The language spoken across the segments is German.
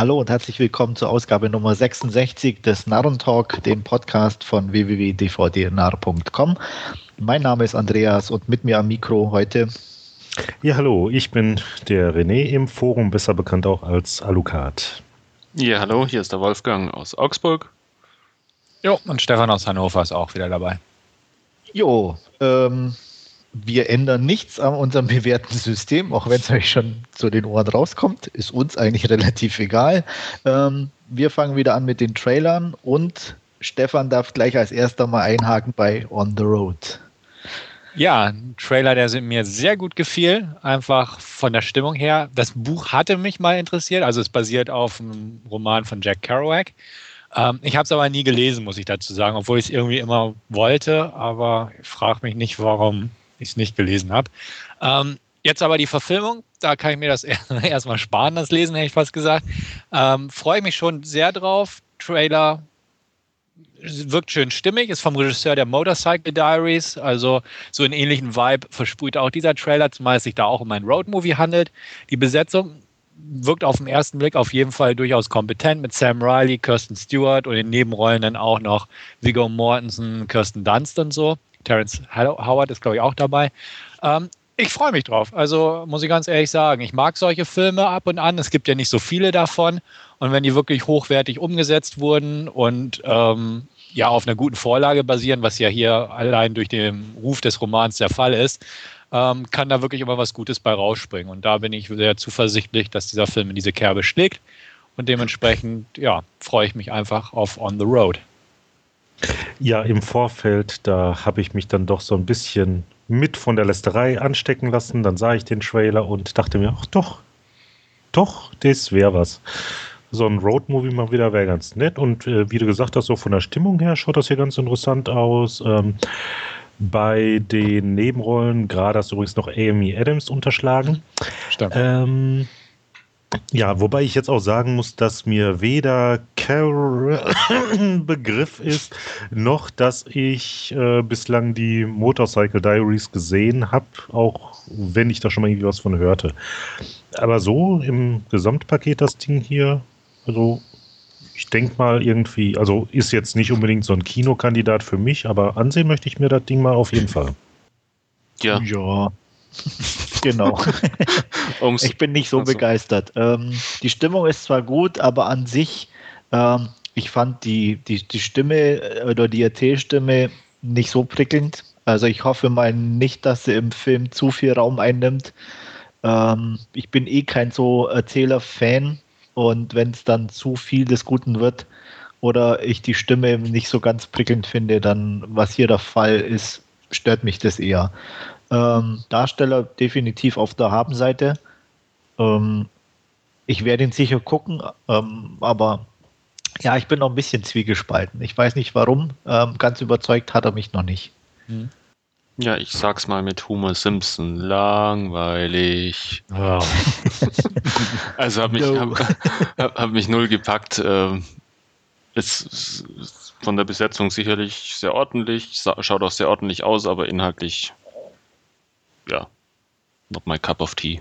Hallo und herzlich willkommen zur Ausgabe Nummer 66 des Narrentalk, dem Podcast von www.dvdnarr.com. Mein Name ist Andreas und mit mir am Mikro heute. Ja, hallo, ich bin der René im Forum, besser bekannt auch als Alucard. Ja, hallo, hier ist der Wolfgang aus Augsburg. Jo, und Stefan aus Hannover ist auch wieder dabei. Jo, ähm, wir ändern nichts an unserem bewährten System, auch wenn es euch schon zu den Ohren rauskommt, ist uns eigentlich relativ egal. Ähm, wir fangen wieder an mit den Trailern und Stefan darf gleich als erster mal einhaken bei On the Road. Ja, ein Trailer, der mir sehr gut gefiel, einfach von der Stimmung her. Das Buch hatte mich mal interessiert, also es basiert auf einem Roman von Jack Kerouac. Ähm, ich habe es aber nie gelesen, muss ich dazu sagen, obwohl ich es irgendwie immer wollte, aber ich frage mich nicht, warum ich es nicht gelesen habe. Ähm, jetzt aber die Verfilmung, da kann ich mir das erstmal sparen, das Lesen, hätte ich fast gesagt. Ähm, Freue ich mich schon sehr drauf. Trailer wirkt schön stimmig, ist vom Regisseur der Motorcycle Diaries, also so einen ähnlichen Vibe versprüht auch dieser Trailer, zumal es sich da auch um ein Roadmovie handelt. Die Besetzung wirkt auf den ersten Blick auf jeden Fall durchaus kompetent mit Sam Riley, Kirsten Stewart und in Nebenrollen dann auch noch Viggo Mortensen, Kirsten Dunst und so. Terence Howard ist, glaube ich, auch dabei. Ähm, ich freue mich drauf. Also muss ich ganz ehrlich sagen, ich mag solche Filme ab und an. Es gibt ja nicht so viele davon. Und wenn die wirklich hochwertig umgesetzt wurden und ähm, ja auf einer guten Vorlage basieren, was ja hier allein durch den Ruf des Romans der Fall ist, ähm, kann da wirklich immer was Gutes bei rausspringen. Und da bin ich sehr zuversichtlich, dass dieser Film in diese Kerbe schlägt. Und dementsprechend, ja, freue ich mich einfach auf On the Road. Ja, im Vorfeld, da habe ich mich dann doch so ein bisschen mit von der Lästerei anstecken lassen. Dann sah ich den Trailer und dachte mir, ach doch, doch, das wäre was. So ein Roadmovie mal wieder wäre ganz nett. Und äh, wie du gesagt hast, so von der Stimmung her schaut das hier ganz interessant aus. Ähm, bei den Nebenrollen, gerade hast du übrigens noch Amy Adams unterschlagen. Stimmt. Ähm, ja, wobei ich jetzt auch sagen muss, dass mir weder Carol Begriff ist, noch dass ich äh, bislang die Motorcycle Diaries gesehen habe, auch wenn ich da schon mal irgendwie was von hörte. Aber so im Gesamtpaket das Ding hier, also ich denke mal irgendwie, also ist jetzt nicht unbedingt so ein Kinokandidat für mich, aber ansehen möchte ich mir das Ding mal auf jeden Fall. Ja. Ja, genau. ich bin nicht so also. begeistert. Ähm, die Stimmung ist zwar gut, aber an sich, ähm, ich fand die, die, die Stimme äh, oder die Erzählstimme nicht so prickelnd. Also ich hoffe mal nicht, dass sie im Film zu viel Raum einnimmt. Ähm, ich bin eh kein so Erzähler-Fan und wenn es dann zu viel des Guten wird oder ich die Stimme nicht so ganz prickelnd finde, dann, was hier der Fall ist, stört mich das eher. Ähm, Darsteller definitiv auf der Habenseite. Ähm, ich werde ihn sicher gucken, ähm, aber ja, ich bin noch ein bisschen zwiegespalten. Ich weiß nicht warum. Ähm, ganz überzeugt hat er mich noch nicht. Hm. Ja, ich sag's mal mit Homer Simpson. Langweilig. Oh. also hat mich, no. hab, hab, mich null gepackt. Ähm, ist von der Besetzung sicherlich sehr ordentlich, schaut auch sehr ordentlich aus, aber inhaltlich ja, not my cup of tea.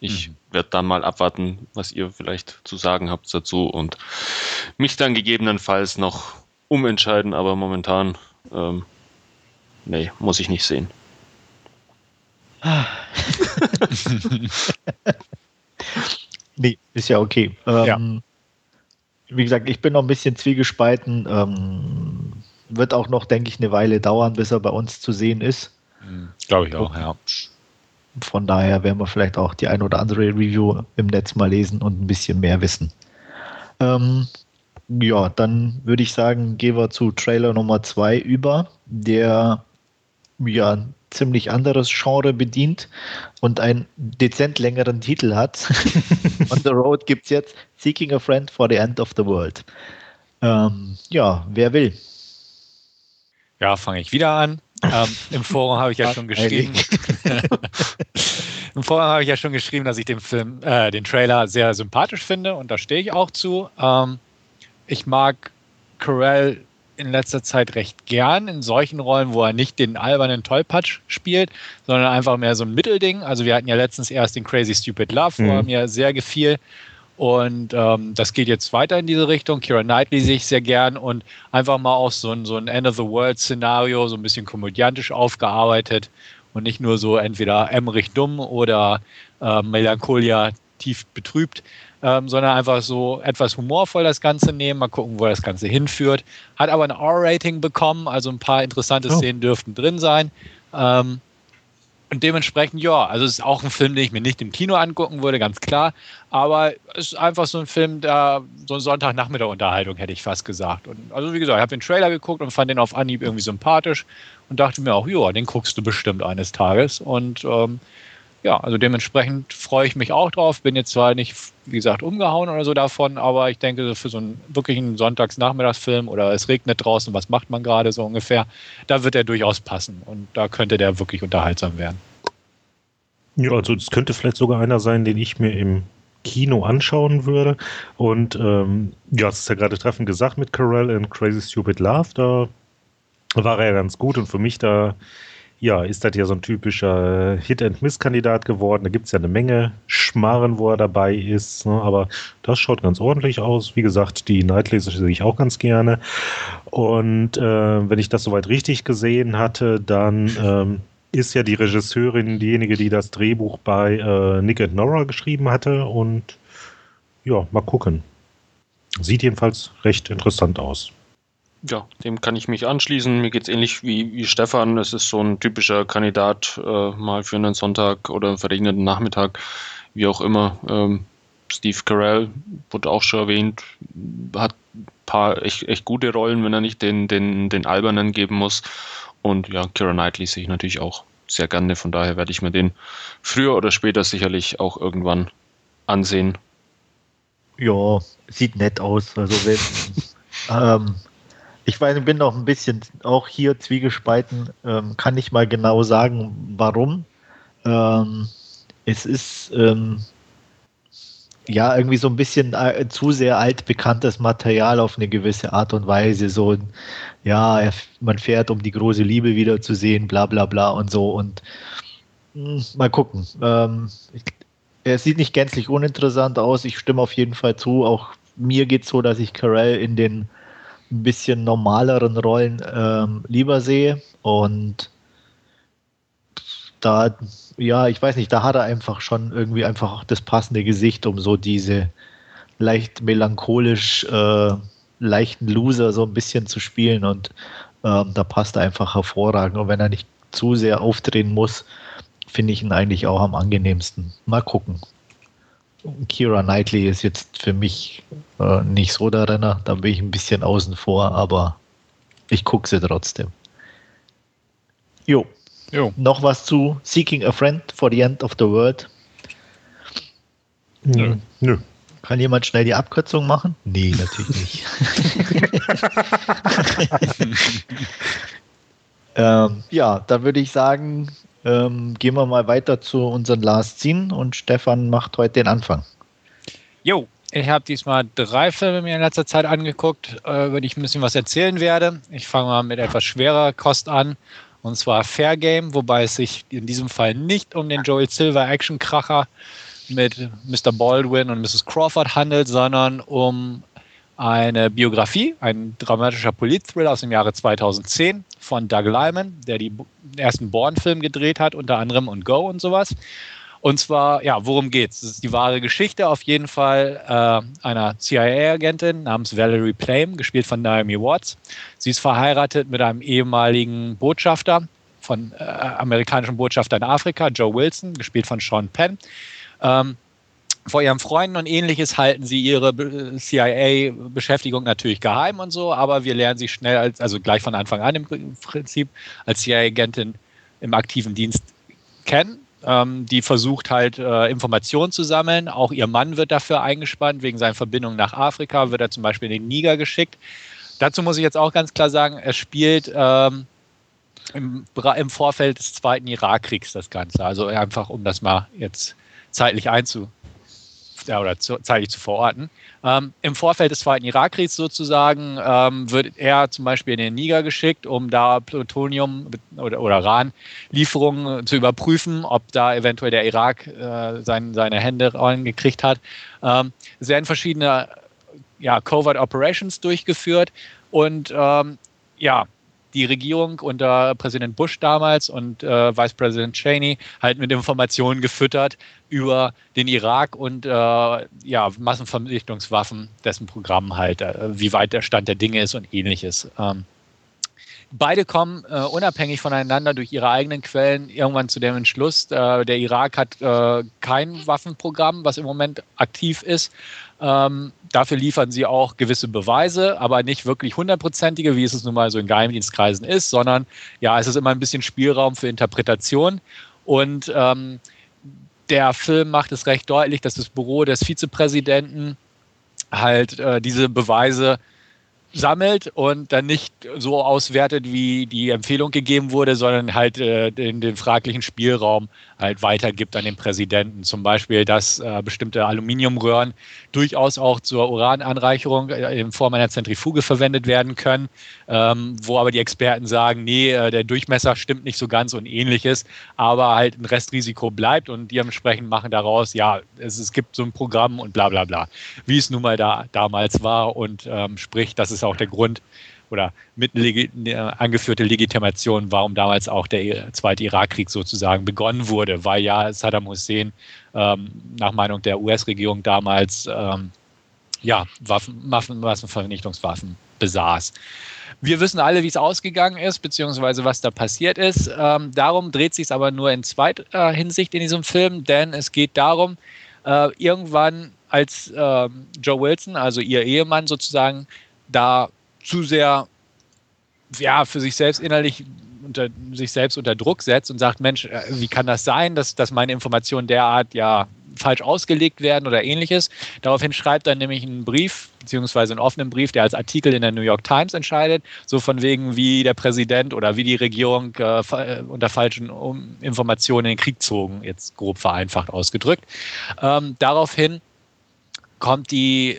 Ich mhm. werde dann mal abwarten, was ihr vielleicht zu sagen habt dazu und mich dann gegebenenfalls noch umentscheiden, aber momentan, ähm, nee, muss ich nicht sehen. nee, ist ja okay. Ähm, ja. Wie gesagt, ich bin noch ein bisschen zwiegespalten. Ähm, wird auch noch, denke ich, eine Weile dauern, bis er bei uns zu sehen ist. Glaube ich auch, ja. Von daher werden wir vielleicht auch die ein oder andere Review im Netz mal lesen und ein bisschen mehr wissen. Ähm, ja, dann würde ich sagen, gehen wir zu Trailer Nummer 2 über, der ja ein ziemlich anderes Genre bedient und einen dezent längeren Titel hat. On the Road gibt es jetzt Seeking a Friend for the End of the World. Ähm, ja, wer will? Ja, fange ich wieder an. Ähm, Im Forum habe ich ja schon geschrieben. Im Forum habe ich ja schon geschrieben, dass ich den Film, äh, den Trailer sehr sympathisch finde und da stehe ich auch zu. Ähm, ich mag Carell in letzter Zeit recht gern in solchen Rollen, wo er nicht den albernen Tollpatsch spielt, sondern einfach mehr so ein Mittelding. Also wir hatten ja letztens erst den Crazy Stupid Love, wo mhm. er mir sehr gefiel. Und ähm, das geht jetzt weiter in diese Richtung. Kira Knightley sehe ich sehr gern und einfach mal auch so ein, so ein End of the World-Szenario, so ein bisschen komödiantisch aufgearbeitet und nicht nur so entweder Emmerich dumm oder äh, Melancholia tief betrübt, ähm, sondern einfach so etwas humorvoll das Ganze nehmen, mal gucken, wo das Ganze hinführt. Hat aber ein R-Rating bekommen, also ein paar interessante oh. Szenen dürften drin sein. Ähm, und dementsprechend, ja, also es ist auch ein Film, den ich mir nicht im Kino angucken würde, ganz klar. Aber es ist einfach so ein Film, da so ein Sonntagnachmittag-Unterhaltung, hätte ich fast gesagt. Und also wie gesagt, ich habe den Trailer geguckt und fand den auf Anhieb irgendwie sympathisch und dachte mir auch, ja, den guckst du bestimmt eines Tages. Und ähm, ja, also dementsprechend freue ich mich auch drauf. Bin jetzt zwar nicht, wie gesagt, umgehauen oder so davon, aber ich denke, für so einen wirklichen Sonntagsnachmittagsfilm oder es regnet draußen, was macht man gerade so ungefähr, da wird er durchaus passen und da könnte der wirklich unterhaltsam werden. Ja, also es könnte vielleicht sogar einer sein, den ich mir im Kino anschauen würde. Und ähm, ja, es ist ja gerade treffend gesagt mit Carell in Crazy Stupid Love, da war er ja ganz gut und für mich da ja, ist das ja so ein typischer Hit-and-Miss-Kandidat geworden. Da gibt es ja eine Menge Schmarren, wo er dabei ist. Ne? Aber das schaut ganz ordentlich aus. Wie gesagt, die Nightlaser sehe ich auch ganz gerne. Und äh, wenn ich das soweit richtig gesehen hatte, dann ähm, ist ja die Regisseurin diejenige, die das Drehbuch bei äh, Nick and Nora geschrieben hatte. Und ja, mal gucken. Sieht jedenfalls recht interessant aus. Ja, dem kann ich mich anschließen. Mir geht es ähnlich wie, wie Stefan. Es ist so ein typischer Kandidat äh, mal für einen Sonntag oder einen verregneten Nachmittag, wie auch immer. Ähm, Steve Carell wurde auch schon erwähnt, hat ein paar echt, echt gute Rollen, wenn er nicht den, den, den Albernen geben muss. Und ja, Kira Knightley sehe ich natürlich auch sehr gerne. Von daher werde ich mir den früher oder später sicherlich auch irgendwann ansehen. Ja, sieht nett aus. Also wenn, ähm, ich weiß, bin noch ein bisschen auch hier zwiegespalten, ähm, kann nicht mal genau sagen, warum. Ähm, es ist ähm, ja irgendwie so ein bisschen äh, zu sehr altbekanntes Material auf eine gewisse Art und Weise. So, ja, er, man fährt, um die große Liebe wiederzusehen, bla bla bla und so. Und mh, hm, mal gucken. Ähm, ich, er sieht nicht gänzlich uninteressant aus. Ich stimme auf jeden Fall zu. Auch mir geht es so, dass ich Carell in den ein bisschen normaleren Rollen ähm, lieber sehe. Und da, ja, ich weiß nicht, da hat er einfach schon irgendwie einfach das passende Gesicht, um so diese leicht melancholisch äh, leichten Loser so ein bisschen zu spielen. Und ähm, da passt er einfach hervorragend. Und wenn er nicht zu sehr aufdrehen muss, finde ich ihn eigentlich auch am angenehmsten. Mal gucken. Kira Knightley ist jetzt für mich äh, nicht so der Renner. Da bin ich ein bisschen außen vor, aber ich gucke sie trotzdem. Jo. jo. Noch was zu Seeking a Friend for the End of the World? Nö. Nö. Kann jemand schnell die Abkürzung machen? Nee, natürlich nicht. ähm, ja, da würde ich sagen, ähm, gehen wir mal weiter zu unseren Last Scene und Stefan macht heute den Anfang. Jo, ich habe diesmal drei Filme mir in letzter Zeit angeguckt, äh, über die ich ein bisschen was erzählen werde. Ich fange mal mit etwas schwerer Kost an, und zwar Fair Game, wobei es sich in diesem Fall nicht um den Joel Silver Action-Kracher mit Mr. Baldwin und Mrs. Crawford handelt, sondern um eine Biografie, ein dramatischer Polit-Thriller aus dem Jahre 2010 von Doug Lyman, der die ersten Bourne-Film gedreht hat, unter anderem und Go und sowas. Und zwar, ja, worum geht's? Das ist die wahre Geschichte auf jeden Fall äh, einer CIA-Agentin namens Valerie Plame, gespielt von Naomi Watts. Sie ist verheiratet mit einem ehemaligen Botschafter von äh, amerikanischen Botschafter in Afrika, Joe Wilson, gespielt von Sean Penn. Ähm, vor ihren Freunden und ähnliches halten sie ihre CIA-Beschäftigung natürlich geheim und so, aber wir lernen sie schnell, als, also gleich von Anfang an im Prinzip, als CIA-Agentin im aktiven Dienst kennen. Ähm, die versucht halt äh, Informationen zu sammeln. Auch ihr Mann wird dafür eingespannt, wegen seiner Verbindung nach Afrika, wird er zum Beispiel in den Niger geschickt. Dazu muss ich jetzt auch ganz klar sagen, er spielt ähm, im, im Vorfeld des Zweiten Irakkriegs das Ganze. Also einfach, um das mal jetzt zeitlich einzu, ja, oder zu, zeitlich zu verorten. Ähm, Im Vorfeld des Zweiten Irakkriegs sozusagen ähm, wird er zum Beispiel in den Niger geschickt, um da Plutonium oder, oder Uran-Lieferungen zu überprüfen, ob da eventuell der Irak äh, sein, seine Hände gekriegt hat. Ähm, es werden verschiedene ja, Covert Operations durchgeführt und ähm, ja, die Regierung unter Präsident Bush damals und äh, Vice President Cheney halt mit Informationen gefüttert über den Irak und äh, ja, Massenvernichtungswaffen, dessen Programm halt, äh, wie weit der Stand der Dinge ist und ähnliches. Ähm, beide kommen äh, unabhängig voneinander durch ihre eigenen Quellen irgendwann zu dem Entschluss, äh, der Irak hat äh, kein Waffenprogramm, was im Moment aktiv ist. Ähm, dafür liefern sie auch gewisse Beweise, aber nicht wirklich hundertprozentige, wie es nun mal so in Geheimdienstkreisen ist, sondern ja, es ist immer ein bisschen Spielraum für Interpretation. Und ähm, der Film macht es recht deutlich, dass das Büro des Vizepräsidenten halt äh, diese Beweise sammelt und dann nicht so auswertet, wie die Empfehlung gegeben wurde, sondern halt äh, den, den fraglichen Spielraum halt weitergibt an den Präsidenten. Zum Beispiel, dass äh, bestimmte Aluminiumröhren durchaus auch zur Urananreicherung äh, in Form einer Zentrifuge verwendet werden können, ähm, wo aber die Experten sagen, nee, äh, der Durchmesser stimmt nicht so ganz und ähnliches, aber halt ein Restrisiko bleibt und die entsprechend machen daraus, ja, es, es gibt so ein Programm und bla bla bla, wie es nun mal da damals war und ähm, sprich, das ist auch der Grund, oder mit äh, angeführte Legitimation, warum damals auch der zweite Irakkrieg sozusagen begonnen wurde, weil ja Saddam Hussein ähm, nach Meinung der US-Regierung damals ähm, ja, Waffen, Waffen, Waffenvernichtungswaffen besaß. Wir wissen alle, wie es ausgegangen ist, beziehungsweise was da passiert ist. Ähm, darum dreht sich es aber nur in zweiter Hinsicht in diesem Film, denn es geht darum, äh, irgendwann als äh, Joe Wilson, also ihr Ehemann sozusagen, da zu sehr ja, für sich selbst innerlich unter sich selbst unter Druck setzt und sagt, Mensch, äh, wie kann das sein, dass, dass meine Informationen derart ja falsch ausgelegt werden oder ähnliches. Daraufhin schreibt er nämlich einen Brief, beziehungsweise einen offenen Brief, der als Artikel in der New York Times entscheidet, so von wegen, wie der Präsident oder wie die Regierung äh, äh unter falschen Informationen in den Krieg zogen, jetzt grob vereinfacht ausgedrückt. Ähm, daraufhin kommt die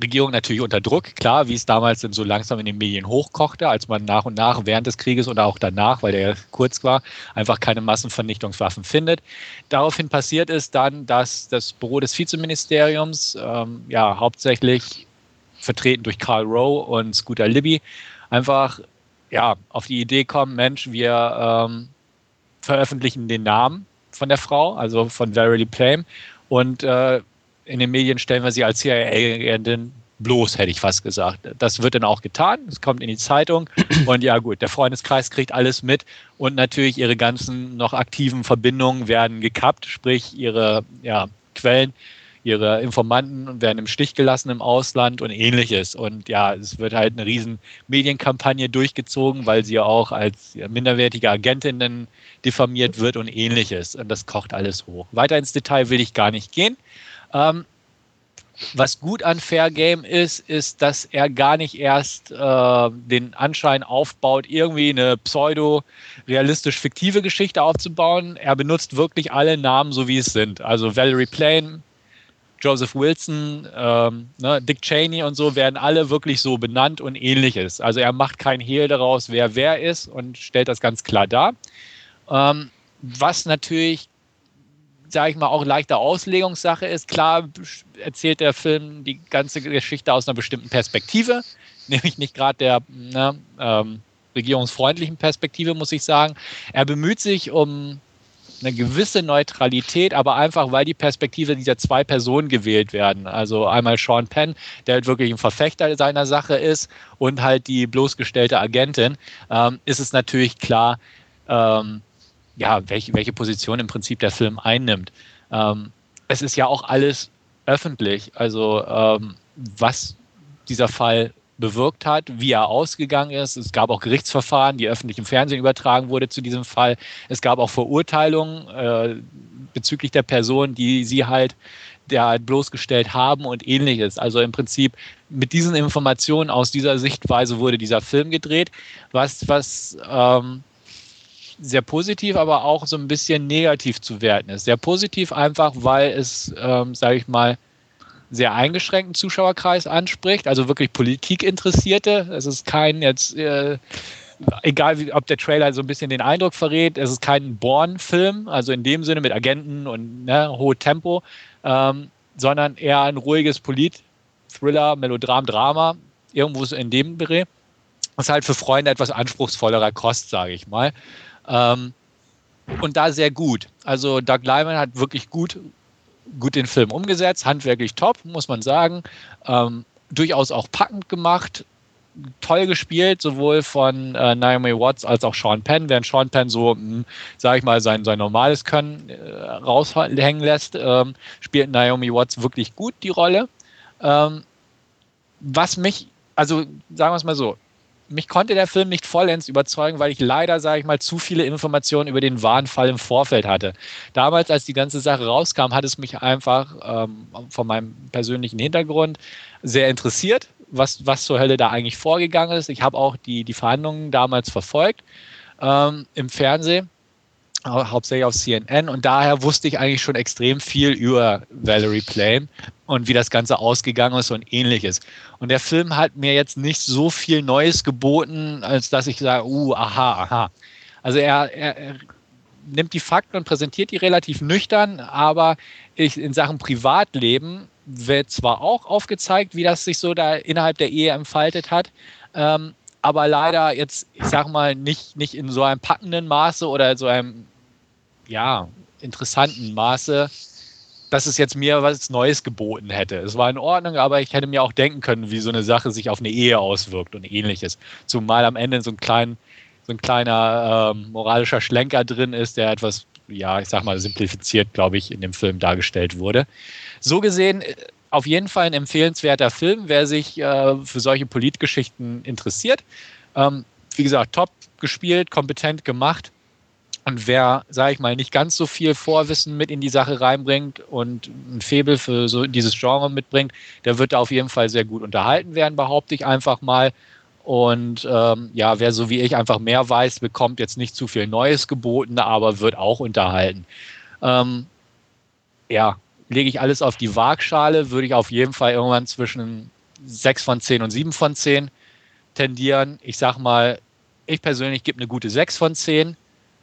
Regierung natürlich unter Druck, klar, wie es damals so langsam in den Medien hochkochte, als man nach und nach während des Krieges oder auch danach, weil der kurz war, einfach keine Massenvernichtungswaffen findet. Daraufhin passiert es dann, dass das Büro des Vizeministeriums, ähm, ja, hauptsächlich vertreten durch Karl Rowe und Scooter Libby, einfach ja, auf die Idee kommen, Mensch, wir ähm, veröffentlichen den Namen von der Frau, also von Verily Plame, und äh, in den Medien stellen wir sie als CIA-Agentin bloß, hätte ich fast gesagt. Das wird dann auch getan. Es kommt in die Zeitung. Und ja, gut, der Freundeskreis kriegt alles mit. Und natürlich ihre ganzen noch aktiven Verbindungen werden gekappt, sprich ihre ja, Quellen, ihre Informanten werden im Stich gelassen im Ausland und ähnliches. Und ja, es wird halt eine riesen Medienkampagne durchgezogen, weil sie ja auch als minderwertige Agentin diffamiert wird und ähnliches. Und das kocht alles hoch. Weiter ins Detail will ich gar nicht gehen. Ähm, was gut an Fair Game ist, ist, dass er gar nicht erst äh, den Anschein aufbaut, irgendwie eine pseudo-realistisch fiktive Geschichte aufzubauen. Er benutzt wirklich alle Namen, so wie es sind. Also Valerie Plane, Joseph Wilson, ähm, ne, Dick Cheney und so werden alle wirklich so benannt und ähnliches. Also er macht kein Hehl daraus, wer wer ist und stellt das ganz klar dar. Ähm, was natürlich sage ich mal, auch leichte Auslegungssache ist. Klar erzählt der Film die ganze Geschichte aus einer bestimmten Perspektive, nämlich nicht gerade der ne, ähm, regierungsfreundlichen Perspektive, muss ich sagen. Er bemüht sich um eine gewisse Neutralität, aber einfach, weil die Perspektive dieser zwei Personen gewählt werden. Also einmal Sean Penn, der halt wirklich ein Verfechter seiner Sache ist, und halt die bloßgestellte Agentin, ähm, ist es natürlich klar, ähm, ja, welche, welche Position im Prinzip der Film einnimmt. Ähm, es ist ja auch alles öffentlich, also ähm, was dieser Fall bewirkt hat, wie er ausgegangen ist. Es gab auch Gerichtsverfahren, die öffentlich im Fernsehen übertragen wurde zu diesem Fall. Es gab auch Verurteilungen äh, bezüglich der Person, die sie halt der halt bloßgestellt haben und ähnliches. Also im Prinzip mit diesen Informationen aus dieser Sichtweise wurde dieser Film gedreht, was, was ähm, sehr positiv, aber auch so ein bisschen negativ zu werten ist. Sehr positiv einfach, weil es, ähm, sage ich mal, sehr eingeschränkten Zuschauerkreis anspricht, also wirklich Politikinteressierte. Es ist kein jetzt, äh, egal wie, ob der Trailer so ein bisschen den Eindruck verrät, es ist kein Born-Film, also in dem Sinne mit Agenten und ne, hohe Tempo, ähm, sondern eher ein ruhiges Polit-Thriller, Melodram, Drama, irgendwo in dem Dreh. Das ist halt für Freunde etwas anspruchsvollerer Kost, sage ich mal. Ähm, und da sehr gut. Also Doug Lyman hat wirklich gut, gut den Film umgesetzt, handwerklich top, muss man sagen. Ähm, durchaus auch packend gemacht, toll gespielt, sowohl von äh, Naomi Watts als auch Sean Penn, während Sean Penn so, hm, sage ich mal, sein, sein normales Können äh, raushängen lässt, ähm, spielt Naomi Watts wirklich gut die Rolle. Ähm, was mich, also sagen wir es mal so, mich konnte der Film nicht vollends überzeugen, weil ich leider, sage ich mal, zu viele Informationen über den wahren Fall im Vorfeld hatte. Damals, als die ganze Sache rauskam, hat es mich einfach ähm, von meinem persönlichen Hintergrund sehr interessiert, was, was zur Hölle da eigentlich vorgegangen ist. Ich habe auch die, die Verhandlungen damals verfolgt ähm, im Fernsehen hauptsächlich auf CNN und daher wusste ich eigentlich schon extrem viel über Valerie Plame und wie das Ganze ausgegangen ist und ähnliches. Und der Film hat mir jetzt nicht so viel Neues geboten, als dass ich sage, uh, aha, aha. Also er, er, er nimmt die Fakten und präsentiert die relativ nüchtern, aber ich, in Sachen Privatleben wird zwar auch aufgezeigt, wie das sich so da innerhalb der Ehe entfaltet hat, ähm, aber leider jetzt, ich sag mal, nicht, nicht in so einem packenden Maße oder so einem ja, interessanten Maße, dass es jetzt mir was Neues geboten hätte. Es war in Ordnung, aber ich hätte mir auch denken können, wie so eine Sache sich auf eine Ehe auswirkt und ähnliches. Zumal am Ende so ein, klein, so ein kleiner ähm, moralischer Schlenker drin ist, der etwas, ja, ich sag mal, simplifiziert, glaube ich, in dem Film dargestellt wurde. So gesehen, äh, auf jeden Fall ein empfehlenswerter Film, wer sich äh, für solche Politgeschichten interessiert. Ähm, wie gesagt, top gespielt, kompetent gemacht. Und wer, sage ich mal, nicht ganz so viel Vorwissen mit in die Sache reinbringt und ein Febel für so dieses Genre mitbringt, der wird da auf jeden Fall sehr gut unterhalten werden, behaupte ich einfach mal. Und ähm, ja, wer so wie ich einfach mehr weiß, bekommt jetzt nicht zu viel Neues geboten, aber wird auch unterhalten. Ähm, ja, lege ich alles auf die Waagschale, würde ich auf jeden Fall irgendwann zwischen 6 von 10 und 7 von 10 tendieren. Ich sag mal, ich persönlich gebe eine gute 6 von 10.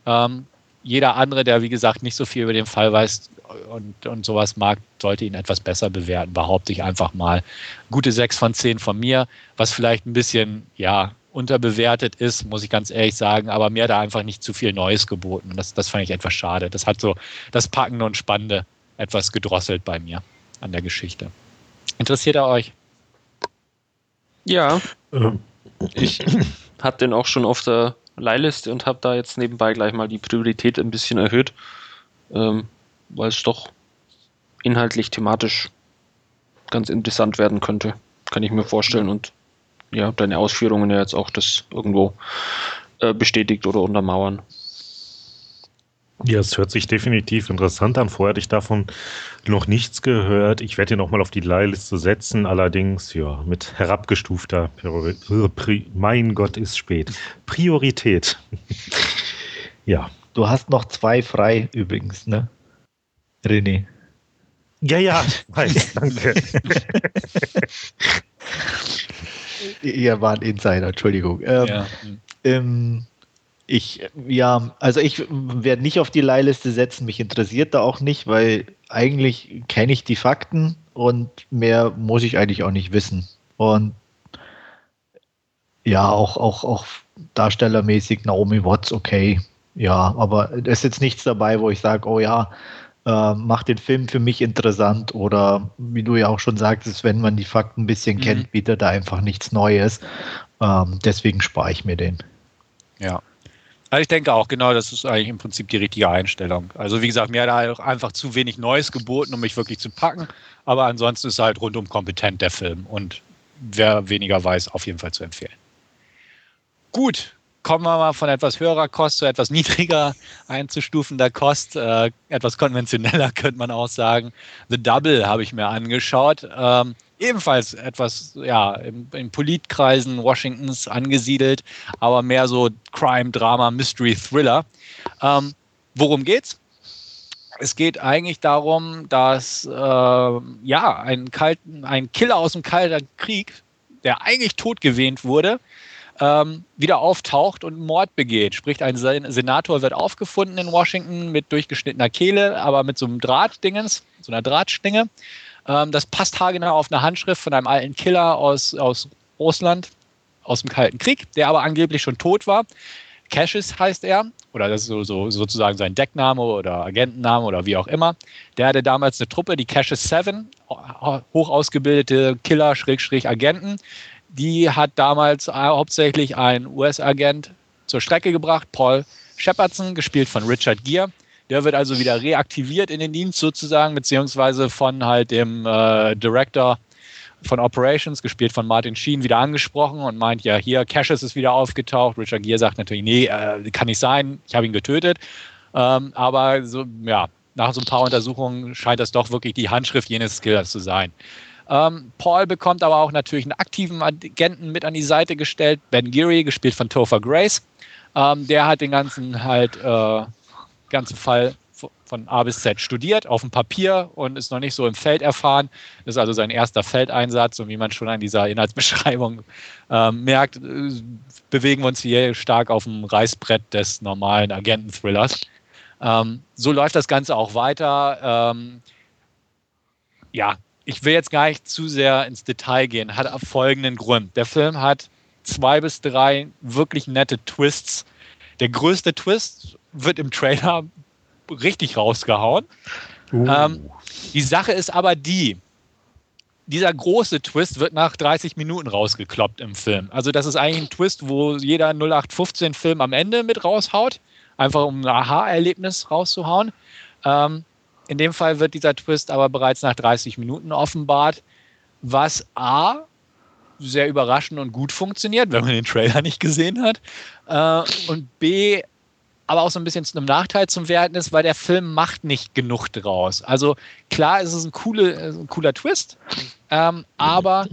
Ähm, jeder andere, der wie gesagt nicht so viel über den Fall weiß und, und sowas mag, sollte ihn etwas besser bewerten, behaupte ich einfach mal. Gute 6 von 10 von mir, was vielleicht ein bisschen, ja, unterbewertet ist, muss ich ganz ehrlich sagen, aber mir da einfach nicht zu viel Neues geboten. Das, das fand ich etwas schade. Das hat so das Packende und Spannende etwas gedrosselt bei mir an der Geschichte. Interessiert er euch? Ja. Ähm. Ich hatte den auch schon auf der Leihliste und habe da jetzt nebenbei gleich mal die Priorität ein bisschen erhöht, ähm, weil es doch inhaltlich, thematisch ganz interessant werden könnte. Kann ich mir vorstellen und ja, deine Ausführungen ja jetzt auch das irgendwo äh, bestätigt oder untermauern. Ja, es hört sich definitiv interessant an. Vorher hatte ich davon noch nichts gehört. Ich werde ihn nochmal auf die Leihliste setzen, allerdings ja mit herabgestufter Pri Mein Gott, ist spät. Priorität. ja. Du hast noch zwei frei übrigens, ne? René. Ja, ja, weiß, danke. Ihr war ein Insider, Entschuldigung. Ähm, ja. ähm, ich, ja, also ich werde nicht auf die Leihliste setzen, mich interessiert da auch nicht, weil eigentlich kenne ich die Fakten und mehr muss ich eigentlich auch nicht wissen. Und ja, auch, auch, auch darstellermäßig Naomi Watts, okay. Ja, aber es ist jetzt nichts dabei, wo ich sage, oh ja, äh, macht den Film für mich interessant oder wie du ja auch schon sagtest, wenn man die Fakten ein bisschen mhm. kennt, bietet er einfach nichts Neues. Ähm, deswegen spare ich mir den. Ja. Also ich denke auch, genau, das ist eigentlich im Prinzip die richtige Einstellung. Also wie gesagt, mir hat er einfach zu wenig Neues geboten, um mich wirklich zu packen. Aber ansonsten ist halt rundum kompetent, der Film. Und wer weniger weiß, auf jeden Fall zu empfehlen. Gut, kommen wir mal von etwas höherer Kost zu etwas niedriger einzustufender Kost. Äh, etwas konventioneller könnte man auch sagen. The Double habe ich mir angeschaut. Ähm, ebenfalls etwas ja, in, in Politkreisen Washingtons angesiedelt, aber mehr so Crime, Drama, Mystery, Thriller. Ähm, worum geht's? es geht eigentlich darum, dass äh, ja ein, Kalten, ein Killer aus dem Kalten Krieg, der eigentlich totgewähnt wurde, ähm, wieder auftaucht und Mord begeht. Sprich, ein Senator wird aufgefunden in Washington mit durchgeschnittener Kehle, aber mit so einem Drahtdingens, so einer Drahtschlinge. Ähm, das passt haargenau auf eine Handschrift von einem alten Killer aus, aus Russland, aus dem Kalten Krieg, der aber angeblich schon tot war. Cassius heißt er, oder das ist so, so, sozusagen sein Deckname oder Agentenname oder wie auch immer. Der hatte damals eine Truppe, die Cassius Seven, hoch ausgebildete Killer-Agenten. Die hat damals hauptsächlich ein US-Agent zur Strecke gebracht, Paul Shepardson, gespielt von Richard Gere. Der wird also wieder reaktiviert in den Dienst sozusagen, beziehungsweise von halt dem äh, Director von Operations, gespielt von Martin Sheen, wieder angesprochen und meint, ja, hier, Cassius ist wieder aufgetaucht. Richard Gere sagt natürlich, nee, äh, kann nicht sein, ich habe ihn getötet. Ähm, aber so, ja, nach so ein paar Untersuchungen scheint das doch wirklich die Handschrift jenes Killers zu sein. Ähm, Paul bekommt aber auch natürlich einen aktiven Agenten mit an die Seite gestellt, Ben Geary, gespielt von Topher Grace. Ähm, der hat den ganzen halt äh, ganzen Fall von A bis Z studiert auf dem Papier und ist noch nicht so im Feld erfahren. Das ist also sein erster Feldeinsatz und wie man schon an dieser Inhaltsbeschreibung äh, merkt, äh, bewegen wir uns hier stark auf dem Reißbrett des normalen Agenten-Thrillers. Ähm, so läuft das Ganze auch weiter. Ähm, ja, ich will jetzt gar nicht zu sehr ins Detail gehen, hat folgenden Grund. Der Film hat zwei bis drei wirklich nette Twists. Der größte Twist wird im Trailer richtig rausgehauen. Uh. Ähm, die Sache ist aber die, dieser große Twist wird nach 30 Minuten rausgekloppt im Film. Also das ist eigentlich ein Twist, wo jeder 0815-Film am Ende mit raushaut, einfach um ein Aha-Erlebnis rauszuhauen. Ähm, in dem Fall wird dieser Twist aber bereits nach 30 Minuten offenbart, was A sehr überraschend und gut funktioniert, wenn man den Trailer nicht gesehen hat. Äh, und B aber auch so ein bisschen zu einem Nachteil zum Werten ist, weil der Film macht nicht genug draus. Also klar, es ist ein, coole, ein cooler Twist, ähm, aber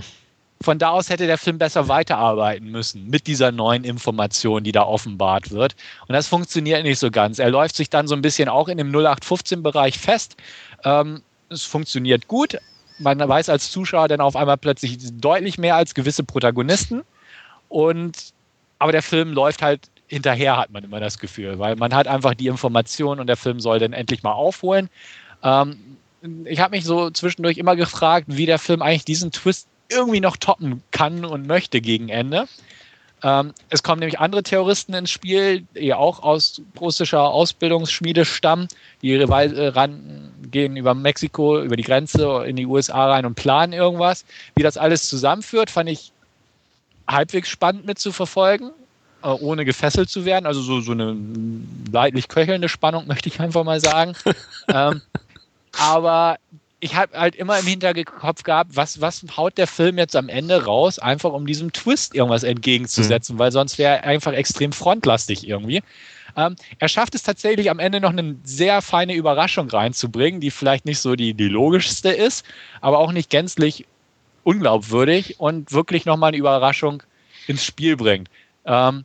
von da aus hätte der Film besser weiterarbeiten müssen mit dieser neuen Information, die da offenbart wird. Und das funktioniert nicht so ganz. Er läuft sich dann so ein bisschen auch in dem 0815-Bereich fest. Ähm, es funktioniert gut. Man weiß als Zuschauer dann auf einmal plötzlich deutlich mehr als gewisse Protagonisten. Und aber der Film läuft halt hinterher hat man immer das Gefühl, weil man hat einfach die Information und der Film soll dann endlich mal aufholen. Ähm, ich habe mich so zwischendurch immer gefragt, wie der Film eigentlich diesen Twist irgendwie noch toppen kann und möchte gegen Ende. Ähm, es kommen nämlich andere Terroristen ins Spiel, die auch aus russischer Ausbildungsschmiede stammen, die ihre Weise ran, gehen über Mexiko, über die Grenze in die USA rein und planen irgendwas. Wie das alles zusammenführt, fand ich halbwegs spannend mit zu verfolgen. Äh, ohne gefesselt zu werden. Also so, so eine leidlich köchelnde Spannung, möchte ich einfach mal sagen. ähm, aber ich habe halt immer im Hinterkopf gehabt, was, was haut der Film jetzt am Ende raus, einfach um diesem Twist irgendwas entgegenzusetzen, mhm. weil sonst wäre er einfach extrem frontlastig irgendwie. Ähm, er schafft es tatsächlich am Ende noch eine sehr feine Überraschung reinzubringen, die vielleicht nicht so die, die logischste ist, aber auch nicht gänzlich unglaubwürdig und wirklich nochmal eine Überraschung ins Spiel bringt. Ähm,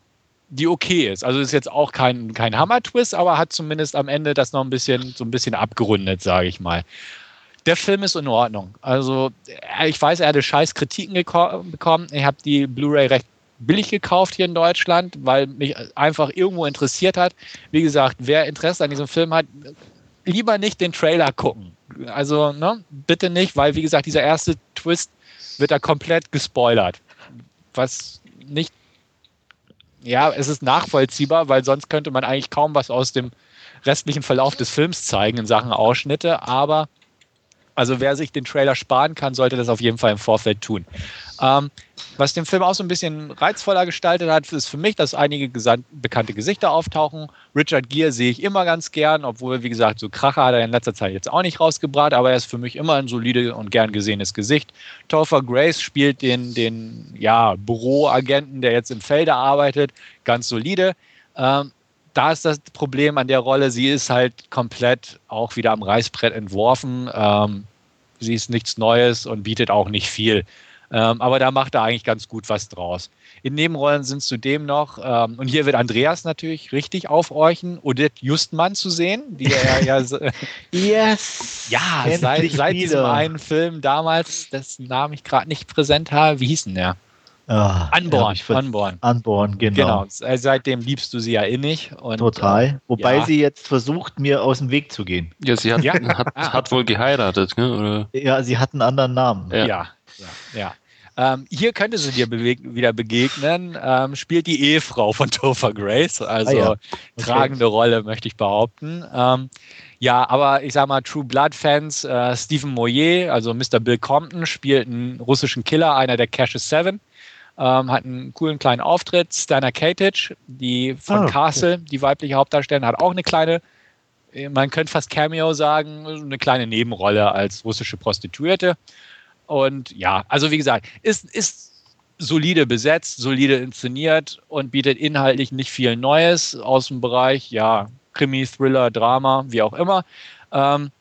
die okay ist. Also ist jetzt auch kein, kein Hammer-Twist, aber hat zumindest am Ende das noch ein bisschen, so ein bisschen abgerundet, sage ich mal. Der Film ist in Ordnung. Also, äh, ich weiß, er hatte scheiß Kritiken bekommen. Ich habe die Blu-ray recht billig gekauft hier in Deutschland, weil mich einfach irgendwo interessiert hat. Wie gesagt, wer Interesse an diesem Film hat, lieber nicht den Trailer gucken. Also, ne, bitte nicht, weil, wie gesagt, dieser erste Twist wird da komplett gespoilert. Was nicht ja, es ist nachvollziehbar, weil sonst könnte man eigentlich kaum was aus dem restlichen Verlauf des Films zeigen in Sachen Ausschnitte. Aber also wer sich den Trailer sparen kann, sollte das auf jeden Fall im Vorfeld tun. Ähm, was den Film auch so ein bisschen reizvoller gestaltet hat, ist für mich, dass einige bekannte Gesichter auftauchen. Richard Gere sehe ich immer ganz gern, obwohl, wie gesagt, so Kracher hat er in letzter Zeit jetzt auch nicht rausgebracht, aber er ist für mich immer ein solide und gern gesehenes Gesicht. Topher Grace spielt den, den ja, Büroagenten, der jetzt im Felde arbeitet, ganz solide. Ähm, da ist das Problem an der Rolle, sie ist halt komplett auch wieder am Reißbrett entworfen. Ähm, sie ist nichts Neues und bietet auch nicht viel. Ähm, aber da macht er eigentlich ganz gut was draus. In Nebenrollen sind zudem noch, ähm, und hier wird Andreas natürlich richtig aufhorchen, Odette Justmann zu sehen, die er ja. yes! Ja, seit, seit diesem einen Film damals, dessen Namen ich gerade nicht präsent habe. Wie hieß denn der? Ah, Unborn, ja, Unborn. Unborn, genau. genau. Seitdem liebst du sie ja innig. Und, Total. Äh, Wobei ja. sie jetzt versucht, mir aus dem Weg zu gehen. Ja, sie hat, ja. hat, hat, wohl geheiratet, ne? Oder? Ja, sie hat einen anderen Namen. Ja, ja. ja. Ähm, hier könnte sie dir wieder begegnen. Ähm, spielt die Ehefrau von Topher Grace, also ah, okay. tragende Rolle, möchte ich behaupten. Ähm, ja, aber ich sag mal, True Blood-Fans, äh, Stephen Moyer, also Mr. Bill Compton, spielt einen russischen Killer, einer der Caches Seven ähm, hat einen coolen kleinen Auftritt. Stana Katic, die von oh, Castle, okay. die weibliche Hauptdarstellerin, hat auch eine kleine, äh, man könnte fast Cameo sagen, eine kleine Nebenrolle als russische Prostituierte. Und ja, also wie gesagt, ist, ist solide besetzt, solide inszeniert und bietet inhaltlich nicht viel Neues aus dem Bereich, ja, Krimi, Thriller, Drama, wie auch immer. Ähm,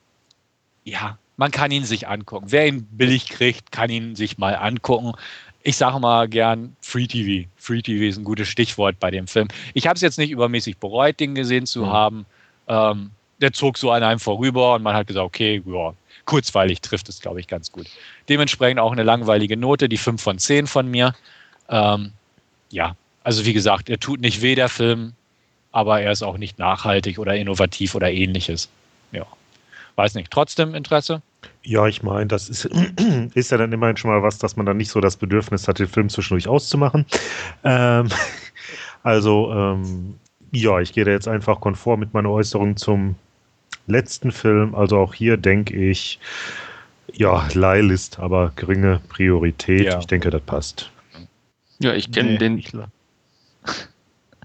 ja, man kann ihn sich angucken. Wer ihn billig kriegt, kann ihn sich mal angucken ich sage mal gern Free TV. Free TV ist ein gutes Stichwort bei dem Film. Ich habe es jetzt nicht übermäßig bereut, den gesehen zu mhm. haben. Ähm, der zog so an einem vorüber und man hat gesagt, okay, ja, kurzweilig trifft es, glaube ich, ganz gut. Dementsprechend auch eine langweilige Note, die 5 von 10 von mir. Ähm, ja, also wie gesagt, er tut nicht weh, der Film, aber er ist auch nicht nachhaltig oder innovativ oder ähnliches. Ja, weiß nicht. Trotzdem Interesse? Ja, ich meine, das ist, ist ja dann immerhin schon mal was, dass man dann nicht so das Bedürfnis hat, den Film zwischendurch auszumachen. Ähm, also, ähm, ja, ich gehe da jetzt einfach konform mit meiner Äußerung zum letzten Film. Also auch hier denke ich, ja, Leihlist, aber geringe Priorität. Ja. Ich denke, das passt. Ja, ich kenne nee, den.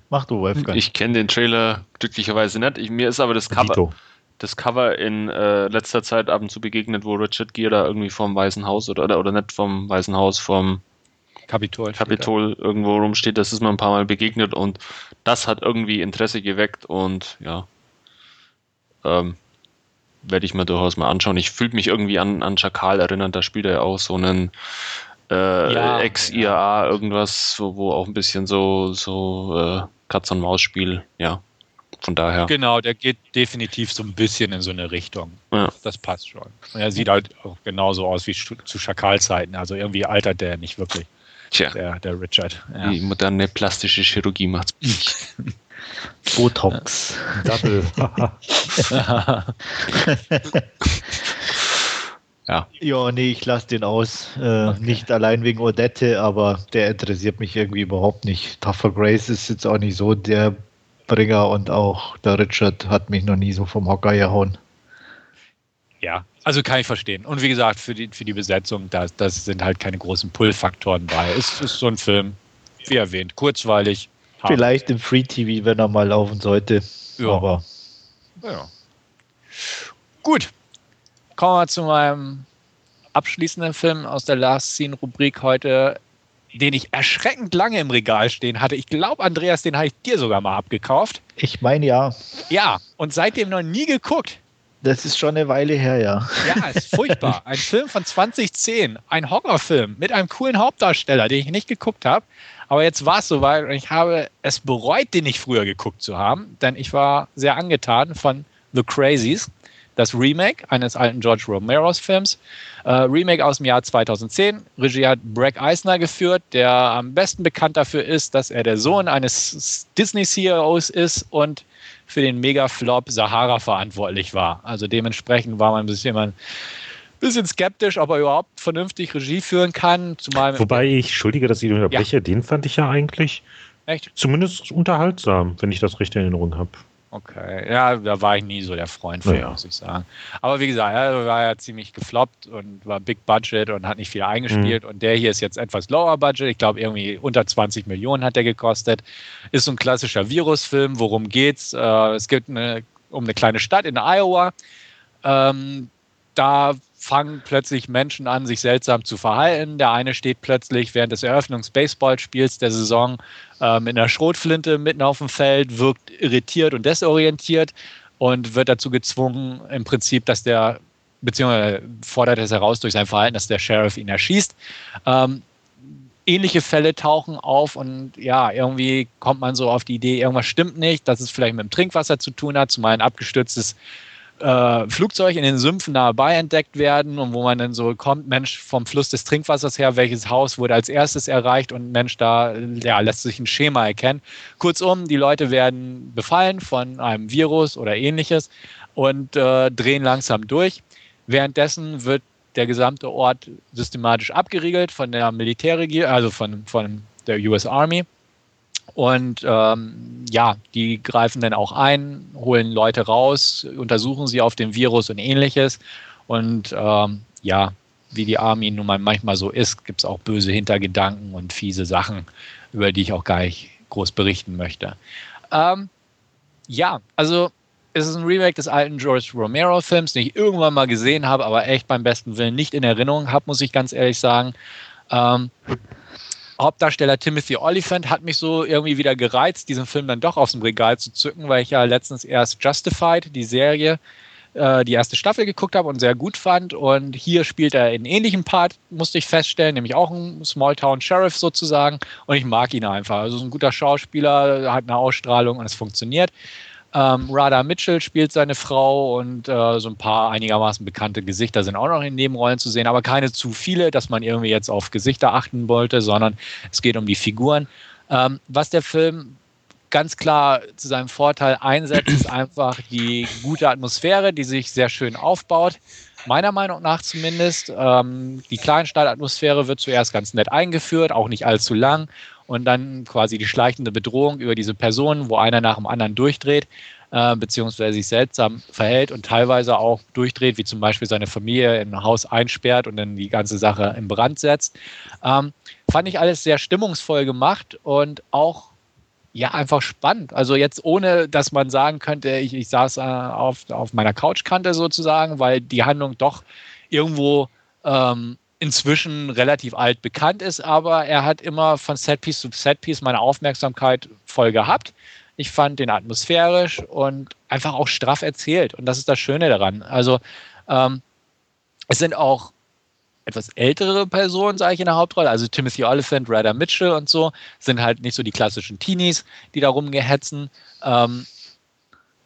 Mach du, Wolfgang. Ich kenne den Trailer glücklicherweise nicht. Ich, mir ist aber das Cover. Dito das Cover in äh, letzter Zeit ab und zu begegnet, wo Richard Gere da irgendwie vom Weißen Haus oder, oder, oder nicht vom Weißen Haus, vom Kapitol, Kapitol irgendwo rumsteht. Das ist mir ein paar Mal begegnet und das hat irgendwie Interesse geweckt und ja, ähm, werde ich mir durchaus mal anschauen. Ich fühle mich irgendwie an, an Schakal erinnern, da spielt er ja auch so einen äh, ja, Ex-IAA ja. irgendwas, wo, wo auch ein bisschen so, so äh, Katz-und-Maus-Spiel, ja, von daher. Genau, der geht definitiv so ein bisschen in so eine Richtung. Ja. Das passt schon. Und er sieht halt auch genauso aus wie zu Schakalzeiten. Also irgendwie altert der nicht wirklich. Tja. Der, der Richard. Ja. Die moderne plastische Chirurgie macht's. Botox. Double. ja. Ja, nee, ich lasse den aus. Äh, okay. Nicht allein wegen Odette, aber der interessiert mich irgendwie überhaupt nicht. Tougher Grace ist jetzt auch nicht so der Bringer und auch der Richard hat mich noch nie so vom Hocker gehauen. Ja, also kann ich verstehen. Und wie gesagt, für die, für die Besetzung, das, das sind halt keine großen Pull-Faktoren bei. Es ist so ein Film, wie erwähnt, kurzweilig. Vielleicht im Free TV, wenn er mal laufen sollte. Ja. Aber. Ja. Gut. Kommen wir zu meinem abschließenden Film aus der Last Scene-Rubrik heute den ich erschreckend lange im Regal stehen hatte. Ich glaube, Andreas, den habe ich dir sogar mal abgekauft. Ich meine ja. Ja, und seitdem noch nie geguckt. Das ist schon eine Weile her, ja. Ja, ist furchtbar. Ein Film von 2010, ein Horrorfilm mit einem coolen Hauptdarsteller, den ich nicht geguckt habe. Aber jetzt war es soweit und ich habe es bereut, den nicht früher geguckt zu haben, denn ich war sehr angetan von The Crazies das Remake eines alten George Romeros Films. Äh, Remake aus dem Jahr 2010. Regie hat Bragg Eisner geführt, der am besten bekannt dafür ist, dass er der Sohn eines Disney-CEOs ist und für den Mega-Flop Sahara verantwortlich war. Also dementsprechend war man ein bisschen, ein bisschen skeptisch, ob er überhaupt vernünftig Regie führen kann. Zumal Wobei ich, entschuldige, dass ich unterbreche, ja. den fand ich ja eigentlich Echt? zumindest unterhaltsam, wenn ich das recht in Erinnerung habe. Okay, ja, da war ich nie so der Freund von, ja. muss ich sagen. Aber wie gesagt, er war ja ziemlich gefloppt und war Big Budget und hat nicht viel eingespielt. Mhm. Und der hier ist jetzt etwas lower Budget. Ich glaube, irgendwie unter 20 Millionen hat der gekostet. Ist so ein klassischer Virusfilm. Worum geht's? Äh, es geht eine, um eine kleine Stadt in Iowa. Ähm, da fangen plötzlich Menschen an, sich seltsam zu verhalten. Der eine steht plötzlich während des Eröffnungs-Baseballspiels der Saison äh, mit einer Schrotflinte mitten auf dem Feld, wirkt irritiert und desorientiert und wird dazu gezwungen, im Prinzip, dass der beziehungsweise fordert es heraus durch sein Verhalten, dass der Sheriff ihn erschießt. Ähm, ähnliche Fälle tauchen auf und ja, irgendwie kommt man so auf die Idee, irgendwas stimmt nicht, dass es vielleicht mit dem Trinkwasser zu tun hat, zumal ein abgestürztes äh, Flugzeug in den Sümpfen nahe bei entdeckt werden und wo man dann so kommt, Mensch, vom Fluss des Trinkwassers her, welches Haus wurde als erstes erreicht und Mensch, da ja, lässt sich ein Schema erkennen. Kurzum, die Leute werden befallen von einem Virus oder ähnliches und äh, drehen langsam durch. Währenddessen wird der gesamte Ort systematisch abgeriegelt von der Militärregierung, also von, von der US Army. Und ähm, ja, die greifen dann auch ein, holen Leute raus, untersuchen sie auf den Virus und ähnliches. Und ähm, ja, wie die Army nun mal manchmal so ist, gibt es auch böse Hintergedanken und fiese Sachen, über die ich auch gar nicht groß berichten möchte. Ähm, ja, also es ist ein Remake des alten George Romero-Films, den ich irgendwann mal gesehen habe, aber echt beim besten Willen nicht in Erinnerung habe, muss ich ganz ehrlich sagen. Ähm, Hauptdarsteller Timothy Oliphant hat mich so irgendwie wieder gereizt, diesen Film dann doch aus dem Regal zu zücken, weil ich ja letztens erst Justified, die Serie, äh, die erste Staffel geguckt habe und sehr gut fand. Und hier spielt er einen ähnlichen Part, musste ich feststellen, nämlich auch ein Smalltown Sheriff sozusagen. Und ich mag ihn einfach. Also ist ein guter Schauspieler, hat eine Ausstrahlung und es funktioniert. Ähm, Radha Mitchell spielt seine Frau und äh, so ein paar einigermaßen bekannte Gesichter sind auch noch in Nebenrollen zu sehen, aber keine zu viele, dass man irgendwie jetzt auf Gesichter achten wollte, sondern es geht um die Figuren. Ähm, was der Film ganz klar zu seinem Vorteil einsetzt, ist einfach die gute Atmosphäre, die sich sehr schön aufbaut. Meiner Meinung nach zumindest. Ähm, die Kleinstadtatmosphäre wird zuerst ganz nett eingeführt, auch nicht allzu lang und dann quasi die schleichende Bedrohung über diese Personen, wo einer nach dem anderen durchdreht, äh, beziehungsweise sich seltsam verhält und teilweise auch durchdreht, wie zum Beispiel seine Familie ein Haus einsperrt und dann die ganze Sache in Brand setzt. Ähm, fand ich alles sehr stimmungsvoll gemacht und auch ja, einfach spannend. Also jetzt ohne, dass man sagen könnte, ich, ich saß äh, auf, auf meiner Couchkante sozusagen, weil die Handlung doch irgendwo ähm, inzwischen relativ alt bekannt ist, aber er hat immer von Setpiece zu Setpiece meine Aufmerksamkeit voll gehabt. Ich fand den atmosphärisch und einfach auch straff erzählt. Und das ist das Schöne daran. Also ähm, es sind auch etwas ältere Personen, sage ich in der Hauptrolle. Also Timothy Oliphant, Ryder Mitchell und so sind halt nicht so die klassischen Teenies, die da rumgehetzen. Ähm,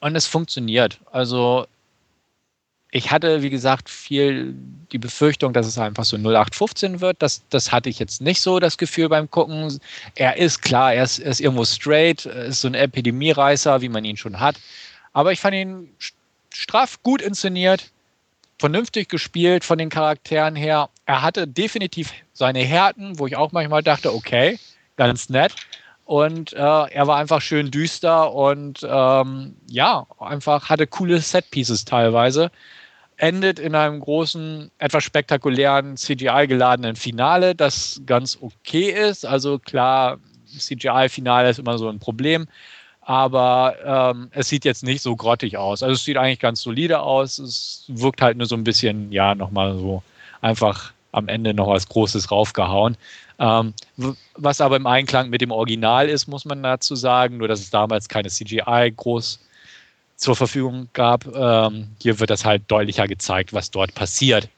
und es funktioniert. Also ich hatte, wie gesagt, viel die Befürchtung, dass es einfach so 0815 wird. Das, das hatte ich jetzt nicht so das Gefühl beim Gucken. Er ist klar, er ist, er ist irgendwo straight, ist so ein Epidemiereißer, wie man ihn schon hat. Aber ich fand ihn straff gut inszeniert, vernünftig gespielt von den Charakteren her. Er hatte definitiv seine Härten, wo ich auch manchmal dachte, okay, ganz nett. Und äh, er war einfach schön düster und ähm, ja, einfach hatte coole Setpieces teilweise endet in einem großen, etwas spektakulären CGI-geladenen Finale, das ganz okay ist. Also klar, CGI-Finale ist immer so ein Problem, aber ähm, es sieht jetzt nicht so grottig aus. Also es sieht eigentlich ganz solide aus. Es wirkt halt nur so ein bisschen, ja, nochmal so einfach am Ende noch was Großes raufgehauen. Ähm, was aber im Einklang mit dem Original ist, muss man dazu sagen, nur dass es damals keine CGI groß zur Verfügung gab. Ähm, hier wird das halt deutlicher gezeigt, was dort passiert.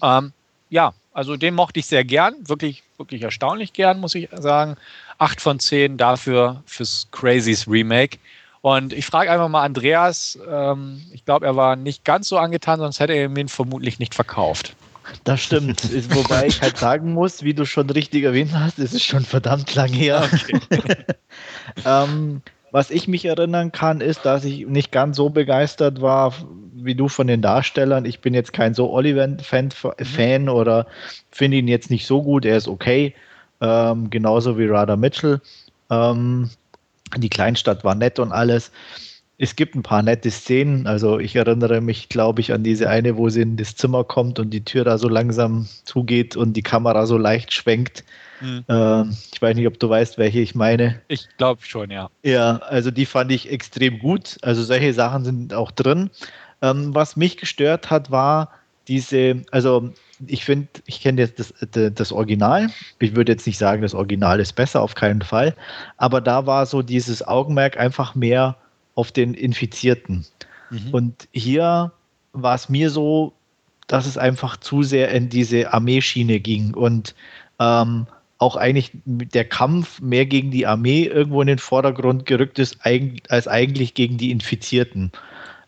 Ähm, ja, also den mochte ich sehr gern, wirklich, wirklich erstaunlich gern, muss ich sagen. Acht von zehn dafür fürs Crazies Remake. Und ich frage einfach mal Andreas, ähm, ich glaube, er war nicht ganz so angetan, sonst hätte er ihn vermutlich nicht verkauft. Das stimmt. Wobei ich halt sagen muss, wie du schon richtig erwähnt hast, es ist schon verdammt lang her. Okay. ähm, was ich mich erinnern kann, ist, dass ich nicht ganz so begeistert war wie du von den Darstellern. Ich bin jetzt kein so Oliver-Fan Fan oder finde ihn jetzt nicht so gut. Er ist okay. Ähm, genauso wie Radha Mitchell. Ähm, die Kleinstadt war nett und alles. Es gibt ein paar nette Szenen. Also ich erinnere mich, glaube ich, an diese eine, wo sie in das Zimmer kommt und die Tür da so langsam zugeht und die Kamera so leicht schwenkt. Mhm. Ähm, ich weiß nicht, ob du weißt, welche ich meine. Ich glaube schon, ja. Ja, also die fand ich extrem gut. Also solche Sachen sind auch drin. Ähm, was mich gestört hat, war diese, also ich finde, ich kenne jetzt das, das Original. Ich würde jetzt nicht sagen, das Original ist besser, auf keinen Fall. Aber da war so dieses Augenmerk einfach mehr auf den Infizierten. Mhm. Und hier war es mir so, dass es einfach zu sehr in diese Armeeschiene ging und ähm, auch eigentlich der Kampf mehr gegen die Armee irgendwo in den Vordergrund gerückt ist, als eigentlich gegen die Infizierten.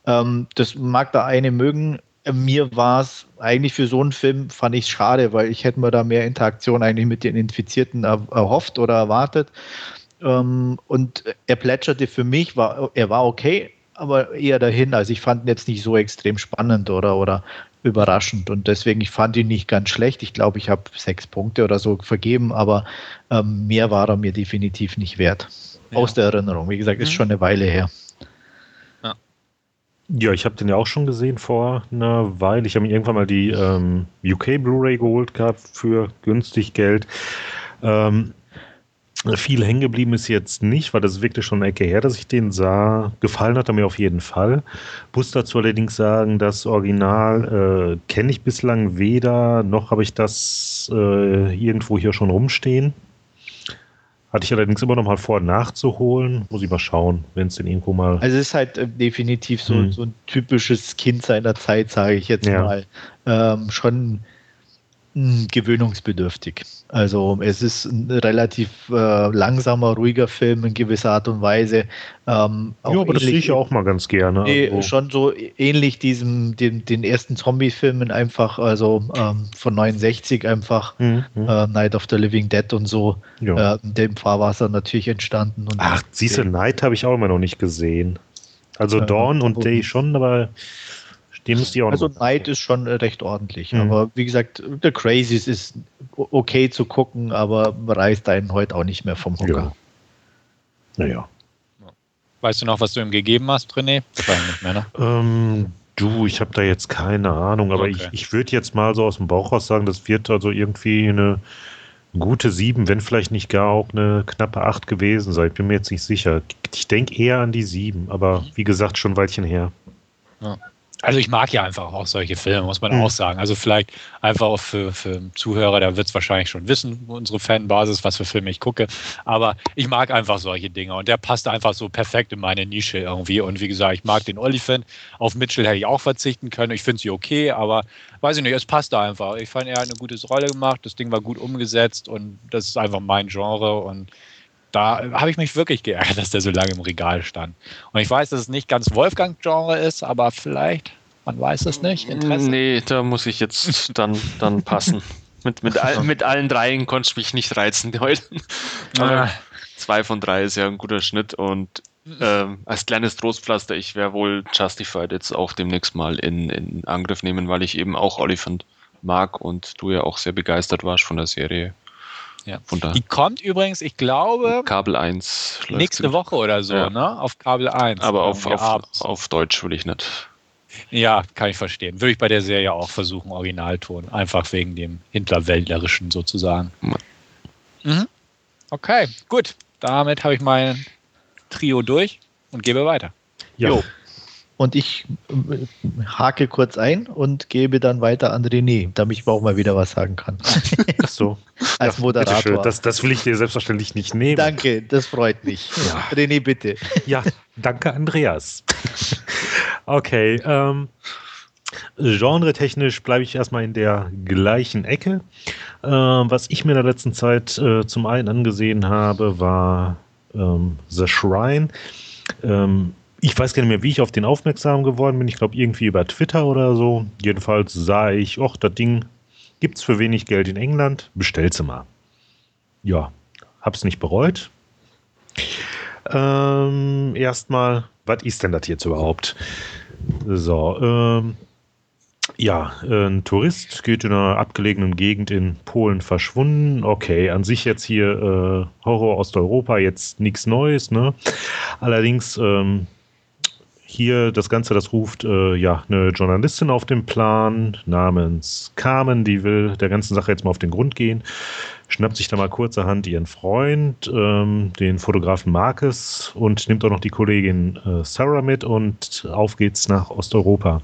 Ähm, das mag da eine mögen. Mir war es eigentlich für so einen Film, fand ich schade, weil ich hätte mir da mehr Interaktion eigentlich mit den Infizierten erhofft oder erwartet. Ähm, und er plätscherte für mich, war, er war okay, aber eher dahin. Also ich fand ihn jetzt nicht so extrem spannend oder, oder überraschend. Und deswegen, ich fand ihn nicht ganz schlecht. Ich glaube, ich habe sechs Punkte oder so vergeben, aber ähm, mehr war er mir definitiv nicht wert. Ja. Aus der Erinnerung. Wie gesagt, ist mhm. schon eine Weile her. Ja, ja ich habe den ja auch schon gesehen vor einer Weile. Ich habe mir irgendwann mal die ähm, UK Blu-ray geholt gehabt für günstig Geld. Ähm, viel hängen geblieben ist jetzt nicht, weil das wirkte schon eine Ecke her, dass ich den sah. Gefallen hat er mir auf jeden Fall. Muss dazu allerdings sagen, das Original äh, kenne ich bislang weder, noch habe ich das äh, irgendwo hier schon rumstehen. Hatte ich allerdings immer noch mal vor, nachzuholen. Muss ich mal schauen, wenn es denn irgendwo mal. Also es ist halt äh, definitiv so, hm. so ein typisches Kind seiner Zeit, sage ich jetzt ja. mal. Ähm, schon gewöhnungsbedürftig. Also es ist ein relativ äh, langsamer, ruhiger Film in gewisser Art und Weise. Ähm, ja, aber das sehe ich auch mal ganz gerne. Also. Schon so ähnlich diesem, den, den ersten Zombie-Filmen einfach, also ähm, von 69 einfach mhm. äh, Night of the Living Dead und so. Ja. Äh, in dem Fahrwasser natürlich entstanden. Ach, siehst du, Night habe ich auch immer noch nicht gesehen. Also Dawn und Day schon, aber den müsst ihr auch Also Night ist schon äh, recht ordentlich. Mhm. Aber wie gesagt, The Crazies ist okay zu gucken, aber reißt einen heute auch nicht mehr vom Hocker. Ja. Naja. Weißt du noch, was du ihm gegeben hast, René? Nicht mehr, ne? ähm, du, ich habe da jetzt keine Ahnung, aber okay. ich, ich würde jetzt mal so aus dem Bauch raus sagen, das wird also irgendwie eine gute sieben, wenn vielleicht nicht gar auch eine knappe acht gewesen sein. Ich bin mir jetzt nicht sicher. Ich denke eher an die sieben, aber mhm. wie gesagt, schon ein Weilchen her. Ja. Also ich mag ja einfach auch solche Filme, muss man mhm. auch sagen. Also vielleicht einfach auch für, für Zuhörer, da wird es wahrscheinlich schon wissen, unsere Fanbasis, was für Filme ich gucke. Aber ich mag einfach solche Dinge und der passt einfach so perfekt in meine Nische irgendwie. Und wie gesagt, ich mag den Oliphant. Auf Mitchell hätte ich auch verzichten können. Ich finde sie okay, aber weiß ich nicht, es passt da einfach. Ich fand, er hat eine gute Rolle gemacht, das Ding war gut umgesetzt und das ist einfach mein Genre und da habe ich mich wirklich geärgert, dass der so lange im Regal stand. Und ich weiß, dass es nicht ganz Wolfgang-Genre ist, aber vielleicht, man weiß es nicht. Interesse? Nee, da muss ich jetzt dann, dann passen. mit, mit, all, mit allen dreien konnte ich mich nicht reizen heute. Ah. zwei von drei ist ja ein guter Schnitt und ähm, als kleines Trostpflaster, ich wäre wohl Justified jetzt auch demnächst mal in, in Angriff nehmen, weil ich eben auch Oliphant mag und du ja auch sehr begeistert warst von der Serie. Ja. Die kommt übrigens, ich glaube, Kabel 1. Nächste Woche oder so, ja. ne? Auf Kabel 1. Aber auf, auf, auf, Deutsch will ich nicht. Ja, kann ich verstehen. Würde ich bei der Serie auch versuchen, Originalton. Einfach wegen dem Hinterwäldlerischen sozusagen. Mhm. Okay, gut. Damit habe ich mein Trio durch und gebe weiter. Ja. Jo. Und ich äh, hake kurz ein und gebe dann weiter an René, damit ich auch mal wieder was sagen kann. Ach so. Als ja, Moderator. Das, das, will ich dir selbstverständlich nicht nehmen. Danke, das freut mich. Ja. René, bitte. Ja, danke, Andreas. Okay. Ähm, Genre-technisch bleibe ich erstmal in der gleichen Ecke. Äh, was ich mir in der letzten Zeit äh, zum einen angesehen habe, war ähm, The Shrine. Ähm, ich weiß gar nicht mehr, wie ich auf den aufmerksam geworden bin. Ich glaube, irgendwie über Twitter oder so. Jedenfalls sah ich, ach, das Ding gibt es für wenig Geld in England. Bestell's mal. Ja, hab's nicht bereut. Ähm, erstmal, was ist denn das jetzt überhaupt? So, ähm, ja, ein Tourist geht in einer abgelegenen Gegend in Polen verschwunden. Okay, an sich jetzt hier äh, Horror Osteuropa, jetzt nichts Neues, ne? Allerdings ähm, hier das Ganze, das ruft äh, ja eine Journalistin auf den Plan namens Carmen, die will der ganzen Sache jetzt mal auf den Grund gehen, schnappt sich da mal kurzerhand ihren Freund, ähm, den Fotografen Marcus und nimmt auch noch die Kollegin äh, Sarah mit und auf geht's nach Osteuropa.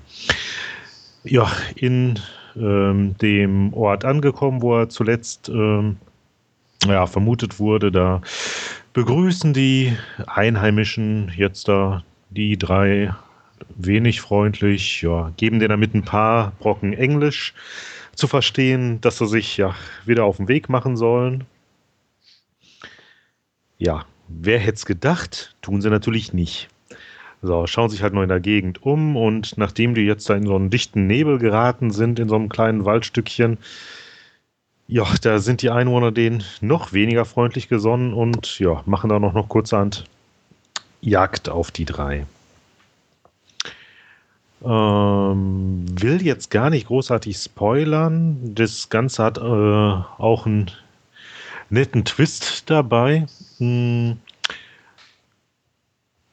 Ja, in ähm, dem Ort angekommen, wo er zuletzt ähm, ja, vermutet wurde, da begrüßen die Einheimischen jetzt da die drei wenig freundlich, ja, geben dir damit ein paar Brocken Englisch zu verstehen, dass sie sich ja wieder auf den Weg machen sollen. Ja, wer hätte es gedacht? Tun sie natürlich nicht. So, schauen sich halt nur in der Gegend um und nachdem die jetzt da in so einen dichten Nebel geraten sind, in so einem kleinen Waldstückchen, ja, da sind die Einwohner denen noch weniger freundlich gesonnen und ja, machen da noch, noch kurzerhand Jagd auf die drei. Ähm, will jetzt gar nicht großartig spoilern. Das Ganze hat äh, auch einen netten Twist dabei. Hm.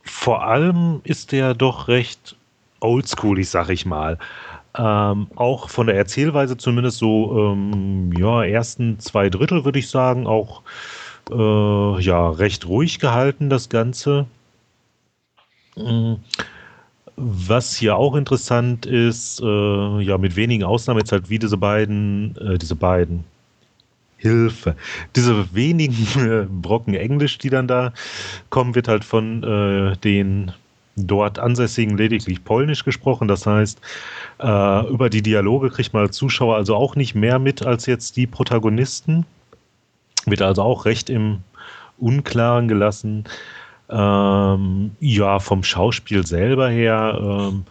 Vor allem ist der doch recht oldschoolig, sag ich mal. Ähm, auch von der Erzählweise zumindest so, ähm, ja, ersten zwei Drittel würde ich sagen, auch äh, ja, recht ruhig gehalten, das Ganze. Mhm. Was hier auch interessant ist, äh, ja, mit wenigen Ausnahmen jetzt halt wie diese beiden, äh, diese beiden, Hilfe. Diese wenigen äh, Brocken Englisch, die dann da kommen, wird halt von äh, den dort Ansässigen lediglich Polnisch gesprochen. Das heißt, äh, über die Dialoge kriegt man als Zuschauer also auch nicht mehr mit als jetzt die Protagonisten. Wird also auch recht im Unklaren gelassen. Ähm, ja, vom Schauspiel selber her, ähm,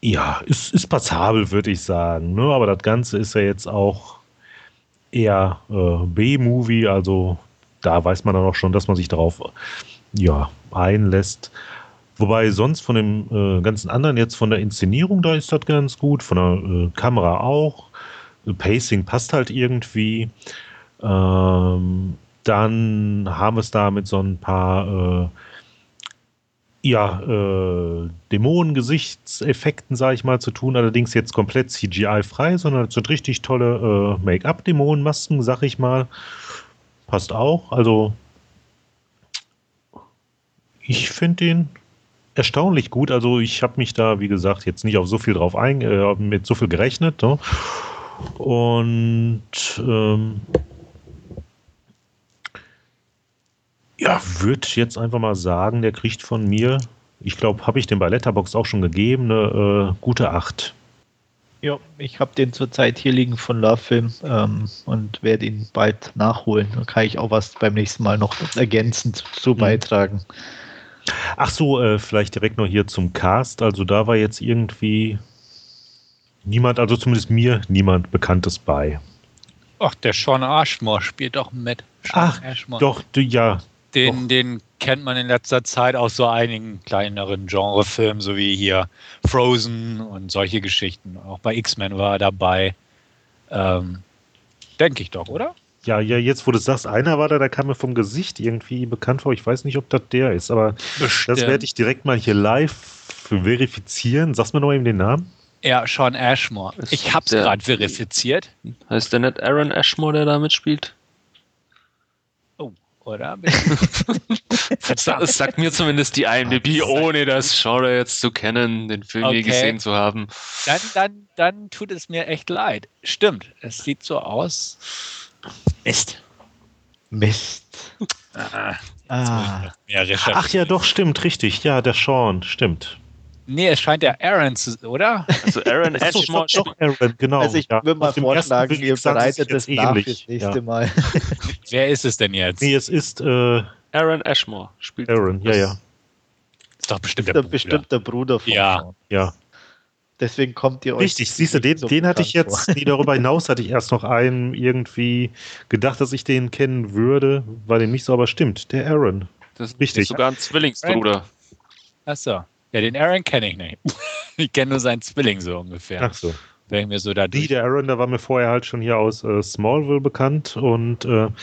ja, ist, ist passabel, würde ich sagen. Ne? Aber das Ganze ist ja jetzt auch eher äh, B-Movie, also da weiß man dann auch schon, dass man sich darauf ja, einlässt. Wobei sonst von dem äh, ganzen anderen jetzt von der Inszenierung, da ist das ganz gut, von der äh, Kamera auch. Pacing passt halt irgendwie. Ähm, dann haben wir es da mit so ein paar äh, ja, äh, Dämonengesichtseffekten, sage ich mal, zu tun. Allerdings jetzt komplett CGI-frei, sondern es sind richtig tolle äh, Make-up-Dämonenmasken, sag ich mal. Passt auch. Also, ich finde den erstaunlich gut. Also, ich habe mich da, wie gesagt, jetzt nicht auf so viel drauf ein, äh, mit so viel gerechnet. Ne? Und ähm, Ja, würde jetzt einfach mal sagen, der kriegt von mir, ich glaube, habe ich den bei Letterbox auch schon gegeben, eine äh, gute 8. Ja, ich habe den zurzeit hier liegen von Love Film ähm, und werde ihn bald nachholen. Dann kann ich auch was beim nächsten Mal noch ergänzend zu mhm. beitragen. Ach so, äh, vielleicht direkt noch hier zum Cast. Also da war jetzt irgendwie niemand, also zumindest mir niemand Bekanntes bei. Ach, der Sean Ashmore spielt doch mit. Sean Ach, Ashmore. doch, ja, den, den kennt man in letzter Zeit aus so einigen kleineren Genrefilmen, so wie hier Frozen und solche Geschichten. Auch bei X-Men war er dabei. Ähm, Denke ich doch, oder? Ja, ja, jetzt wo du sagst, einer war da, der kam mir vom Gesicht irgendwie bekannt vor. Ich weiß nicht, ob das der ist, aber Bestimmt. das werde ich direkt mal hier live verifizieren. Sagst mir noch eben den Namen? Ja, Sean Ashmore. Ist ich hab's gerade verifiziert. Heißt der nicht Aaron Ashmore, der da mitspielt? Oder? das sagt mir zumindest die IMDb, ohne das Genre jetzt zu kennen, den Film okay. je gesehen zu haben. Dann, dann, dann tut es mir echt leid. Stimmt, es sieht so aus. Mist. Mist. Ah, ah. Ach ja, doch, stimmt, richtig. Ja, der Sean, stimmt. Nee, es scheint der Aaron zu, oder? Also Aaron Ashmore. So, doch, Aaron, genau. Also ich ja. würde mal vorschlagen, ihr bereitet das nach fürs nächste ja. Mal. Wer ist es denn jetzt? Nee, es ist äh, Aaron Ashmore. Spielt Aaron, ja, ja. Ist doch bestimmt der, der Bruder. bestimmt der Bruder von Ja, ja. Deswegen kommt ihr euch. Richtig, siehst du, den, so den hatte ich jetzt, nee, darüber hinaus hatte ich erst noch einen irgendwie gedacht, dass ich den kennen würde, weil den nicht so, aber stimmt, der Aaron. Das ist richtig. Ist sogar ein Zwillingsbruder. Achso. Ja, den Aaron kenne ich nicht. ich kenne nur seinen Zwilling so ungefähr. Ach so. Wenn ich mir so da Die, der Aaron, der war mir vorher halt schon hier aus äh, Smallville bekannt und äh, mhm.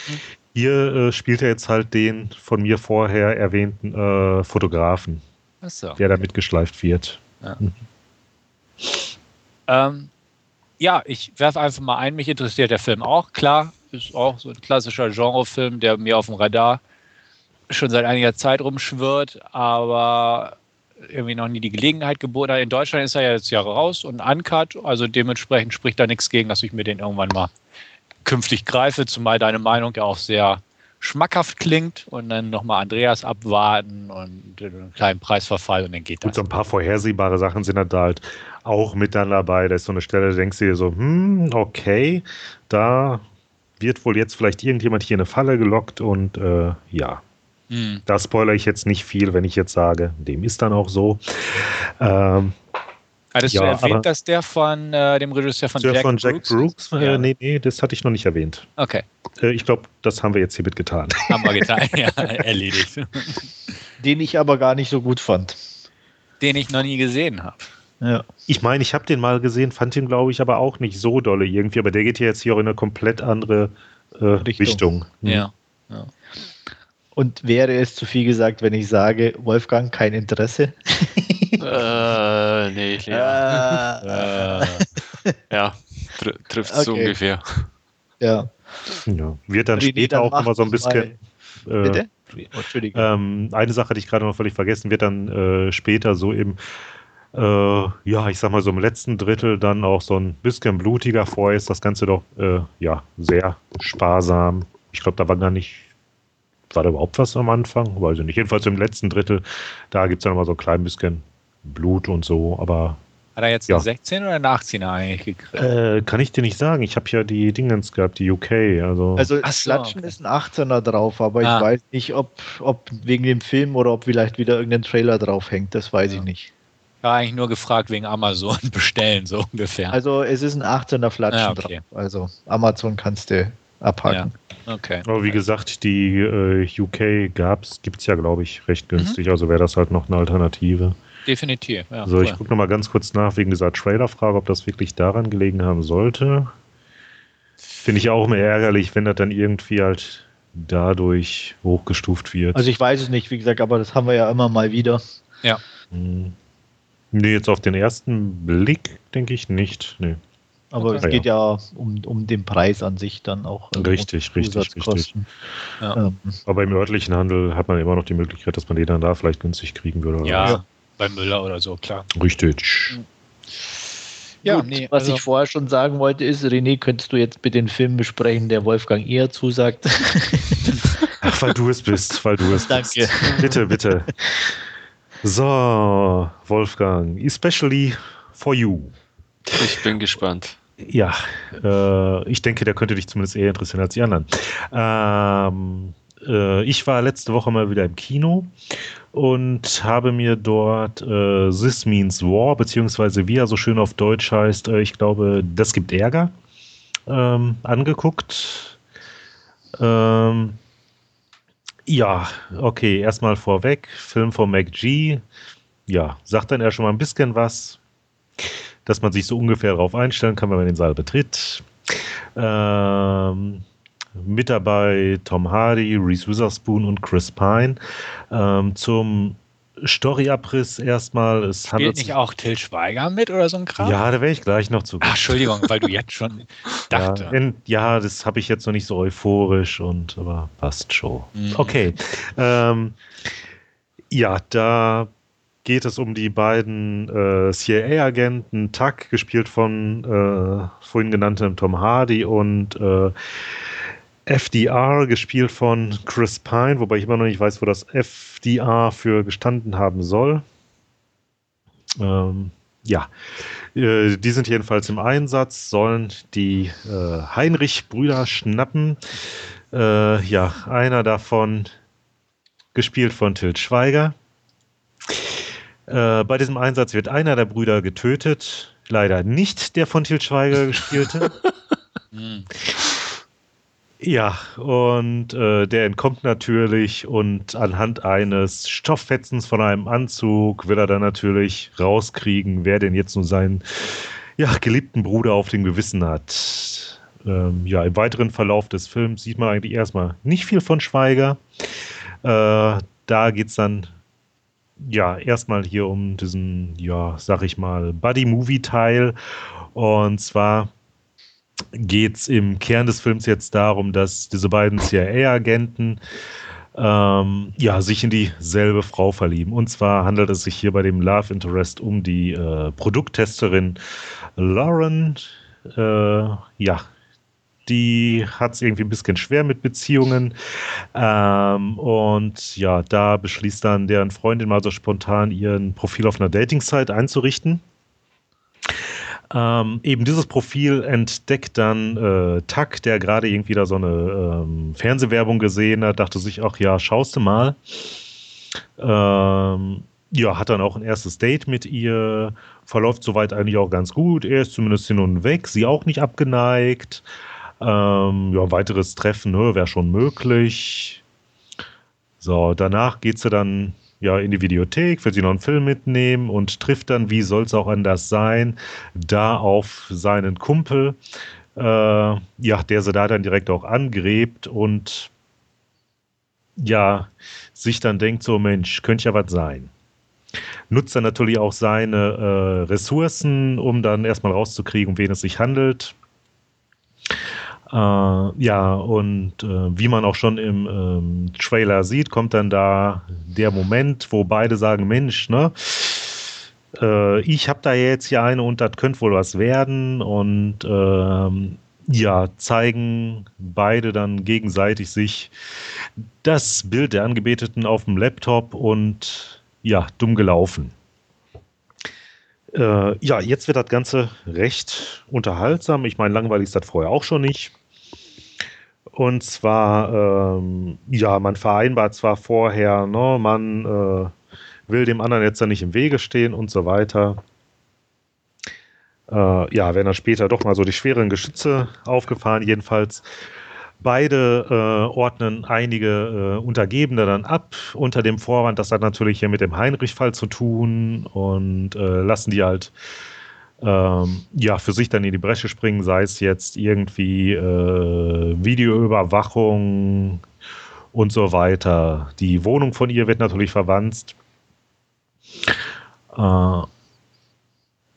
hier äh, spielt er jetzt halt den von mir vorher erwähnten äh, Fotografen, so. der da mitgeschleift wird. Ja. Mhm. Ähm, ja, ich werfe einfach mal ein, mich interessiert der Film auch. Klar, ist auch so ein klassischer Genrefilm, der mir auf dem Radar schon seit einiger Zeit rumschwirrt, aber irgendwie noch nie die Gelegenheit geboten hat. In Deutschland ist er ja jetzt Jahre raus und uncut, also dementsprechend spricht da nichts gegen, dass ich mir den irgendwann mal künftig greife, zumal deine Meinung ja auch sehr schmackhaft klingt und dann nochmal Andreas abwarten und einen kleinen Preisverfall und dann geht Gut, das. so ein paar vorhersehbare Sachen sind da halt auch mit dann dabei. Da ist so eine Stelle, da denkst du dir so, hm, okay, da wird wohl jetzt vielleicht irgendjemand hier in eine Falle gelockt und äh, ja. Hm. Da spoilere ich jetzt nicht viel, wenn ich jetzt sage, dem ist dann auch so. Ähm, Hattest ja, du erwähnt, dass der von äh, dem Regisseur von Jack, von Jack Brooks? Brooks? Äh, ja. Nee, nee, das hatte ich noch nicht erwähnt. Okay. Äh, ich glaube, das haben wir jetzt hiermit getan. Haben wir getan, ja, erledigt. Den ich aber gar nicht so gut fand. Den ich noch nie gesehen habe. Ja. Ich meine, ich habe den mal gesehen, fand den, glaube ich, aber auch nicht so dolle irgendwie, aber der geht ja jetzt hier auch in eine komplett andere äh, Richtung. Richtung. Hm. Ja. ja. Und wäre es zu viel gesagt, wenn ich sage, Wolfgang, kein Interesse? äh, nee, ja. Äh, ja, tr trifft es okay. ungefähr. Ja. ja. Wird dann René, später dann auch immer so ein bisschen. Äh, Bitte? Entschuldigung. Ähm, eine Sache hatte ich gerade noch völlig vergessen, wird dann äh, später so im äh, ja, ich sag mal so im letzten Drittel dann auch so ein bisschen blutiger. Vorher ist das Ganze doch äh, ja sehr sparsam. Ich glaube, da war gar nicht, war da überhaupt was am Anfang? Weiß ich nicht. Jedenfalls im letzten Drittel, da gibt es dann mal so ein klein bisschen Blut und so, aber. Hat er jetzt ja. eine 16 oder eine 18er eigentlich gekriegt? Äh, kann ich dir nicht sagen. Ich habe ja die Dingens gehabt, die UK. Also, also so, Klatschen okay. ist ein 18er drauf, aber ah. ich weiß nicht, ob, ob wegen dem Film oder ob vielleicht wieder irgendein Trailer drauf hängt. Das weiß ja. ich nicht. Ja, eigentlich nur gefragt wegen Amazon bestellen, so ungefähr. Also es ist ein 18er Flatschen ja, okay. drauf. Also Amazon kannst du abhaken. Ja. Okay. Aber wie gesagt, die äh, UK gibt es ja, glaube ich, recht günstig. Mhm. Also wäre das halt noch eine Alternative. Definitiv, ja. So, ich gucke nochmal ganz kurz nach wegen dieser Trailer-Frage, ob das wirklich daran gelegen haben sollte. Finde ich auch mehr ärgerlich, wenn das dann irgendwie halt dadurch hochgestuft wird. Also ich weiß es nicht, wie gesagt, aber das haben wir ja immer mal wieder. Ja. Hm. Nee, jetzt auf den ersten Blick denke ich nicht. Nee. Aber okay. es geht ja um, um den Preis an sich dann auch. Also richtig, richtig, richtig. Ja. Ähm. Aber im örtlichen Handel hat man immer noch die Möglichkeit, dass man den dann da vielleicht günstig kriegen würde. Ja, ja. bei Müller oder so, klar. Richtig. Ja, Gut, nee, was also ich vorher schon sagen wollte, ist, René, könntest du jetzt bitte den Film besprechen, der Wolfgang eher zusagt? Ach, weil du es bist, weil du es Danke. bist. Danke. Bitte, bitte. So, Wolfgang, especially for you. Ich bin gespannt. Ja, äh, ich denke, der könnte dich zumindest eher interessieren als die anderen. Ähm, äh, ich war letzte Woche mal wieder im Kino und habe mir dort äh, This Means War, beziehungsweise wie er so schön auf Deutsch heißt, äh, ich glaube, das gibt Ärger, ähm, angeguckt. Ähm, ja, okay, erstmal vorweg, Film von MacG. Ja, sagt dann ja schon mal ein bisschen was, dass man sich so ungefähr darauf einstellen kann, wenn man den Saal betritt. Ähm, mit dabei Tom Hardy, Reese Witherspoon und Chris Pine. Ähm, zum Storyabriss erstmal. Es Spielt nicht auch Till Schweiger mit oder so ein Kram? Ja, da wäre ich gleich noch zu. Ach, Entschuldigung, weil du jetzt schon dachte. Ja, in, ja das habe ich jetzt noch nicht so euphorisch und aber passt schon. Mhm. Okay. Ähm, ja, da geht es um die beiden äh, CIA-Agenten, Tuck, gespielt von äh, vorhin genanntem Tom Hardy und äh, FDR, gespielt von Chris Pine, wobei ich immer noch nicht weiß, wo das FDR für gestanden haben soll. Ähm, ja, äh, die sind jedenfalls im Einsatz, sollen die äh, Heinrich-Brüder schnappen. Äh, ja, einer davon gespielt von Til Schweiger. Äh, bei diesem Einsatz wird einer der Brüder getötet. Leider nicht der von Til Schweiger gespielte. Hm. Ja, und äh, der entkommt natürlich und anhand eines Stofffetzens von einem Anzug will er dann natürlich rauskriegen, wer denn jetzt nun seinen ja, geliebten Bruder auf dem Gewissen hat. Ähm, ja, im weiteren Verlauf des Films sieht man eigentlich erstmal nicht viel von Schweiger. Äh, da geht es dann ja erstmal hier um diesen, ja, sag ich mal, Buddy-Movie-Teil. Und zwar geht es im Kern des Films jetzt darum, dass diese beiden CIA-Agenten ähm, ja, sich in dieselbe Frau verlieben. Und zwar handelt es sich hier bei dem Love Interest um die äh, Produkttesterin Lauren, äh, ja, die hat es irgendwie ein bisschen schwer mit Beziehungen. Ähm, und ja, da beschließt dann deren Freundin mal so spontan ihren Profil auf einer Dating-Site einzurichten. Ähm, eben dieses Profil entdeckt dann äh, Tuck, der gerade irgendwie da so eine ähm, Fernsehwerbung gesehen hat, dachte sich, ach ja, schaust du mal. Ähm, ja, hat dann auch ein erstes Date mit ihr, verläuft soweit eigentlich auch ganz gut. Er ist zumindest hin und weg, sie auch nicht abgeneigt. Ähm, ja, weiteres Treffen ne, wäre schon möglich. So, danach geht sie dann ja in die Videothek, will sie noch einen Film mitnehmen und trifft dann, wie soll es auch anders sein, da auf seinen Kumpel, äh, ja, der sie da dann direkt auch angrebt und ja, sich dann denkt, so Mensch, könnte ja was sein. Nutzt dann natürlich auch seine äh, Ressourcen, um dann erstmal rauszukriegen, um wen es sich handelt. Äh, ja, und äh, wie man auch schon im ähm, Trailer sieht, kommt dann da der Moment, wo beide sagen, Mensch, ne, äh, ich habe da jetzt hier eine und das könnte wohl was werden und ähm, ja, zeigen beide dann gegenseitig sich das Bild der Angebeteten auf dem Laptop und ja, dumm gelaufen. Äh, ja, jetzt wird das Ganze recht unterhaltsam. Ich meine, langweilig ist das vorher auch schon nicht. Und zwar, ähm, ja, man vereinbart zwar vorher, ne, man äh, will dem anderen jetzt ja nicht im Wege stehen und so weiter. Äh, ja, werden dann später doch mal so die schweren Geschütze aufgefahren. Jedenfalls beide äh, ordnen einige äh, Untergebene dann ab, unter dem Vorwand, das hat natürlich hier mit dem Heinrich-Fall zu tun und äh, lassen die halt ähm, ja, für sich dann in die Bresche springen, sei es jetzt irgendwie äh, Videoüberwachung und so weiter. Die Wohnung von ihr wird natürlich verwandt. Äh,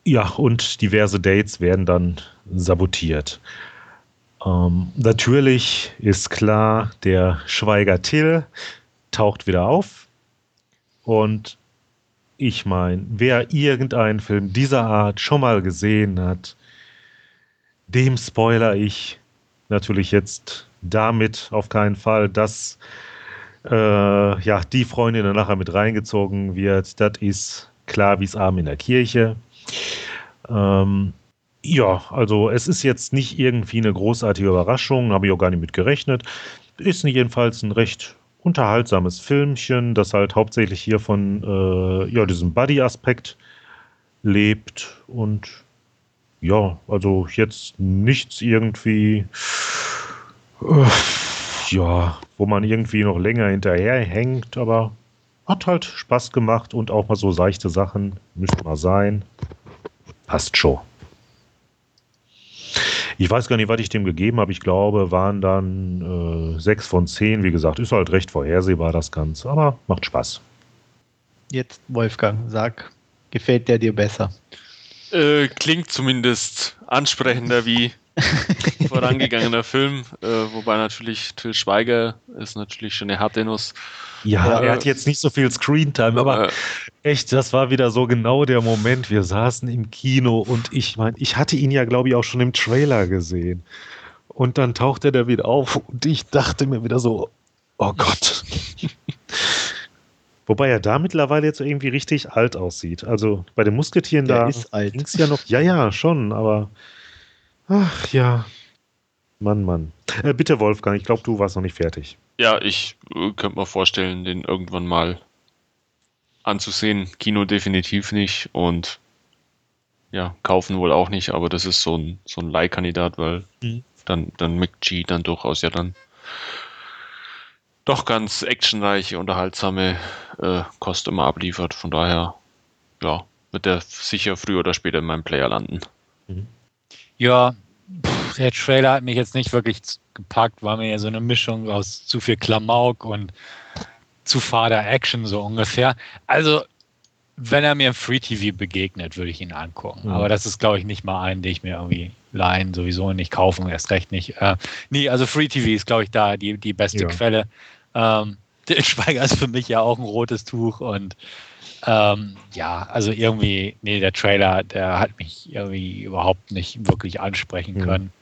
ja, und diverse Dates werden dann sabotiert. Ähm, natürlich ist klar, der Schweiger Till taucht wieder auf und ich meine, wer irgendeinen Film dieser Art schon mal gesehen hat, dem spoiler ich natürlich jetzt damit auf keinen Fall, dass äh, ja, die Freundin dann nachher mit reingezogen wird. Das ist klar wie es Abend in der Kirche. Ähm, ja, also es ist jetzt nicht irgendwie eine großartige Überraschung, habe ich auch gar nicht mit gerechnet. Ist jedenfalls ein recht unterhaltsames Filmchen, das halt hauptsächlich hier von äh, ja, diesem Buddy-Aspekt lebt und ja, also jetzt nichts irgendwie, äh, ja, wo man irgendwie noch länger hinterher hängt, aber hat halt Spaß gemacht und auch mal so seichte Sachen, müsste mal sein. Passt schon. Ich weiß gar nicht, was ich dem gegeben habe. Ich glaube, waren dann äh, sechs von zehn. Wie gesagt, ist halt recht vorhersehbar das Ganze, aber macht Spaß. Jetzt, Wolfgang, sag, gefällt der dir besser? Äh, klingt zumindest ansprechender wie vorangegangener Film, äh, wobei natürlich Till Schweiger ist natürlich schon eine harte Nuss. Ja, er hat jetzt nicht so viel Screentime, aber äh, echt, das war wieder so genau der Moment. Wir saßen im Kino und ich meine, ich hatte ihn ja, glaube ich, auch schon im Trailer gesehen. Und dann tauchte er wieder auf und ich dachte mir wieder so, oh Gott. Wobei er da mittlerweile jetzt irgendwie richtig alt aussieht. Also bei den Musketieren der da ging es ja noch. Ja, ja, schon, aber ach ja. Mann, Mann. Äh, bitte, Wolfgang, ich glaube, du warst noch nicht fertig. Ja, ich äh, könnte mir vorstellen, den irgendwann mal anzusehen. Kino definitiv nicht und ja, kaufen wohl auch nicht, aber das ist so ein, so ein Leihkandidat, weil mhm. dann, dann McG dann durchaus ja dann doch ganz actionreiche, unterhaltsame äh, Kost immer abliefert. Von daher, ja, wird der sicher früher oder später in meinem Player landen. Mhm. Ja, der Trailer hat mich jetzt nicht wirklich gepackt, war mir ja so eine Mischung aus zu viel Klamauk und zu fader Action so ungefähr. Also, wenn er mir im Free TV begegnet, würde ich ihn angucken. Mhm. Aber das ist, glaube ich, nicht mal einen, den ich mir irgendwie leihen, sowieso nicht kaufen, erst recht nicht. Äh, nee, also Free TV ist, glaube ich, da die, die beste ja. Quelle. Ähm, der Schweiger ist für mich ja auch ein rotes Tuch und ähm, ja, also irgendwie, nee, der Trailer, der hat mich irgendwie überhaupt nicht wirklich ansprechen mhm. können.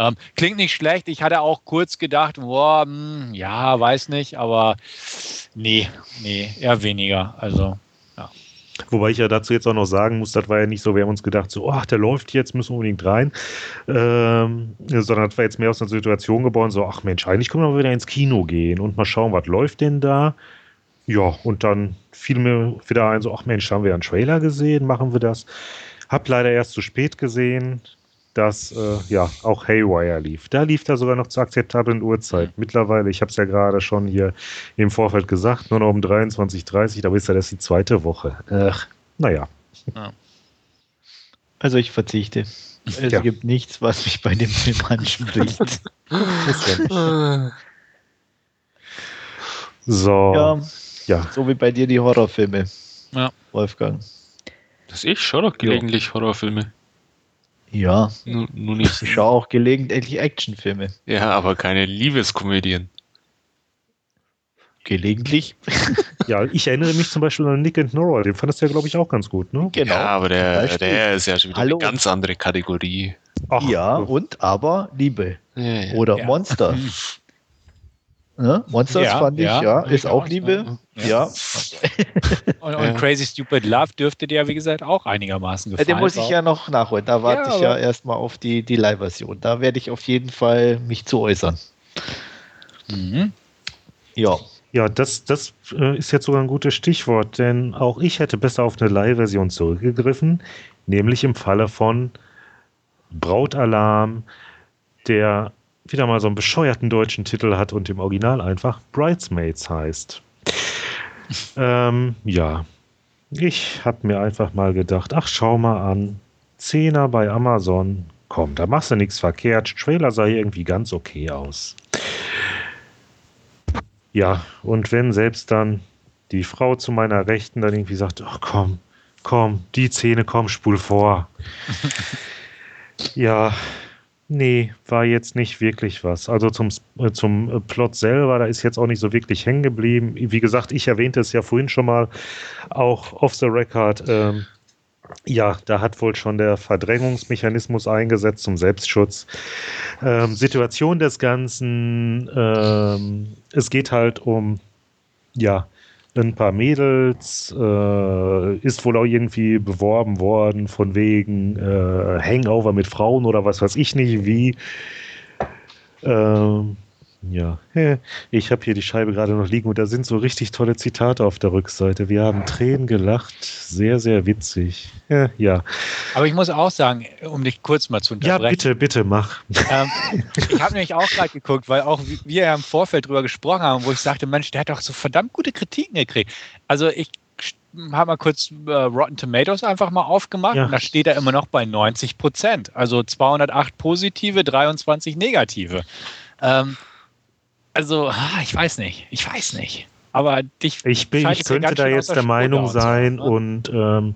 Ähm, klingt nicht schlecht. Ich hatte auch kurz gedacht, boah, mh, hm, ja, weiß nicht, aber nee, nee, eher weniger. Also, ja. Wobei ich ja dazu jetzt auch noch sagen muss, das war ja nicht so, wir haben uns gedacht, so, ach, der läuft jetzt, müssen wir unbedingt rein. Ähm, sondern das war jetzt mehr aus einer Situation geboren, so, ach Mensch, eigentlich können wir mal wieder ins Kino gehen und mal schauen, was läuft denn da. Ja, und dann fiel mir wieder ein, so, ach Mensch, haben wir einen Trailer gesehen, machen wir das. Hab leider erst zu spät gesehen, dass äh, ja auch Haywire lief. Da lief er sogar noch zur akzeptablen Uhrzeit. Mittlerweile, ich habe es ja gerade schon hier im Vorfeld gesagt, nur noch um 23.30 Uhr, da ist ja das die zweite Woche. Ach, naja. Ja. Also ich verzichte. Es ja. gibt nichts, was mich bei dem Film anspricht. so. Ja, ja. So wie bei dir die Horrorfilme. Ja. Wolfgang. Das ich schaue doch gelegentlich ja. Horrorfilme. Ja. Nur, nur nicht. Ich schaue auch gelegentlich Actionfilme. Ja, aber keine Liebeskomödien. Gelegentlich. ja, ich erinnere mich zum Beispiel an Nick and Nora, den fandest du ja, glaube ich, auch ganz gut, ne? Genau. Ja, aber der, der ist ja schon wieder Hallo. eine ganz andere Kategorie. Ach, ja, und aber Liebe. Ja, ja. Oder ja. Monster. Ne? Monsters ja, fand ich, ja, ja ist auch Liebe. Ja. und, und, Crazy Stupid Love dürfte dir ja, wie gesagt, auch einigermaßen gefallen. Den muss ich ja noch nachholen. Da warte ich ja erstmal auf die, die Live-Version. Da werde ich auf jeden Fall mich zu äußern. Mhm. Ja. Ja, das, das äh, ist jetzt sogar ein gutes Stichwort, denn auch ich hätte besser auf eine Live-Version zurückgegriffen, nämlich im Falle von Brautalarm, der wieder mal so einen bescheuerten deutschen Titel hat und im Original einfach Bridesmaids heißt. ähm, ja, ich habe mir einfach mal gedacht, ach schau mal an, Zehner bei Amazon, komm, da machst du nichts verkehrt. Trailer sah irgendwie ganz okay aus. Ja, und wenn selbst dann die Frau zu meiner Rechten dann irgendwie sagt, ach komm, komm, die Zähne, komm, spul vor. ja, Nee, war jetzt nicht wirklich was. Also zum, äh, zum äh, Plot selber, da ist jetzt auch nicht so wirklich hängen geblieben. Wie gesagt, ich erwähnte es ja vorhin schon mal, auch off the record. Ähm, ja, da hat wohl schon der Verdrängungsmechanismus eingesetzt zum Selbstschutz. Ähm, Situation des Ganzen, ähm, es geht halt um, ja, ein paar Mädels, äh, ist wohl auch irgendwie beworben worden von wegen äh, Hangover mit Frauen oder was weiß ich nicht wie. Ähm, ja, ich habe hier die Scheibe gerade noch liegen und da sind so richtig tolle Zitate auf der Rückseite. Wir haben Tränen gelacht, sehr, sehr witzig. Ja. Aber ich muss auch sagen, um dich kurz mal zu unterbrechen. Ja, bitte, bitte, mach. Ähm, ich habe nämlich auch gerade geguckt, weil auch wir ja im Vorfeld drüber gesprochen haben, wo ich sagte, Mensch, der hat doch so verdammt gute Kritiken gekriegt. Also ich habe mal kurz äh, Rotten Tomatoes einfach mal aufgemacht ja. und da steht er immer noch bei 90 Prozent. Also 208 positive, 23 negative. Ähm, also, ich weiß nicht. Ich weiß nicht. Aber dich. Ich, bin, ich könnte da jetzt der Meinung sein so, ne? und. Ähm,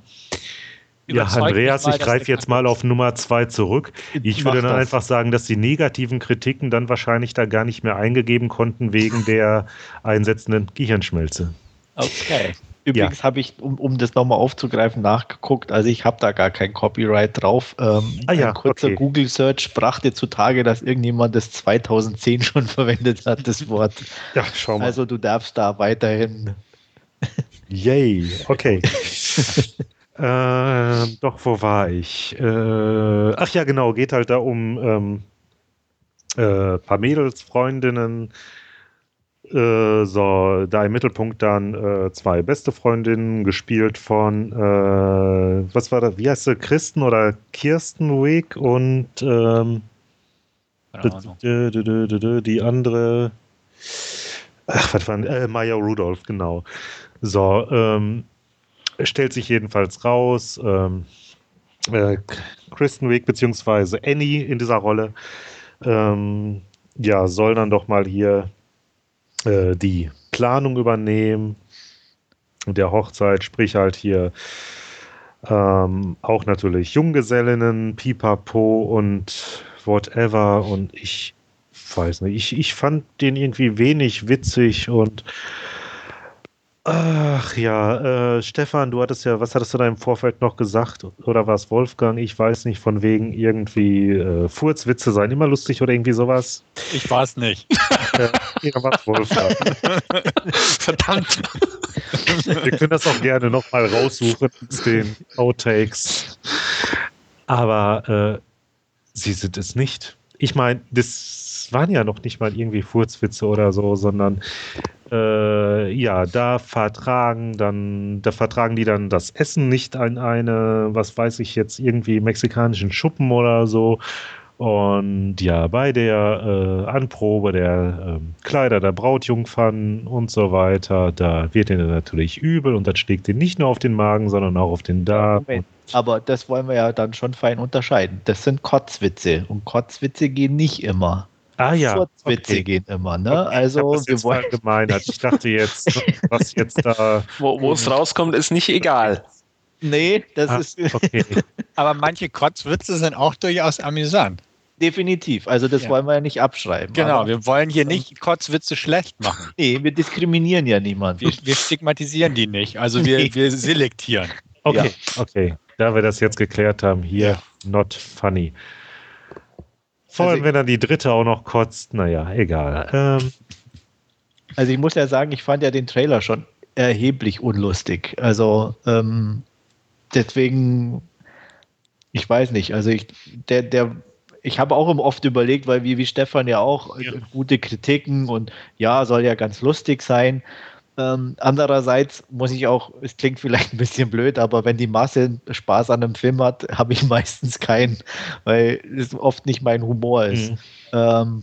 ja, Andreas, mal, ich greife jetzt mal auf Nummer zwei zurück. Ich würde dann das. einfach sagen, dass die negativen Kritiken dann wahrscheinlich da gar nicht mehr eingegeben konnten wegen der einsetzenden Gehirnschmelze. Okay. Übrigens ja. habe ich, um, um das nochmal aufzugreifen, nachgeguckt. Also ich habe da gar kein Copyright drauf. Ähm, ah, ja, ein kurzer okay. Google-Search brachte zutage, dass irgendjemand das 2010 schon verwendet hat, das Wort. Ja, schau mal. Also du darfst da weiterhin. Yay, okay. äh, doch, wo war ich? Äh, ach ja, genau, geht halt da um ähm, äh, paar Mädels, Freundinnen, äh, so, da im Mittelpunkt dann äh, zwei beste Freundinnen, gespielt von, äh, was war das, wie heißt sie, Kristen oder Kirsten Wick und ähm, die andere, ach, was war, äh, Maya Rudolph, genau. So, ähm, stellt sich jedenfalls raus, ähm, äh, Kristen Wick beziehungsweise Annie in dieser Rolle, ähm, ja, soll dann doch mal hier äh, die Planung übernehmen der Hochzeit, sprich halt hier ähm, auch natürlich Junggesellinnen, Pipapo und whatever. Und ich weiß nicht, ich, ich fand den irgendwie wenig witzig und Ach ja, äh, Stefan, du hattest ja, was hattest du da im Vorfeld noch gesagt? Oder war es Wolfgang? Ich weiß nicht, von wegen irgendwie äh, Furzwitze seien immer lustig oder irgendwie sowas. Ich es nicht. War es Wolfgang. Verdammt. Wir können das auch gerne nochmal raussuchen, den Outtakes. Aber äh, sie sind es nicht. Ich meine, das waren ja noch nicht mal irgendwie Furzwitze oder so, sondern äh, ja, da vertragen dann, da vertragen die dann das Essen nicht an eine, was weiß ich jetzt, irgendwie mexikanischen Schuppen oder so. Und ja, bei der äh, Anprobe der äh, Kleider der Brautjungfern und so weiter, da wird ihnen natürlich übel und das schlägt ihn nicht nur auf den Magen, sondern auch auf den Darm. Ja, Aber das wollen wir ja dann schon fein unterscheiden. Das sind Kotzwitze und Kotzwitze gehen nicht immer. Ah ja. Kurzwitze okay. gehen immer, ne? Okay. Also wir wollen. Ich dachte jetzt, was jetzt da. Wo es rauskommt, ist nicht egal. Nee, das ah, ist. Okay. Aber manche Kotzwitze sind auch durchaus amüsant. Definitiv. Also das ja. wollen wir ja nicht abschreiben. Genau, wir wollen hier nicht Kotzwitze schlecht machen. Nee, wir diskriminieren ja niemanden. Wir, wir stigmatisieren die nicht. Also wir, nee. wir selektieren. Okay, ja. okay. Da wir das jetzt geklärt haben, hier not funny. Vor allem, also, wenn dann die dritte auch noch kotzt, naja, egal. Ähm. Also ich muss ja sagen, ich fand ja den Trailer schon erheblich unlustig. Also ähm, deswegen, ich weiß nicht, also ich, der, der, ich habe auch oft überlegt, weil wie, wie Stefan ja auch ja. gute Kritiken und ja, soll ja ganz lustig sein. Ähm, andererseits muss ich auch, es klingt vielleicht ein bisschen blöd, aber wenn die Masse Spaß an einem Film hat, habe ich meistens keinen, weil es oft nicht mein Humor ist. Mhm. Ähm,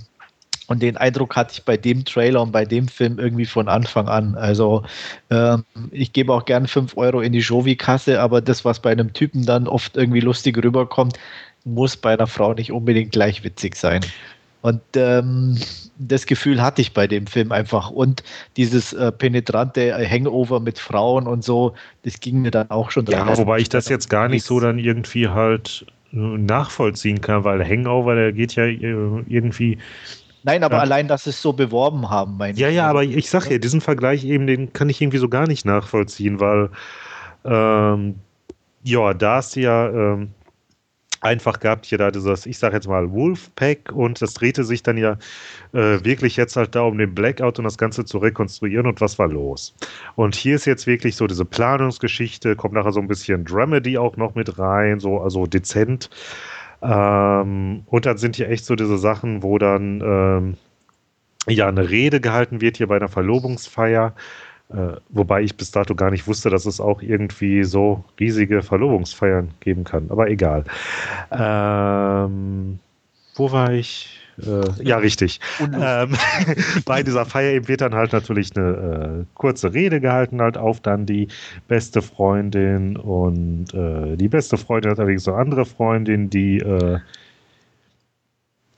und den Eindruck hatte ich bei dem Trailer und bei dem Film irgendwie von Anfang an. Also ähm, ich gebe auch gern 5 Euro in die Jovi-Kasse, aber das, was bei einem Typen dann oft irgendwie lustig rüberkommt, muss bei einer Frau nicht unbedingt gleich witzig sein. Und ähm, das Gefühl hatte ich bei dem Film einfach. Und dieses äh, penetrante Hangover mit Frauen und so, das ging mir dann auch schon dran. Ja, wobei ich das jetzt gar nicht so dann irgendwie halt äh, nachvollziehen kann, weil Hangover, der geht ja äh, irgendwie. Nein, aber ja. allein, dass sie es so beworben haben, meine Ja, ich. ja, aber ich sag ja, diesen Vergleich eben, den kann ich irgendwie so gar nicht nachvollziehen, weil ähm, ja, da ist ja ähm, einfach gab hier da dieses, ich sage jetzt mal Wolfpack und das drehte sich dann ja äh, wirklich jetzt halt da um den Blackout und das Ganze zu rekonstruieren und was war los. Und hier ist jetzt wirklich so diese Planungsgeschichte, kommt nachher so ein bisschen Dramedy auch noch mit rein, so also dezent. Ähm, und dann sind hier echt so diese Sachen, wo dann ähm, ja eine Rede gehalten wird hier bei einer Verlobungsfeier äh, wobei ich bis dato gar nicht wusste, dass es auch irgendwie so riesige Verlobungsfeiern geben kann. Aber egal. Ähm, wo war ich? Äh, ja, richtig. Ähm, bei dieser Feier eben wird dann halt natürlich eine äh, kurze Rede gehalten, halt auf dann die beste Freundin und äh, die beste Freundin hat allerdings eine andere Freundin, die äh,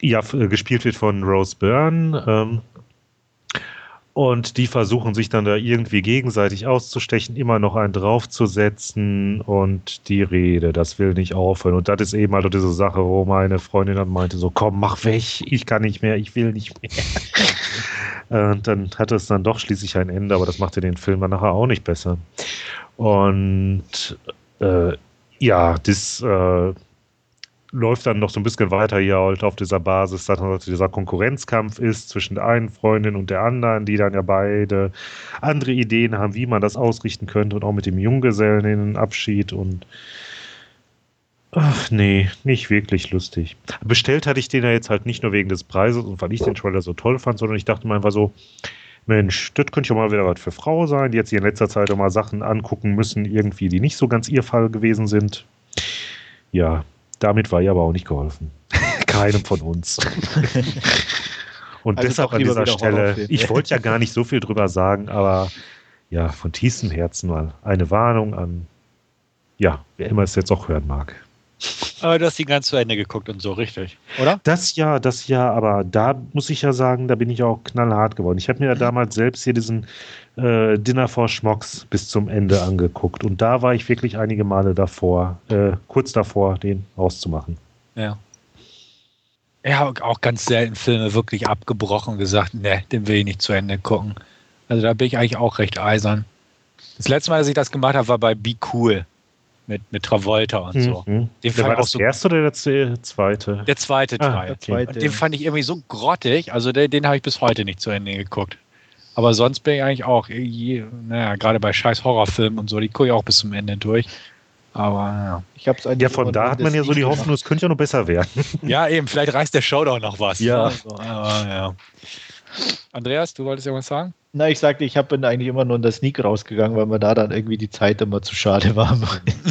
ja gespielt wird von Rose Byrne. Ähm, und die versuchen sich dann da irgendwie gegenseitig auszustechen, immer noch einen draufzusetzen und die Rede, das will nicht aufhören. Und das ist eben halt diese Sache, wo meine Freundin dann meinte, so komm, mach weg, ich kann nicht mehr, ich will nicht mehr. und dann hatte es dann doch schließlich ein Ende, aber das machte den Film dann nachher auch nicht besser. Und äh, ja, das äh, läuft dann noch so ein bisschen weiter hier halt auf dieser Basis, dass halt dieser Konkurrenzkampf ist zwischen der einen Freundin und der anderen, die dann ja beide andere Ideen haben, wie man das ausrichten könnte und auch mit dem Junggesellen in den Abschied und ach nee, nicht wirklich lustig. Bestellt hatte ich den ja jetzt halt nicht nur wegen des Preises und weil ich den Trailer so toll fand, sondern ich dachte mir einfach so, Mensch, das könnte ja mal wieder was für Frau sein, die jetzt hier in letzter Zeit auch mal Sachen angucken müssen, irgendwie, die nicht so ganz ihr Fall gewesen sind. Ja, damit war ihr aber auch nicht geholfen. Keinem von uns. Und also deshalb an dieser Stelle, ich wollte ja gar nicht so viel drüber sagen, aber ja, von tiefstem Herzen mal eine Warnung an, ja, wer immer es jetzt auch hören mag. Aber du hast die ganz zu Ende geguckt und so, richtig, oder? Das ja, das ja, aber da muss ich ja sagen, da bin ich auch knallhart geworden. Ich habe mir ja mhm. damals selbst hier diesen äh, Dinner for Schmocks bis zum Ende angeguckt und da war ich wirklich einige Male davor, äh, kurz davor, den auszumachen. Ja. Habe auch ganz selten Filme wirklich abgebrochen und gesagt, ne, den will ich nicht zu Ende gucken. Also da bin ich eigentlich auch recht eisern. Das letzte Mal, dass ich das gemacht habe, war bei Be Cool mit, mit Travolta und so. Mhm. Den der war das so erste oder der zweite? Der zweite ah, Teil. Okay. Den fand ich irgendwie so grottig, also den, den habe ich bis heute nicht zu Ende geguckt. Aber sonst bin ich eigentlich auch, je, naja, gerade bei scheiß Horrorfilmen und so, die gucke ich auch bis zum Ende durch. Aber ja. Ich hab's ja, von da hat man ja so die Hoffnung, es könnte ja noch besser werden. Ja, eben, vielleicht reißt der Showdown noch was. Ja. Also, aber, ja. Andreas, du wolltest ja was sagen? Na, ich sagte, ich bin eigentlich immer nur in der Sneak rausgegangen, weil mir da dann irgendwie die Zeit immer zu schade war.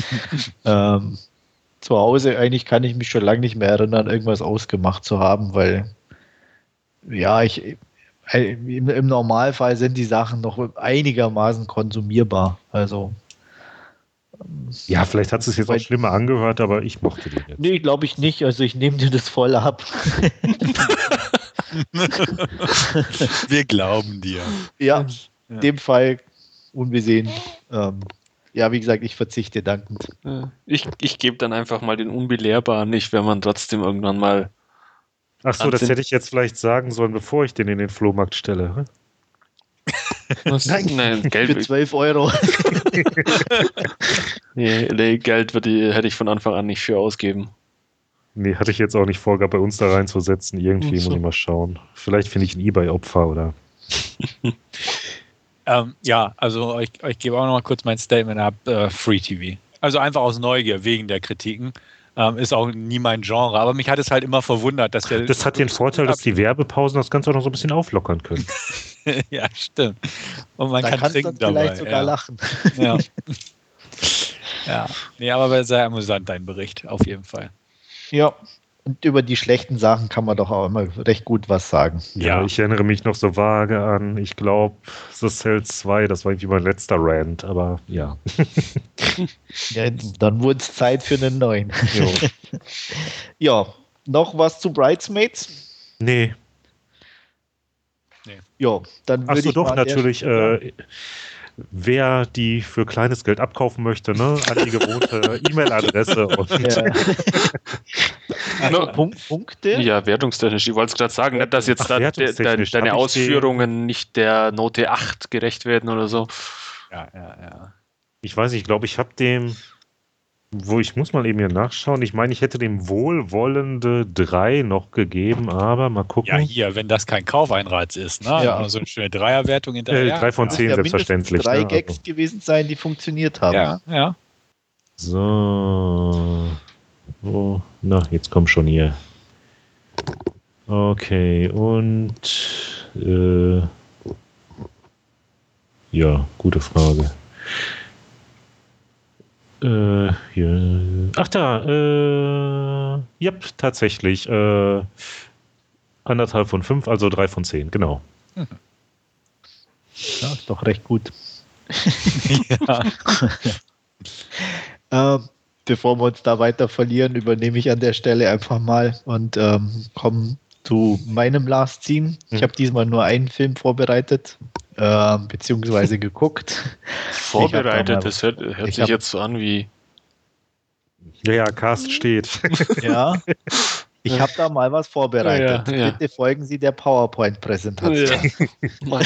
ähm, zu Hause eigentlich kann ich mich schon lange nicht mehr erinnern, irgendwas ausgemacht zu haben, weil ja, ich äh, im, im Normalfall sind die Sachen noch einigermaßen konsumierbar. Also ja, vielleicht hat es jetzt auch schlimmer angehört, aber ich mochte den jetzt. Nee, glaube ich nicht. Also ich nehme dir das voll ab. Wir glauben dir. Ja, in dem Fall unbesehen. Ähm, ja, wie gesagt, ich verzichte dankend. Ich, ich gebe dann einfach mal den Unbelehrbaren nicht, wenn man trotzdem irgendwann mal. Ach so, das hätte ich jetzt vielleicht sagen sollen, bevor ich den in den Flohmarkt stelle. Hm? Nein, Nein, Geld für 12 Euro. nee, nee, Geld die, hätte ich von Anfang an nicht für ausgeben. Nee, hatte ich jetzt auch nicht vor, bei uns da reinzusetzen. Irgendwie so. muss ich mal schauen. Vielleicht finde ich ein Ebay-Opfer oder. ähm, ja, also ich, ich gebe auch noch mal kurz mein Statement ab: äh, Free TV. Also einfach aus Neugier wegen der Kritiken. Ähm, ist auch nie mein Genre, aber mich hat es halt immer verwundert, dass der. Das hat den Vorteil, dass die Werbepausen das Ganze auch noch so ein bisschen auflockern können. ja, stimmt. Und man da kann trinken dabei. vielleicht sogar ja. lachen. ja. ja. Nee, aber sehr amüsant, dein Bericht, auf jeden Fall. Ja, und über die schlechten Sachen kann man doch auch immer recht gut was sagen. Ja, ja. ich erinnere mich noch so vage an, ich glaube, The Cell 2, das war irgendwie mein letzter Rant, aber ja. ja dann wurde es Zeit für einen neuen. ja, noch was zu Bridesmaids? Nee. nee. Ja, dann würde ich doch, natürlich. Äh, wer die für kleines Geld abkaufen möchte, ne, an die gewohnte E-Mail-Adresse. Ja. Also, Punkt, Punkte? Ja, wertungstechnisch. Ich wollte es gerade sagen, nicht, dass jetzt Ach, da, de, de, deine Ausführungen nicht der Note 8 gerecht werden oder so. Ja, ja, ja. Ich weiß nicht, ich glaube, ich habe dem wo ich muss mal eben hier nachschauen. Ich meine, ich hätte dem wohlwollende 3 noch gegeben, aber mal gucken. Ja, hier, wenn das kein Kaufeinreiz ist, ne? Ja. Also eine schöne Dreierwertung hinterher. Äh, 3 von 10 ja, selbstverständlich. drei ne? Gags also. gewesen sein, die funktioniert haben. Ja, ja. So. Wo? Na, jetzt komm schon hier. Okay, und äh, ja, gute Frage. Äh, hier. Ach da, äh, ja, tatsächlich. Äh, anderthalb von fünf, also drei von zehn, genau. Mhm. Ja, ist doch recht gut. äh, bevor wir uns da weiter verlieren, übernehme ich an der Stelle einfach mal und ähm, komme zu meinem Last Scene. Ich mhm. habe diesmal nur einen Film vorbereitet, äh, beziehungsweise geguckt. Vorbereitet, mal, das hört, hört sich hab, jetzt so an wie. Ja, ja, Cast steht. Ja. Ich habe da mal was vorbereitet. Ja, ja. Bitte folgen Sie der PowerPoint-Präsentation. Ja.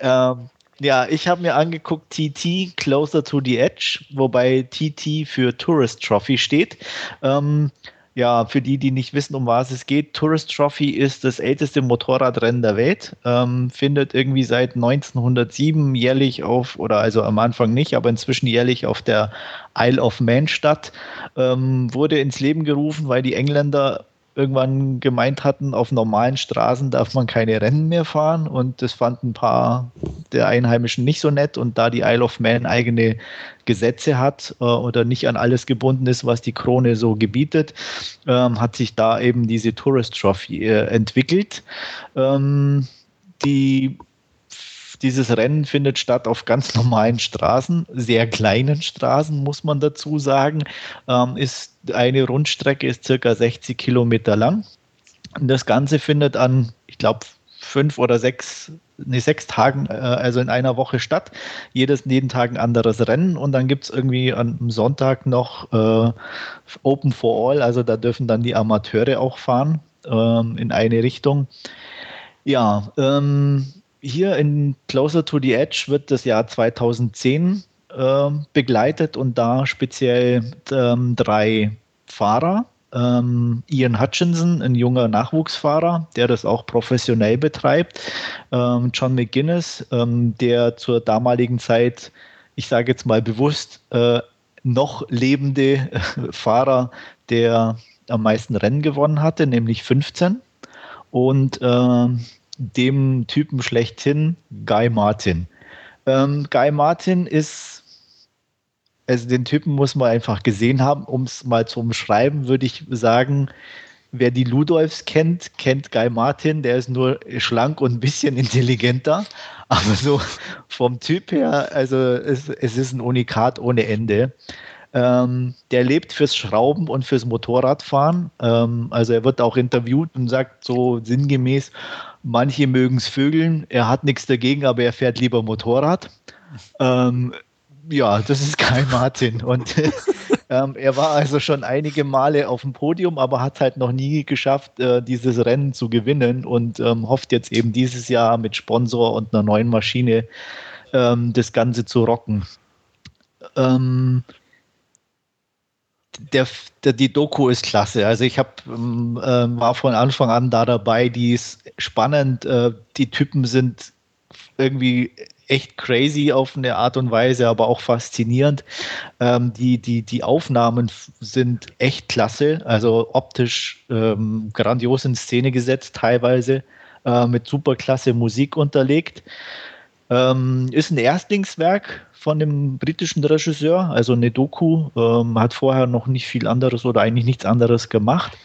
ähm, ja, ich habe mir angeguckt TT Closer to the Edge, wobei TT für Tourist Trophy steht. Ähm, ja, für die, die nicht wissen, um was es geht, Tourist Trophy ist das älteste Motorradrennen der Welt. Ähm, findet irgendwie seit 1907 jährlich auf, oder also am Anfang nicht, aber inzwischen jährlich auf der Isle of Man statt. Ähm, wurde ins Leben gerufen, weil die Engländer irgendwann gemeint hatten, auf normalen Straßen darf man keine Rennen mehr fahren und das fanden ein paar der Einheimischen nicht so nett und da die Isle of Man eigene Gesetze hat äh, oder nicht an alles gebunden ist, was die Krone so gebietet, ähm, hat sich da eben diese Tourist Trophy äh, entwickelt. Ähm, die dieses Rennen findet statt auf ganz normalen Straßen, sehr kleinen Straßen, muss man dazu sagen. Ähm, ist eine Rundstrecke ist circa 60 Kilometer lang. Und das Ganze findet an, ich glaube, fünf oder sechs, nee, sechs Tagen, äh, also in einer Woche statt. Jedes, jeden Tag ein anderes Rennen und dann gibt es irgendwie am Sonntag noch äh, Open for All, also da dürfen dann die Amateure auch fahren ähm, in eine Richtung. Ja, ähm, hier in Closer to the Edge wird das Jahr 2010 äh, begleitet und da speziell ähm, drei Fahrer. Ähm, Ian Hutchinson, ein junger Nachwuchsfahrer, der das auch professionell betreibt. Ähm, John McGuinness, ähm, der zur damaligen Zeit, ich sage jetzt mal bewusst, äh, noch lebende Fahrer, der am meisten Rennen gewonnen hatte, nämlich 15. Und äh, dem Typen schlechthin, Guy Martin. Ähm, Guy Martin ist, also den Typen muss man einfach gesehen haben, um es mal zu umschreiben, würde ich sagen, wer die Ludolfs kennt, kennt Guy Martin, der ist nur schlank und ein bisschen intelligenter, aber so vom Typ her, also es, es ist ein Unikat ohne Ende. Ähm, der lebt fürs Schrauben und fürs Motorradfahren. Ähm, also er wird auch interviewt und sagt so sinngemäß, manche mögen es Vögeln, er hat nichts dagegen, aber er fährt lieber Motorrad. Ähm, ja, das ist Kai Martin. Und ähm, er war also schon einige Male auf dem Podium, aber hat halt noch nie geschafft, äh, dieses Rennen zu gewinnen und ähm, hofft jetzt eben dieses Jahr mit Sponsor und einer neuen Maschine ähm, das Ganze zu rocken. Ähm, der, der, die Doku ist klasse. Also ich hab, ähm, äh, war von Anfang an da dabei. Die ist spannend. Äh, die Typen sind irgendwie echt crazy auf eine Art und Weise, aber auch faszinierend. Ähm, die, die, die Aufnahmen sind echt klasse. Also optisch ähm, grandios in Szene gesetzt, teilweise äh, mit superklasse Musik unterlegt. Ähm, ist ein Erstlingswerk von dem britischen Regisseur, also eine Doku, ähm, hat vorher noch nicht viel anderes oder eigentlich nichts anderes gemacht.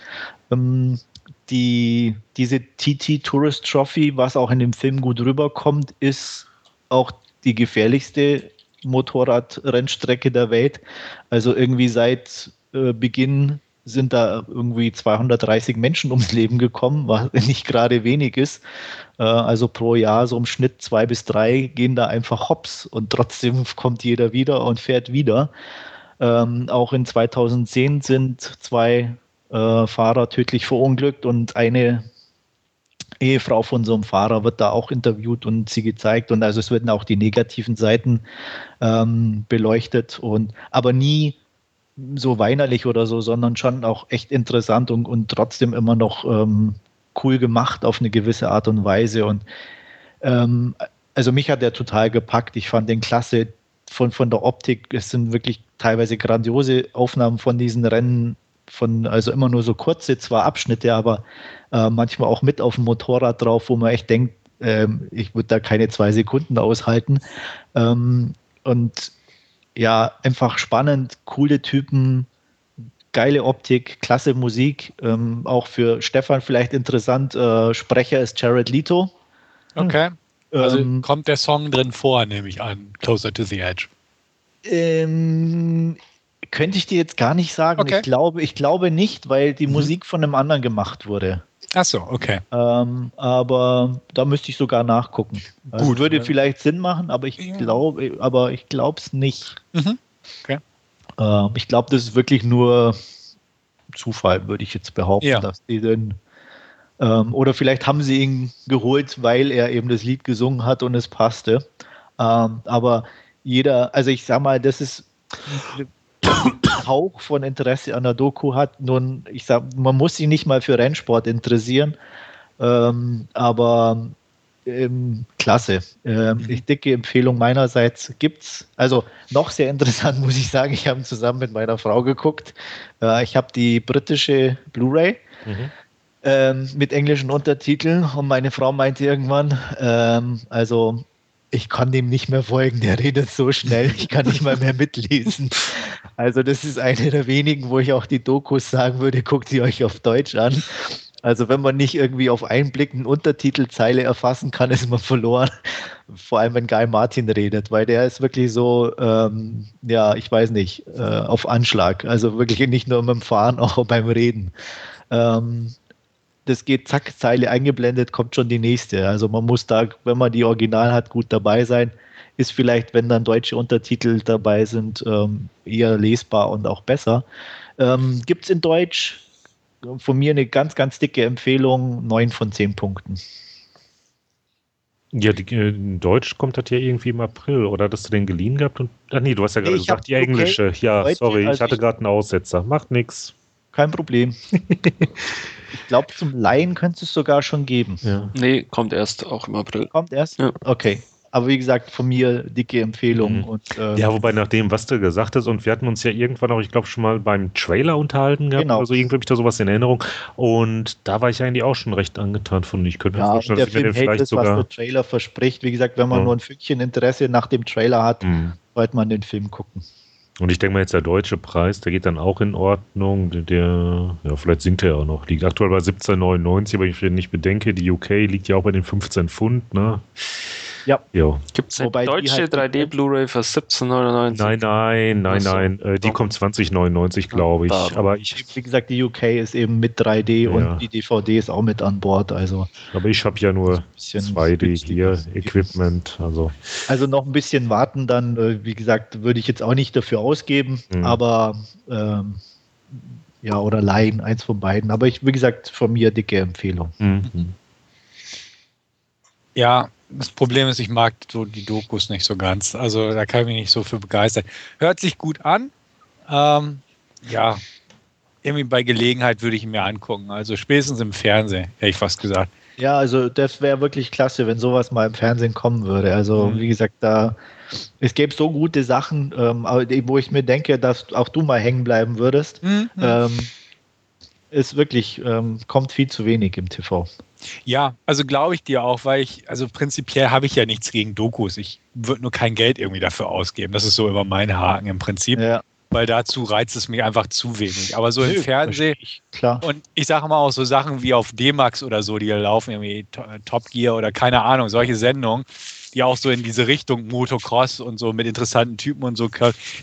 Ähm, die, diese TT Tourist Trophy, was auch in dem Film gut rüberkommt, ist auch die gefährlichste Motorradrennstrecke der Welt. Also irgendwie seit äh, Beginn sind da irgendwie 230 Menschen ums Leben gekommen, was nicht gerade wenig ist. Äh, also pro Jahr so im Schnitt zwei bis drei gehen da einfach hops und trotzdem kommt jeder wieder und fährt wieder. Ähm, auch in 2010 sind zwei äh, Fahrer tödlich verunglückt und eine Ehefrau von so einem Fahrer wird da auch interviewt und sie gezeigt und also es werden auch die negativen Seiten ähm, beleuchtet und aber nie so weinerlich oder so, sondern schon auch echt interessant und, und trotzdem immer noch ähm, cool gemacht auf eine gewisse Art und Weise. Und ähm, also mich hat der total gepackt. Ich fand den klasse von, von der Optik. Es sind wirklich teilweise grandiose Aufnahmen von diesen Rennen, von, also immer nur so kurze, zwar Abschnitte, aber äh, manchmal auch mit auf dem Motorrad drauf, wo man echt denkt, ähm, ich würde da keine zwei Sekunden aushalten. Ähm, und ja, einfach spannend, coole Typen, geile Optik, klasse Musik. Ähm, auch für Stefan vielleicht interessant. Äh, Sprecher ist Jared Leto. Okay. Also ähm, kommt der Song drin vor, nehme ich an, Closer to the Edge. Ähm, könnte ich dir jetzt gar nicht sagen. Okay. Ich, glaube, ich glaube nicht, weil die mhm. Musik von einem anderen gemacht wurde. Ach so, okay. Ähm, aber da müsste ich sogar nachgucken. Also Gut, würde vielleicht Sinn machen, aber ich glaube, aber ich glaube es nicht. Mhm. Okay. Ähm, ich glaube, das ist wirklich nur Zufall, würde ich jetzt behaupten, ja. dass die denn ähm, oder vielleicht haben sie ihn geholt, weil er eben das Lied gesungen hat und es passte. Ähm, aber jeder, also ich sag mal, das ist Hauch von Interesse an der Doku hat. Nun, ich sag, man muss sich nicht mal für Rennsport interessieren, ähm, aber ähm, klasse. Ähm, mhm. Ich dicke Empfehlung meinerseits gibt's. Also noch sehr interessant muss ich sagen. Ich habe zusammen mit meiner Frau geguckt. Äh, ich habe die britische Blu-ray. Mhm. Ähm, mit englischen Untertiteln und meine Frau meinte irgendwann, ähm, also ich kann dem nicht mehr folgen, der redet so schnell, ich kann nicht mal mehr mitlesen. Also das ist eine der wenigen, wo ich auch die Dokus sagen würde, guckt sie euch auf Deutsch an. Also wenn man nicht irgendwie auf einen Blick eine Untertitelzeile erfassen kann, ist man verloren. Vor allem, wenn Guy Martin redet, weil der ist wirklich so, ähm, ja, ich weiß nicht, äh, auf Anschlag. Also wirklich nicht nur beim Fahren, auch beim Reden. Ähm, das geht zack, Zeile eingeblendet, kommt schon die nächste. Also man muss da, wenn man die Original hat, gut dabei sein. Ist vielleicht, wenn dann deutsche Untertitel dabei sind, ähm, eher lesbar und auch besser. Ähm, Gibt es in Deutsch von mir eine ganz, ganz dicke Empfehlung, 9 von 10 Punkten. Ja, die, äh, in Deutsch kommt das ja irgendwie im April. Oder hattest du den geliehen gehabt? Und, ach nee, du hast ja gerade gesagt, die englische. Okay, ja, heute, sorry, also ich hatte gerade einen Aussetzer. Macht nichts. Kein Problem. ich glaube, zum Laien könntest du es sogar schon geben. Ja. Nee, kommt erst auch im April. Kommt erst? Ja. Okay. Aber wie gesagt, von mir dicke Empfehlung. Mhm. Und, äh, ja, wobei nach dem, was du gesagt hast, und wir hatten uns ja irgendwann auch, ich glaube, schon mal beim Trailer unterhalten gehabt. Genau. Also irgendwie habe ich da sowas in Erinnerung. Und da war ich eigentlich auch schon recht angetan von. Ich könnte mir ja, vorstellen, dass ich mir den vielleicht das, sogar. Was der Trailer verspricht. Wie gesagt, wenn man ja. nur ein Fünkchen Interesse nach dem Trailer hat, mhm. sollte man den Film gucken. Und ich denke mal jetzt der deutsche Preis, der geht dann auch in Ordnung. Der, ja, vielleicht sinkt er ja auch noch. Liegt aktuell bei 17,99, aber ich nicht bedenke, die UK liegt ja auch bei den 15 Pfund, ne? Ja. Gibt es eine deutsche halt 3D Blu-ray für 17,99? Nein, nein, nein, nein. Äh, die kommt 20,99, glaube ich. Aber ich. Wie gesagt, die UK ist eben mit 3D ja. und die DVD ist auch mit an Bord. Also. Aber ich habe ja nur 2D hier, Equipment. Also. also noch ein bisschen warten, dann, äh, wie gesagt, würde ich jetzt auch nicht dafür ausgeben, mhm. aber ähm, ja, oder leihen, eins von beiden. Aber ich, wie gesagt, von mir dicke Empfehlung. Mhm. Ja, das Problem ist, ich mag so die Dokus nicht so ganz. Also da kann ich mich nicht so für begeistern. Hört sich gut an. Ähm, ja, irgendwie bei Gelegenheit würde ich ihn mir angucken. Also spätestens im Fernsehen, hätte ich fast gesagt. Ja, also das wäre wirklich klasse, wenn sowas mal im Fernsehen kommen würde. Also mhm. wie gesagt, da es gäbe so gute Sachen, ähm, wo ich mir denke, dass auch du mal hängen bleiben würdest. Mhm. Ähm, ist wirklich, ähm, kommt viel zu wenig im TV. Ja, also glaube ich dir auch, weil ich, also prinzipiell habe ich ja nichts gegen Dokus. Ich würde nur kein Geld irgendwie dafür ausgeben. Das ist so immer mein Haken im Prinzip. Ja. Weil dazu reizt es mich einfach zu wenig. Aber so im Fernsehen. Klar. Und ich sage mal auch so Sachen wie auf D-Max oder so, die laufen, irgendwie Top Gear oder keine Ahnung, solche Sendungen die auch so in diese Richtung Motocross und so mit interessanten Typen und so,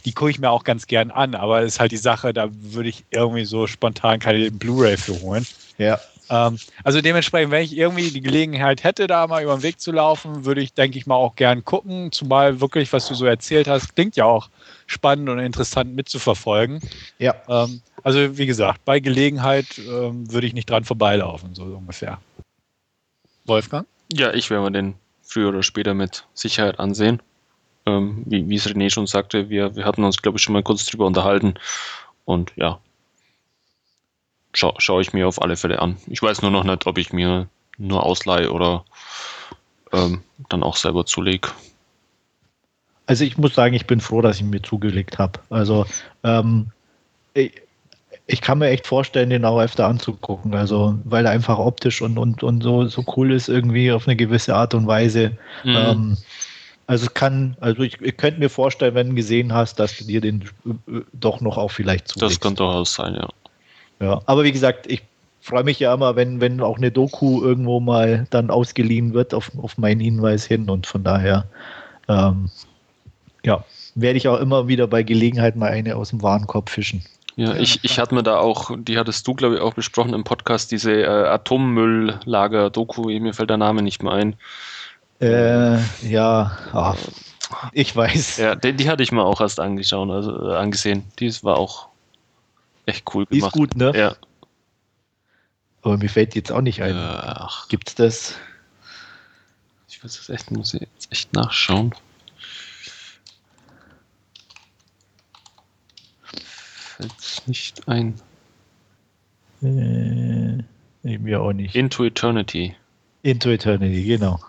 die gucke ich mir auch ganz gern an. Aber es ist halt die Sache, da würde ich irgendwie so spontan keine Blu-ray für holen. Ja. Ähm, also dementsprechend, wenn ich irgendwie die Gelegenheit hätte, da mal über den Weg zu laufen, würde ich, denke ich mal, auch gern gucken. Zumal wirklich, was du so erzählt hast, klingt ja auch spannend und interessant mitzuverfolgen. Ja. Ähm, also wie gesagt, bei Gelegenheit ähm, würde ich nicht dran vorbeilaufen, so ungefähr. Wolfgang? Ja, ich werde mir den früher oder später mit Sicherheit ansehen. Ähm, wie, wie es René schon sagte, wir, wir hatten uns, glaube ich, schon mal kurz drüber unterhalten. Und ja, scha schaue ich mir auf alle Fälle an. Ich weiß nur noch nicht, ob ich mir nur ausleihe oder ähm, dann auch selber zulege. Also ich muss sagen, ich bin froh, dass ich mir zugelegt habe. Also ähm, ich, ich kann mir echt vorstellen, den auch öfter anzugucken. Also, weil er einfach optisch und, und, und so, so cool ist, irgendwie auf eine gewisse Art und Weise. Mhm. Ähm, also es kann, also ich, ich könnte mir vorstellen, wenn du gesehen hast, dass du dir den äh, doch noch auch vielleicht zulegst. Das kann durchaus sein, ja. Ja, aber wie gesagt, ich freue mich ja immer, wenn, wenn auch eine Doku irgendwo mal dann ausgeliehen wird auf, auf meinen Hinweis hin und von daher, ähm, ja, werde ich auch immer wieder bei Gelegenheit mal eine aus dem Warenkorb fischen. Ja, ich, ich hatte mir da auch, die hattest du, glaube ich, auch besprochen im Podcast, diese äh, Atommülllager-Doku, mir fällt der Name nicht mehr ein. Äh, ja, oh, ich weiß. Ja, die, die, hatte ich mir auch erst angeschaut, also äh, angesehen. Die war auch echt cool gemacht. Ist gut, ne? Ja. Aber mir fällt jetzt auch nicht ein. Ach. Gibt's das? Ich weiß das echt, muss ich jetzt echt nachschauen. fällt nicht ein. Äh, mir auch nicht. Into Eternity. Into Eternity, genau.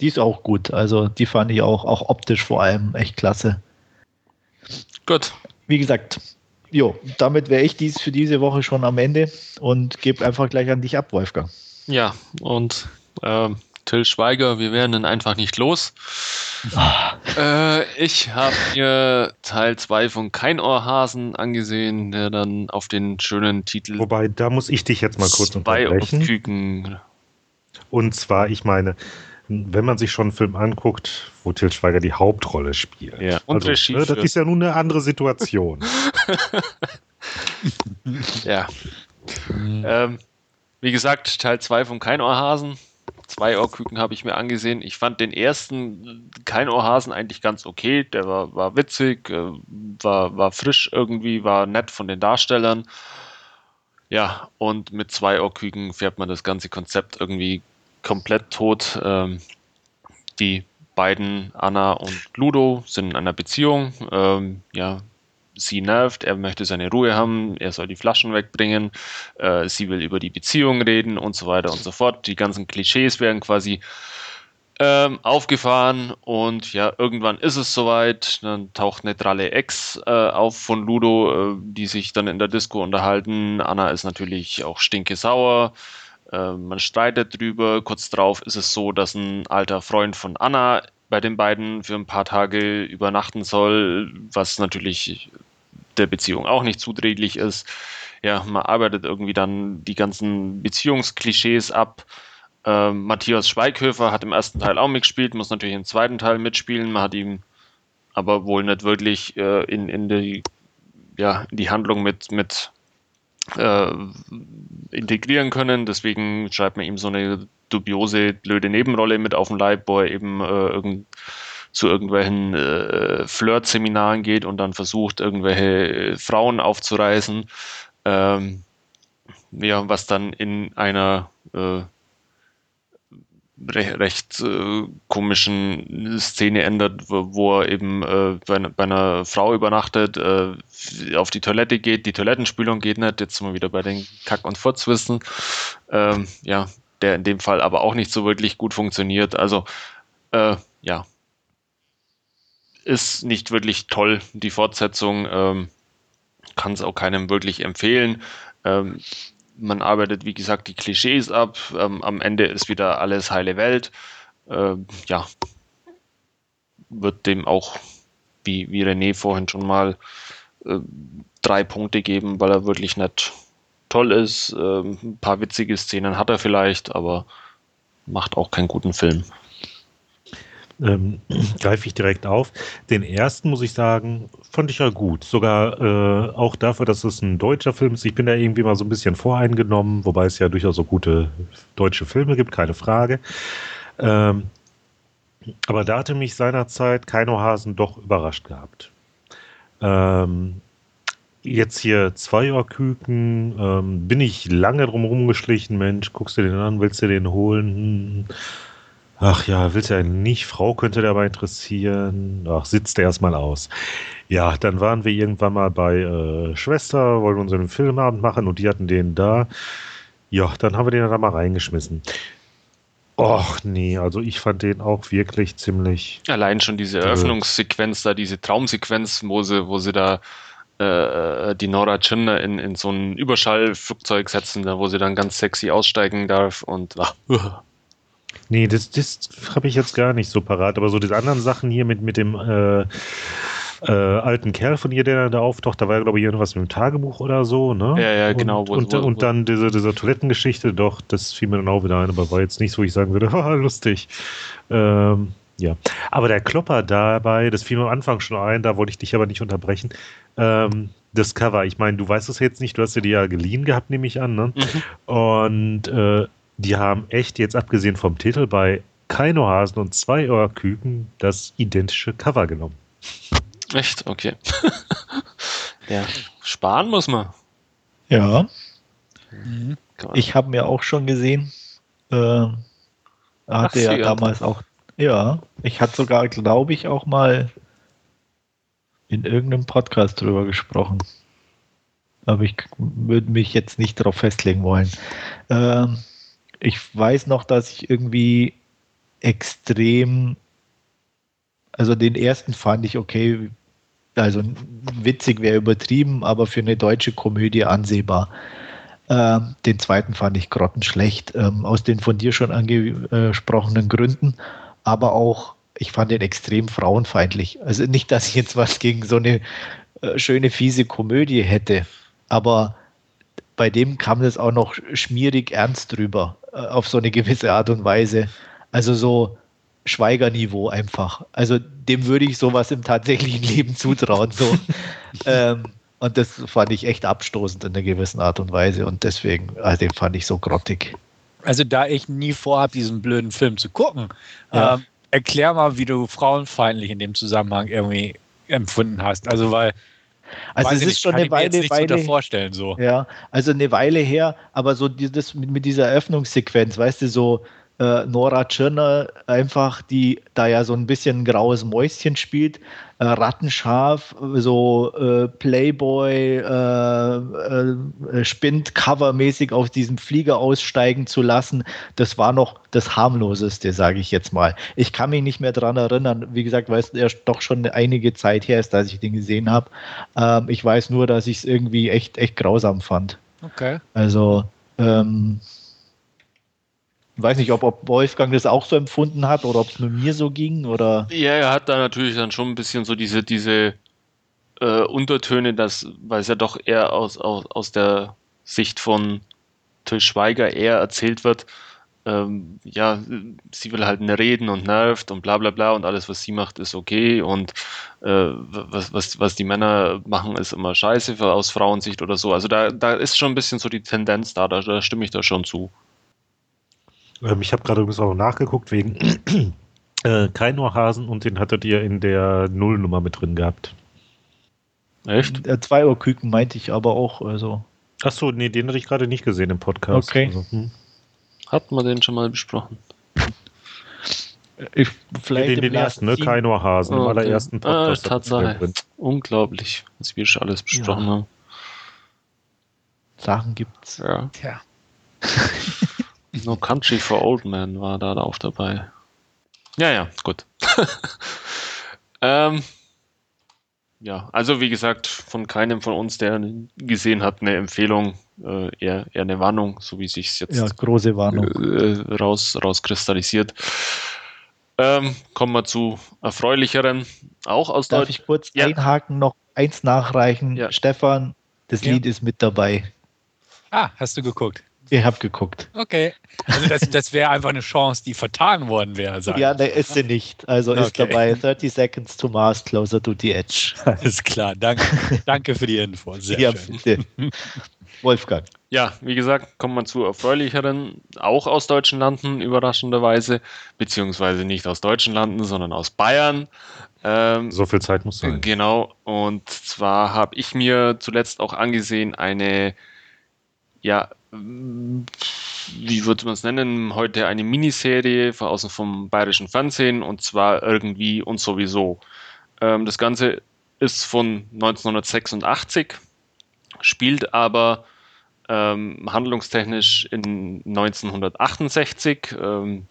Die ist auch gut. Also die fand ich auch, auch optisch vor allem echt klasse. Gut. Wie gesagt, jo, damit wäre ich dies für diese Woche schon am Ende und gebe einfach gleich an dich ab, Wolfgang. Ja, und ähm, Till Schweiger, wir werden ihn einfach nicht los. äh, ich habe mir Teil 2 von Kein Ohrhasen angesehen, der dann auf den schönen Titel. Wobei, da muss ich dich jetzt mal kurz unterbrechen. Küken. Und zwar, ich meine, wenn man sich schon einen Film anguckt, wo Till Schweiger die Hauptrolle spielt. Ja, und also, ne, das ist ja nun eine andere Situation. ja. Ähm, wie gesagt, Teil 2 von Kein Ohrhasen Zwei Ohrküken habe ich mir angesehen. Ich fand den ersten, kein Ohrhasen, eigentlich ganz okay. Der war, war witzig, äh, war, war frisch irgendwie, war nett von den Darstellern. Ja, und mit zwei Ohrküken fährt man das ganze Konzept irgendwie komplett tot. Ähm, die beiden, Anna und Ludo, sind in einer Beziehung. Ähm, ja, sie nervt, er möchte seine Ruhe haben, er soll die Flaschen wegbringen, äh, sie will über die Beziehung reden und so weiter und so fort. Die ganzen Klischees werden quasi ähm, aufgefahren und ja, irgendwann ist es soweit. Dann taucht eine dralle Ex äh, auf von Ludo, äh, die sich dann in der Disco unterhalten. Anna ist natürlich auch stinke sauer. Äh, man streitet drüber. Kurz darauf ist es so, dass ein alter Freund von Anna bei den beiden für ein paar Tage übernachten soll, was natürlich der Beziehung auch nicht zuträglich ist. Ja, man arbeitet irgendwie dann die ganzen Beziehungsklischees ab. Äh, Matthias Schweighöfer hat im ersten Teil auch mitgespielt, muss natürlich im zweiten Teil mitspielen. Man hat ihm aber wohl nicht wirklich äh, in, in, die, ja, in die Handlung mit, mit äh, integrieren können. Deswegen schreibt man ihm so eine dubiose, blöde Nebenrolle mit auf den Leib, wo er eben äh, irgend, zu irgendwelchen äh, Flirt-Seminaren geht und dann versucht, irgendwelche Frauen aufzureißen. Ähm, ja, was dann in einer äh, recht, recht äh, komischen Szene ändert, wo, wo er eben äh, bei, bei, einer Frau übernachtet, äh, auf die Toilette geht, die Toilettenspülung geht nicht, jetzt sind wir wieder bei den Kack- und Furzwissen, ähm, ja, der in dem Fall aber auch nicht so wirklich gut funktioniert. Also, äh, ja, ist nicht wirklich toll, die Fortsetzung. Ähm, Kann es auch keinem wirklich empfehlen. Ähm, man arbeitet, wie gesagt, die Klischees ab. Ähm, am Ende ist wieder alles heile Welt. Ähm, ja, wird dem auch, wie, wie René vorhin schon mal, äh, drei Punkte geben, weil er wirklich nicht toll ist. Ähm, ein paar witzige Szenen hat er vielleicht, aber macht auch keinen guten Film ähm, greife ich direkt auf. Den ersten, muss ich sagen, fand ich ja gut. Sogar äh, auch dafür, dass es ein deutscher Film ist. Ich bin da irgendwie mal so ein bisschen voreingenommen, wobei es ja durchaus so gute deutsche Filme gibt, keine Frage. Ähm, aber da hatte mich seinerzeit Keino Hasen doch überrascht gehabt. Ähm, jetzt hier Zweierküken, ähm, bin ich lange drum rumgeschlichen, Mensch, guckst du den an, willst du den holen? Hm Ach ja, willst ja nicht. Frau könnte dabei interessieren. Ach, sitzt erstmal aus. Ja, dann waren wir irgendwann mal bei äh, Schwester, wollten unseren Filmabend machen und die hatten den da. Ja, dann haben wir den da mal reingeschmissen. Och nee, also ich fand den auch wirklich ziemlich. Allein schon diese Eröffnungssequenz da, diese Traumsequenz, wo sie, wo sie da äh, die Nora Tschirner in, in so ein Überschallflugzeug setzen, da wo sie dann ganz sexy aussteigen darf und ach, Nee, das, das habe ich jetzt gar nicht so parat. Aber so diese anderen Sachen hier mit, mit dem äh, äh, alten Kerl von ihr, der da auftaucht, da war ja, glaube ich, irgendwas mit dem Tagebuch oder so, ne? Ja, ja, genau. Und, wo, und, wo, und wo. dann diese, diese Toilettengeschichte, doch, das fiel mir dann auch wieder ein, aber war jetzt nicht so, wo ich sagen würde, haha, lustig. Ähm, ja. Aber der Klopper dabei, das fiel mir am Anfang schon ein, da wollte ich dich aber nicht unterbrechen. Ähm, das Cover, ich meine, du weißt es jetzt nicht, du hast dir die ja geliehen gehabt, nehme ich an, ne? Mhm. Und äh, die haben echt jetzt abgesehen vom Titel bei Keinohasen und zwei Ohrküken das identische Cover genommen. Echt? Okay. ja, sparen muss man. Ja. Mhm. Ich habe mir auch schon gesehen. Äh, hatte ja damals auch. Ja, ich hatte sogar, glaube ich, auch mal in irgendeinem Podcast drüber gesprochen. Aber ich würde mich jetzt nicht darauf festlegen wollen. Ähm, ich weiß noch, dass ich irgendwie extrem, also den ersten fand ich okay, also witzig wäre übertrieben, aber für eine deutsche Komödie ansehbar. Ähm, den zweiten fand ich grottenschlecht, ähm, aus den von dir schon angesprochenen Gründen, aber auch, ich fand den extrem frauenfeindlich. Also nicht, dass ich jetzt was gegen so eine äh, schöne, fiese Komödie hätte, aber bei dem kam das auch noch schmierig ernst drüber, äh, auf so eine gewisse Art und Weise. Also so Schweigerniveau einfach. Also dem würde ich sowas im tatsächlichen Leben zutrauen. So. ähm, und das fand ich echt abstoßend in einer gewissen Art und Weise. Und deswegen, also den fand ich so grottig. Also da ich nie vorhabe, diesen blöden Film zu gucken, ja. ähm, erklär mal, wie du frauenfeindlich in dem Zusammenhang irgendwie empfunden hast. Also weil also Weiß es ist nicht, schon eine Weile, Weile vorstellen so. Ja, also eine Weile her, aber so dieses mit, mit dieser Eröffnungssequenz, weißt du, so äh, Nora Tschirner einfach, die da ja so ein bisschen ein graues Mäuschen spielt, äh, rattenscharf, so äh, Playboy, äh, äh, Spind-Cover-mäßig auf diesem Flieger aussteigen zu lassen, das war noch das harmloseste, sage ich jetzt mal. Ich kann mich nicht mehr daran erinnern, wie gesagt, weil es erst doch schon einige Zeit her ist, dass ich den gesehen habe. Ähm, ich weiß nur, dass ich es irgendwie echt, echt grausam fand. Okay. Also, ähm, weiß nicht, ob, ob Wolfgang das auch so empfunden hat oder ob es nur mir so ging oder. Ja, er hat da natürlich dann schon ein bisschen so diese, diese äh, Untertöne, dass, weil es ja doch eher aus, aus, aus der Sicht von Till Schweiger eher erzählt wird, ähm, ja, sie will halt reden und nervt und bla bla bla und alles, was sie macht, ist okay und äh, was, was, was die Männer machen, ist immer scheiße aus Frauensicht oder so. Also da, da ist schon ein bisschen so die Tendenz da, da, da stimme ich da schon zu. Ähm, ich habe gerade übrigens auch nachgeguckt wegen äh, kein Hasen und den hattet ihr in der Nullnummer mit drin gehabt. Echt? Der zwei Uhr Küken meinte ich aber auch. Also. Achso, nee, den hatte ich gerade nicht gesehen im Podcast. Okay. Also, hm. Hat man den schon mal besprochen? Ich, vielleicht den, den ersten, ne? Kein Hasen, oh, im allerersten Podcast. Ah, Tatsache. Unglaublich, was wir schon alles besprochen ja. haben. Sachen gibt's. Ja. Tja. No Country for Old Men war da auch dabei. Ja, ja, gut. ähm, ja, also wie gesagt, von keinem von uns, der gesehen hat, eine Empfehlung, äh, eher, eher eine Warnung, so wie sich jetzt ja, große Warnung. Äh, raus, rauskristallisiert. Ähm, kommen wir zu erfreulicheren, auch aus Darf Deutsch ich kurz ja. einhaken, noch eins nachreichen? Ja. Stefan, das ja. Lied ist mit dabei. Ah, hast du geguckt? Ich habe geguckt. Okay. Also das, das wäre einfach eine Chance, die vertan worden wäre. Ja, ne, ist sie nicht. Also okay. ist dabei 30 Seconds to Mars, Closer to the Edge. Alles klar. Danke, danke für die Info. Sehr ja, schön. Bitte. Wolfgang. Ja, wie gesagt, kommt man zu erfreulicheren, auch aus deutschen Landen, überraschenderweise, beziehungsweise nicht aus deutschen Landen, sondern aus Bayern. Ähm, so viel Zeit muss sein. Genau, und zwar habe ich mir zuletzt auch angesehen eine ja, wie würde man es nennen, heute eine Miniserie außen vom bayerischen Fernsehen und zwar irgendwie und sowieso. Ähm, das Ganze ist von 1986, spielt aber ähm, handlungstechnisch in 1968. Ähm,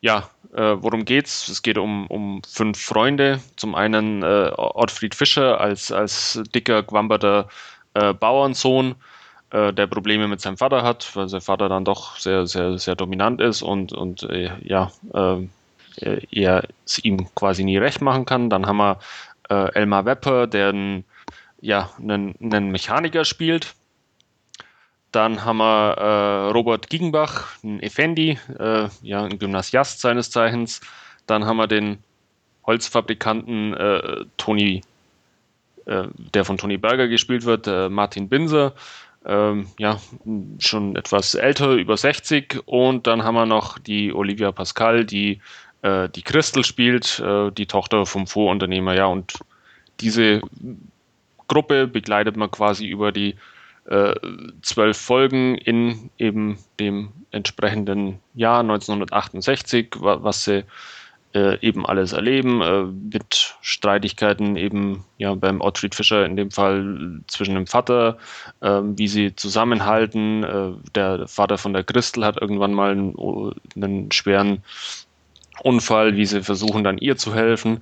ja, äh, worum geht's? Es geht um, um fünf Freunde. Zum einen äh, Ottfried Fischer als, als dicker, gwamberter äh, Bauernsohn, äh, der Probleme mit seinem Vater hat, weil sein Vater dann doch sehr, sehr, sehr dominant ist und, und äh, ja, äh, er es ihm quasi nie recht machen kann. Dann haben wir äh, Elmar Wepper, der einen, ja, einen, einen Mechaniker spielt. Dann haben wir äh, Robert Giegenbach, ein Effendi, äh, ja, ein Gymnasiast seines Zeichens. Dann haben wir den Holzfabrikanten äh, Toni, äh, der von Toni Berger gespielt wird, äh, Martin Binser ähm, ja, schon etwas älter, über 60. Und dann haben wir noch die Olivia Pascal, die äh, die Crystal spielt, äh, die Tochter vom Vorunternehmer. Ja, und diese Gruppe begleitet man quasi über die äh, zwölf Folgen in eben dem entsprechenden Jahr 1968, was sie äh, eben alles erleben, äh, mit Streitigkeiten eben ja beim Ottfried Fischer in dem Fall zwischen dem Vater, äh, wie sie zusammenhalten. Äh, der Vater von der Christel hat irgendwann mal einen, einen schweren Unfall, wie sie versuchen dann ihr zu helfen.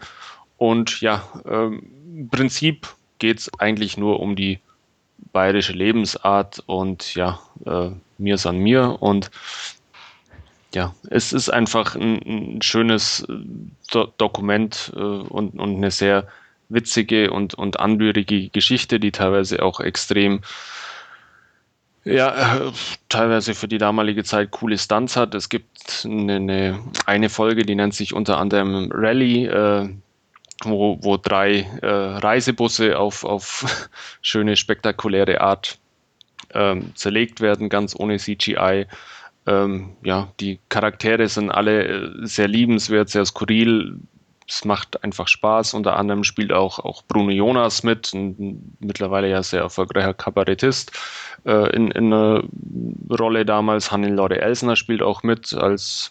Und ja, ähm, im Prinzip geht es eigentlich nur um die bayerische Lebensart und ja, äh, mir san mir und ja, es ist einfach ein, ein schönes äh, Do Dokument äh, und, und eine sehr witzige und, und anrührige Geschichte, die teilweise auch extrem, ja, äh, teilweise für die damalige Zeit coole Stunts hat. Es gibt eine, eine, Folge, die nennt sich unter anderem Rally, äh, wo, wo drei äh, Reisebusse auf, auf schöne, spektakuläre Art ähm, zerlegt werden, ganz ohne CGI. Ähm, ja, die Charaktere sind alle äh, sehr liebenswert, sehr skurril, es macht einfach Spaß. Unter anderem spielt auch, auch Bruno Jonas mit, ein mittlerweile ja sehr erfolgreicher Kabarettist äh, in, in einer Rolle damals. Hannelore Elsner spielt auch mit als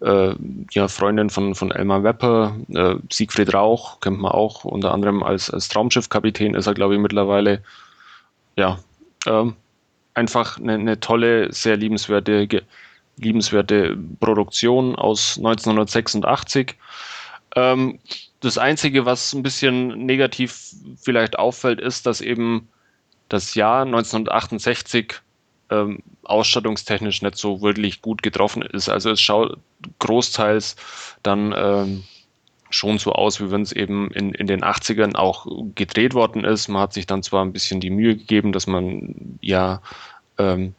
äh, ja, Freundin von, von Elmar Wepper. Äh, Siegfried Rauch kennt man auch, unter anderem als, als Traumschiffkapitän ist er, glaube ich, mittlerweile. Ja, ähm, einfach eine, eine, tolle, sehr liebenswerte, liebenswerte Produktion aus 1986. Ähm, das Einzige, was ein bisschen negativ vielleicht auffällt, ist, dass eben das Jahr 1968 ähm, ausstattungstechnisch nicht so wirklich gut getroffen ist. Also es schaut großteils dann ähm, schon so aus, wie wenn es eben in, in den 80ern auch gedreht worden ist. Man hat sich dann zwar ein bisschen die Mühe gegeben, dass man ja ähm,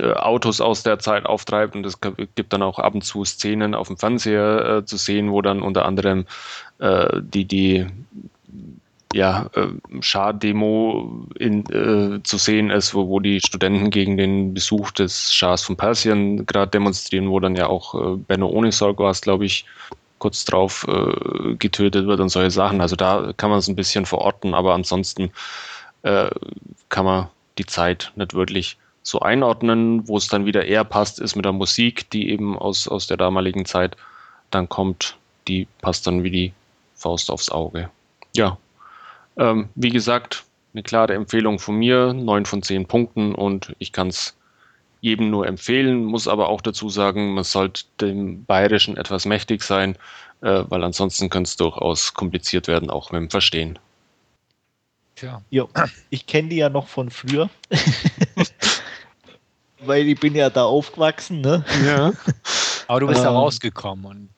äh, Autos aus der Zeit auftreibt und es gibt dann auch ab und zu Szenen auf dem Fernseher äh, zu sehen, wo dann unter anderem äh, die, die ja, äh, Schah-Demo äh, zu sehen ist, wo, wo die Studenten gegen den Besuch des Schahs von Persien gerade demonstrieren, wo dann ja auch äh, Benno Ohnesorg war glaube ich, kurz drauf äh, getötet wird und solche Sachen. Also da kann man es ein bisschen verorten, aber ansonsten äh, kann man die Zeit nicht wirklich so einordnen. Wo es dann wieder eher passt, ist mit der Musik, die eben aus, aus der damaligen Zeit dann kommt. Die passt dann wie die Faust aufs Auge. Ja, ähm, wie gesagt, eine klare Empfehlung von mir, 9 von 10 Punkten und ich kann es jedem nur empfehlen, muss aber auch dazu sagen, man sollte dem Bayerischen etwas mächtig sein, äh, weil ansonsten könnte es durchaus kompliziert werden, auch mit dem Verstehen. Tja. Jo, ich kenne die ja noch von früher. weil ich bin ja da aufgewachsen, ne? Ja. Aber du bist ähm, da rausgekommen und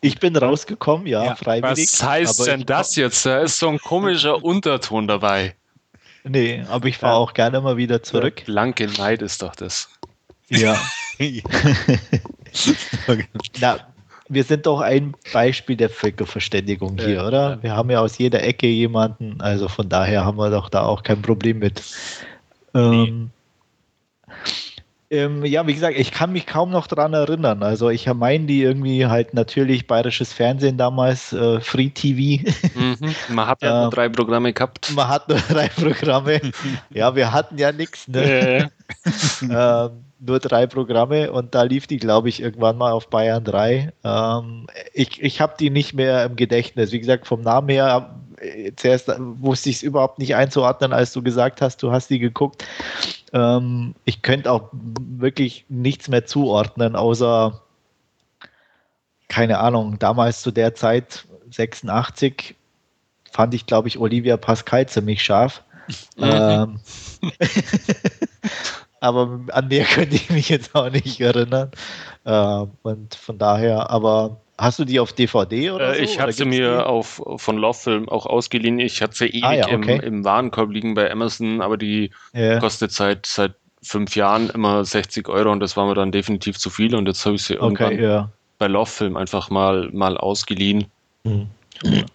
ich bin rausgekommen, ja, ja. freiwillig. Was heißt denn das jetzt? Da ist so ein komischer Unterton dabei. Nee, aber ich fahre auch gerne mal wieder zurück. Blanke Neid ist doch das. Ja. Na, wir sind doch ein Beispiel der Völkerverständigung hier, ja, oder? Ja. Wir haben ja aus jeder Ecke jemanden, also von daher haben wir doch da auch kein Problem mit. Ähm, ähm, ja, wie gesagt, ich kann mich kaum noch daran erinnern. Also ich meine die irgendwie halt natürlich bayerisches Fernsehen damals, äh, Free TV. Mhm. Man hat ja nur drei Programme gehabt. Man hat nur drei Programme. ja, wir hatten ja nichts. Ne? ähm, nur drei Programme und da lief die, glaube ich, irgendwann mal auf Bayern 3. Ähm, ich ich habe die nicht mehr im Gedächtnis. Wie gesagt, vom Namen her äh, zuerst wusste ich es überhaupt nicht einzuordnen, als du gesagt hast, du hast die geguckt. Ähm, ich könnte auch wirklich nichts mehr zuordnen, außer, keine Ahnung, damals zu der Zeit, 86, fand ich, glaube ich, Olivia Pascal ziemlich scharf. Mhm. Ähm, aber an der könnte ich mich jetzt auch nicht erinnern. Ähm, und von daher, aber Hast du die auf DVD oder äh, so? Ich habe sie mir die? auf, von Lovefilm auch ausgeliehen. Ich hatte sie ewig ah, ja, okay. im, im, Warenkorb liegen bei Amazon, aber die ja. kostet seit, seit fünf Jahren immer 60 Euro und das war mir dann definitiv zu viel und jetzt habe ich sie irgendwann okay, ja. bei Lovefilm einfach mal, mal ausgeliehen. Mhm.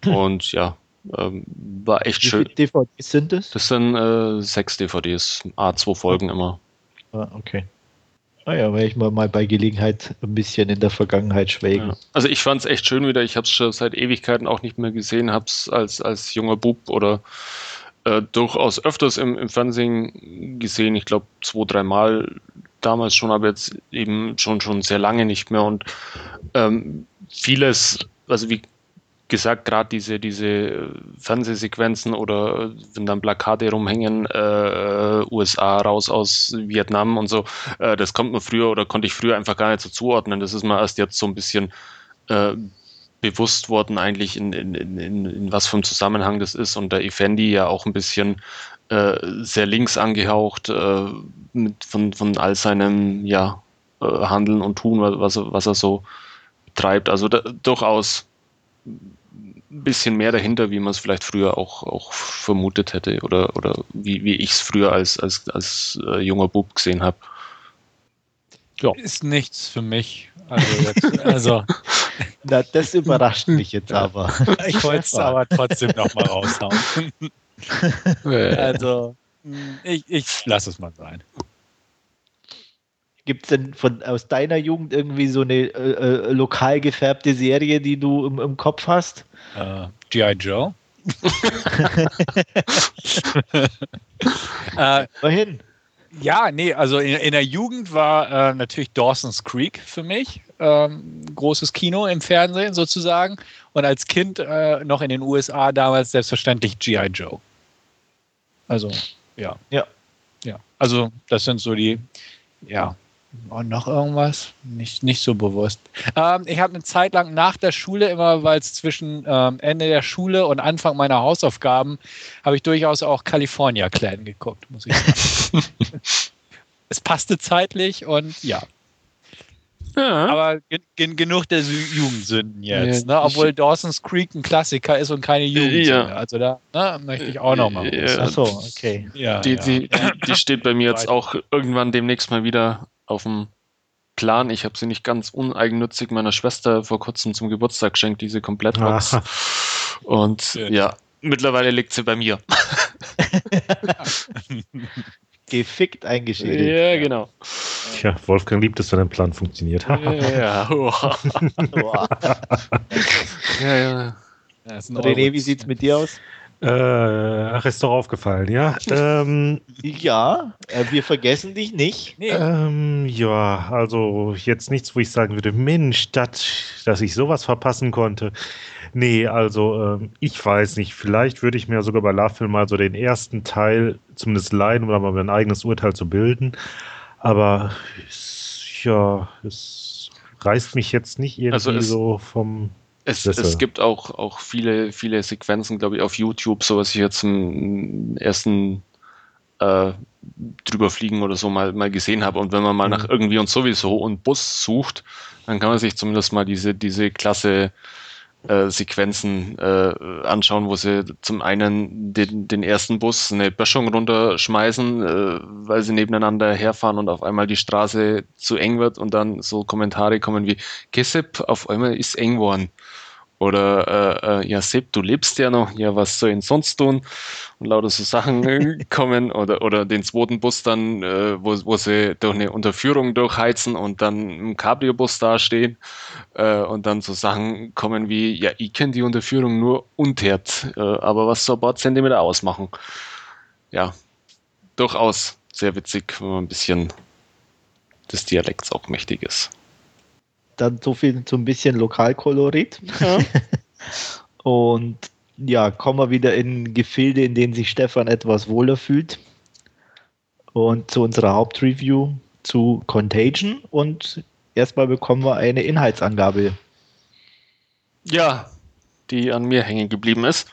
Und ja, ähm, war echt Wie schön. Wie viele DVDs sind das? Das sind äh, sechs DVDs, A2 Folgen immer. Ah, okay. Naja, werde ich mal, mal bei Gelegenheit ein bisschen in der Vergangenheit schwelgen. Ja. Also ich fand es echt schön wieder. Ich habe es schon seit Ewigkeiten auch nicht mehr gesehen, habe es als, als junger Bub oder äh, durchaus öfters im, im Fernsehen gesehen. Ich glaube zwei, dreimal damals schon, aber jetzt eben schon, schon sehr lange nicht mehr. Und ähm, vieles, also wie gesagt, gerade diese, diese Fernsehsequenzen oder wenn dann Plakate rumhängen, äh, USA raus aus Vietnam und so, äh, das kommt mir früher oder konnte ich früher einfach gar nicht so zuordnen. Das ist mir erst jetzt so ein bisschen äh, bewusst worden, eigentlich in, in, in, in was für ein Zusammenhang das ist. Und der Effendi ja auch ein bisschen äh, sehr links angehaucht äh, mit, von, von all seinem ja, äh, Handeln und Tun, was, was er so treibt. Also da, durchaus ein bisschen mehr dahinter, wie man es vielleicht früher auch, auch vermutet hätte oder, oder wie, wie ich es früher als, als, als äh, junger Bub gesehen habe. Ja. Ist nichts für mich. Also, jetzt, also Na, das überrascht mich jetzt aber. Ich wollte es aber trotzdem nochmal raushauen. also, ich, ich lasse es mal sein. Gibt es denn von, aus deiner Jugend irgendwie so eine äh, äh, lokal gefärbte Serie, die du im, im Kopf hast? Uh, G.I. Joe. äh, Wohin? Ja, nee, also in, in der Jugend war äh, natürlich Dawson's Creek für mich. Ähm, großes Kino im Fernsehen sozusagen. Und als Kind äh, noch in den USA damals selbstverständlich G.I. Joe. Also, ja. Ja. Ja. Also, das sind so die, ja, und noch irgendwas? Nicht, nicht so bewusst. Ähm, ich habe eine Zeit lang nach der Schule, immer weil es zwischen ähm, Ende der Schule und Anfang meiner Hausaufgaben, habe ich durchaus auch California Clan geguckt, muss ich sagen. es passte zeitlich und ja. Ja. Aber gen genug der Jugendsünden jetzt. Ja, ne? Obwohl Dawson's Creek ein Klassiker ist und keine Jugendsünde. Ja. Also da ne, möchte ich auch nochmal. Ja. Achso, okay. Die, die, die, die, steht bei mir jetzt auch irgendwann demnächst mal wieder auf dem Plan. Ich habe sie nicht ganz uneigennützig meiner Schwester vor kurzem zum Geburtstag geschenkt, diese Komplettbox. Und ja. ja, mittlerweile liegt sie bei mir. Gefickt eingeschädigt. Ja, genau. Tja, Wolfgang liebt es, wenn ein Plan funktioniert. ja, wow. ja, ja. René, wie sieht es mit dir aus? Äh, ach, ist doch aufgefallen, ja. ähm, ja, äh, wir vergessen dich nicht. Nee. Ähm, ja, also jetzt nichts, wo ich sagen würde, Mensch, dat, dass ich sowas verpassen konnte. Nee, also ähm, ich weiß nicht, vielleicht würde ich mir sogar bei Love mal so den ersten Teil zumindest leihen, um da mal mein eigenes Urteil zu bilden. Aber ja, es reißt mich jetzt nicht irgendwie also so vom es, es, gibt auch, auch viele, viele Sequenzen, glaube ich, auf YouTube, so was ich jetzt im ersten äh, drüber fliegen oder so mal, mal gesehen habe. Und wenn man mal mhm. nach irgendwie und sowieso und Bus sucht, dann kann man sich zumindest mal diese, diese Klasse äh, Sequenzen äh, anschauen, wo sie zum einen den, den ersten Bus eine Böschung runterschmeißen, äh, weil sie nebeneinander herfahren und auf einmal die Straße zu eng wird und dann so Kommentare kommen wie Kessep, auf einmal ist eng worden. Oder äh, äh, ja, Sepp, du lebst ja noch, ja, was soll ich denn sonst tun? Und lauter so Sachen äh, kommen oder, oder den zweiten Bus dann, äh, wo, wo sie durch eine Unterführung durchheizen und dann im Cabrio-Bus dastehen äh, und dann so Sachen kommen wie, ja, ich kenne die Unterführung nur untert, äh, aber was so ein paar Zentimeter ausmachen. Ja, durchaus sehr witzig, wenn man ein bisschen des Dialekts auch mächtig ist dann so viel so ein bisschen Lokalkolorit. Ja. Und ja, kommen wir wieder in Gefilde, in denen sich Stefan etwas wohler fühlt. Und zu unserer Hauptreview zu Contagion. Und erstmal bekommen wir eine Inhaltsangabe. Ja, die an mir hängen geblieben ist.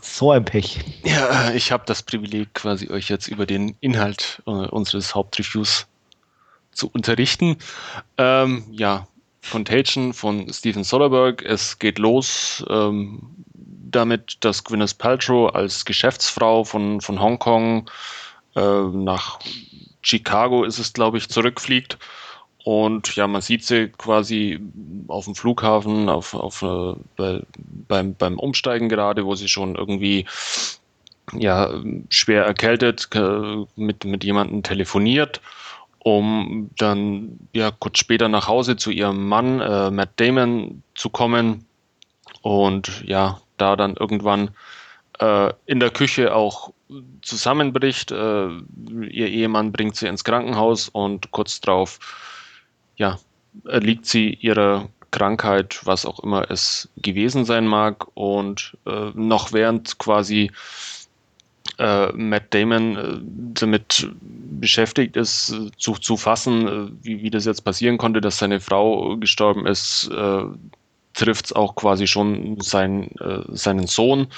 So ein Pech. Ja, ich habe das Privileg, quasi euch jetzt über den Inhalt äh, unseres Hauptreviews zu unterrichten. Ähm, ja, Contagion von Steven Soderbergh. Es geht los ähm, damit, dass Gwyneth Paltrow als Geschäftsfrau von, von Hongkong äh, nach Chicago ist es, glaube ich, zurückfliegt. Und ja, man sieht sie quasi auf dem Flughafen, auf, auf, äh, bei, beim, beim Umsteigen gerade, wo sie schon irgendwie ja, schwer erkältet äh, mit, mit jemandem telefoniert um dann ja kurz später nach Hause zu ihrem Mann äh, Matt Damon zu kommen und ja da dann irgendwann äh, in der Küche auch zusammenbricht. Äh, ihr Ehemann bringt sie ins Krankenhaus und kurz darauf ja erliegt sie ihrer Krankheit, was auch immer es gewesen sein mag und äh, noch während quasi äh, Matt Damon äh, damit beschäftigt ist, äh, zu, zu fassen, äh, wie, wie das jetzt passieren konnte, dass seine Frau gestorben ist, äh, trifft es auch quasi schon sein, äh, seinen Sohn,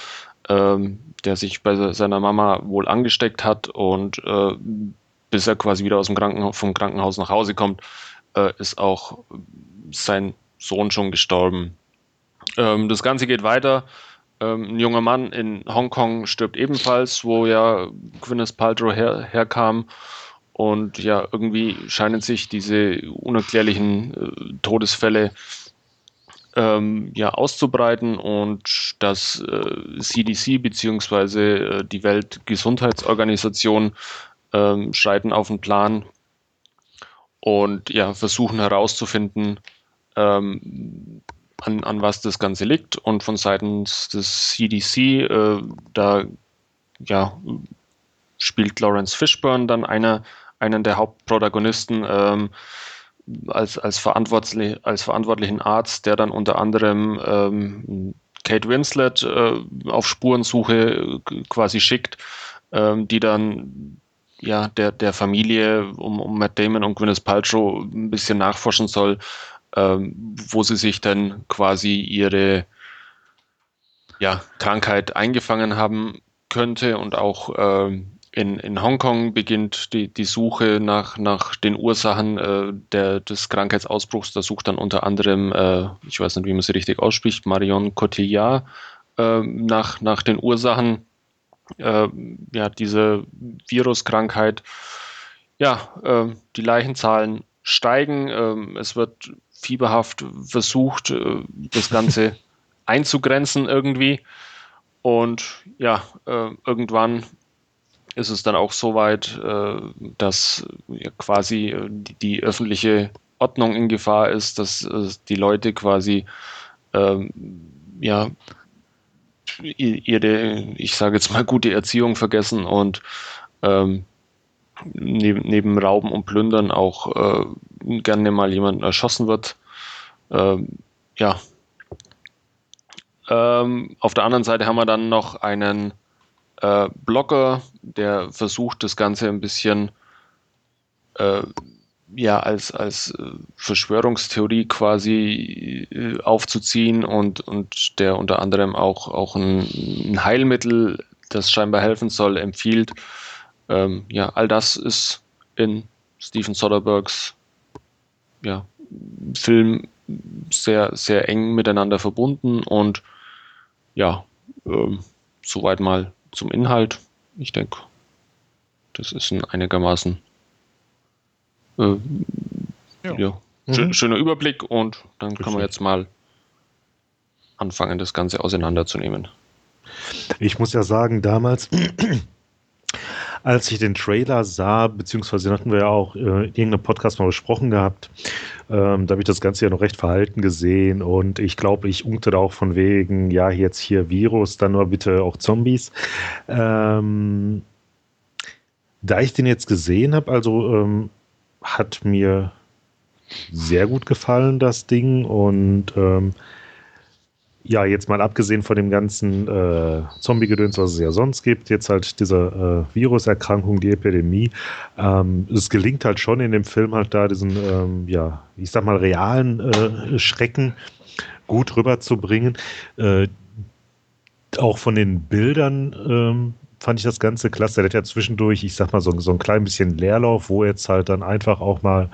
ähm, der sich bei seiner Mama wohl angesteckt hat und bis er quasi wieder aus dem Krankenhaus, vom Krankenhaus nach Hause kommt, ist auch sein Sohn schon gestorben. Ähm, das Ganze geht weiter ähm, ein junger Mann in Hongkong stirbt ebenfalls, wo ja Gwyneth Paltrow her, herkam. Und ja, irgendwie scheinen sich diese unerklärlichen äh, Todesfälle ähm, ja auszubreiten und das äh, CDC bzw. Äh, die Weltgesundheitsorganisation ähm, schreiten auf den Plan, und ja, versuchen herauszufinden, ähm, an, an was das Ganze liegt. Und von seitens des CDC, äh, da ja, spielt Lawrence Fishburne dann einer, einen der Hauptprotagonisten ähm, als, als, verantwortlich, als verantwortlichen Arzt, der dann unter anderem ähm, Kate Winslet äh, auf Spurensuche äh, quasi schickt, ähm, die dann ja, der, der Familie um, um Matt Damon und Gwyneth Paltrow ein bisschen nachforschen soll, ähm, wo sie sich dann quasi ihre ja, Krankheit eingefangen haben könnte und auch ähm, in, in Hongkong beginnt die, die Suche nach, nach den Ursachen äh, der, des Krankheitsausbruchs. Da sucht dann unter anderem, äh, ich weiß nicht, wie man sie richtig ausspricht, Marion Cotillard äh, nach, nach den Ursachen äh, ja, diese Viruskrankheit. Ja, äh, die Leichenzahlen steigen. Äh, es wird fieberhaft versucht, äh, das Ganze einzugrenzen irgendwie. Und ja, äh, irgendwann ist es dann auch so weit, äh, dass quasi die, öffentliche Ordnung in Gefahr ist, dass die Leute quasi ähm, ja ihre, ich sage jetzt mal, gute Erziehung vergessen und ähm, neben, neben Rauben und Plündern auch äh, gerne mal jemanden erschossen wird. Ähm, ja. Ähm, auf der anderen Seite haben wir dann noch einen äh, Blogger, der versucht, das Ganze ein bisschen äh, ja, als, als äh, Verschwörungstheorie quasi äh, aufzuziehen und, und der unter anderem auch, auch ein, ein Heilmittel, das scheinbar helfen soll, empfiehlt. Ähm, ja, all das ist in Steven Soderberghs ja, Film sehr, sehr eng miteinander verbunden und ja, ähm, soweit mal zum Inhalt. Ich denke, das ist ein einigermaßen äh, ja. ja. Mhm. Schöner Überblick und dann können wir jetzt mal anfangen, das Ganze auseinanderzunehmen. Ich muss ja sagen, damals, als ich den Trailer sah, beziehungsweise hatten wir ja auch äh, in irgendeinem Podcast mal besprochen gehabt, ähm, da habe ich das Ganze ja noch recht verhalten gesehen und ich glaube, ich unkte da auch von wegen, ja, jetzt hier Virus, dann nur bitte auch Zombies. Ähm, da ich den jetzt gesehen habe, also ähm, hat mir sehr gut gefallen, das Ding. Und ähm, ja, jetzt mal abgesehen von dem ganzen äh, Zombie-Gedöns, was es ja sonst gibt, jetzt halt diese äh, Viruserkrankung, die Epidemie. Ähm, es gelingt halt schon in dem Film halt da diesen, ähm, ja, ich sag mal, realen äh, Schrecken gut rüberzubringen. Äh, auch von den Bildern ähm, fand ich das Ganze klasse. Der hat ja zwischendurch, ich sag mal, so, so ein klein bisschen Leerlauf, wo jetzt halt dann einfach auch mal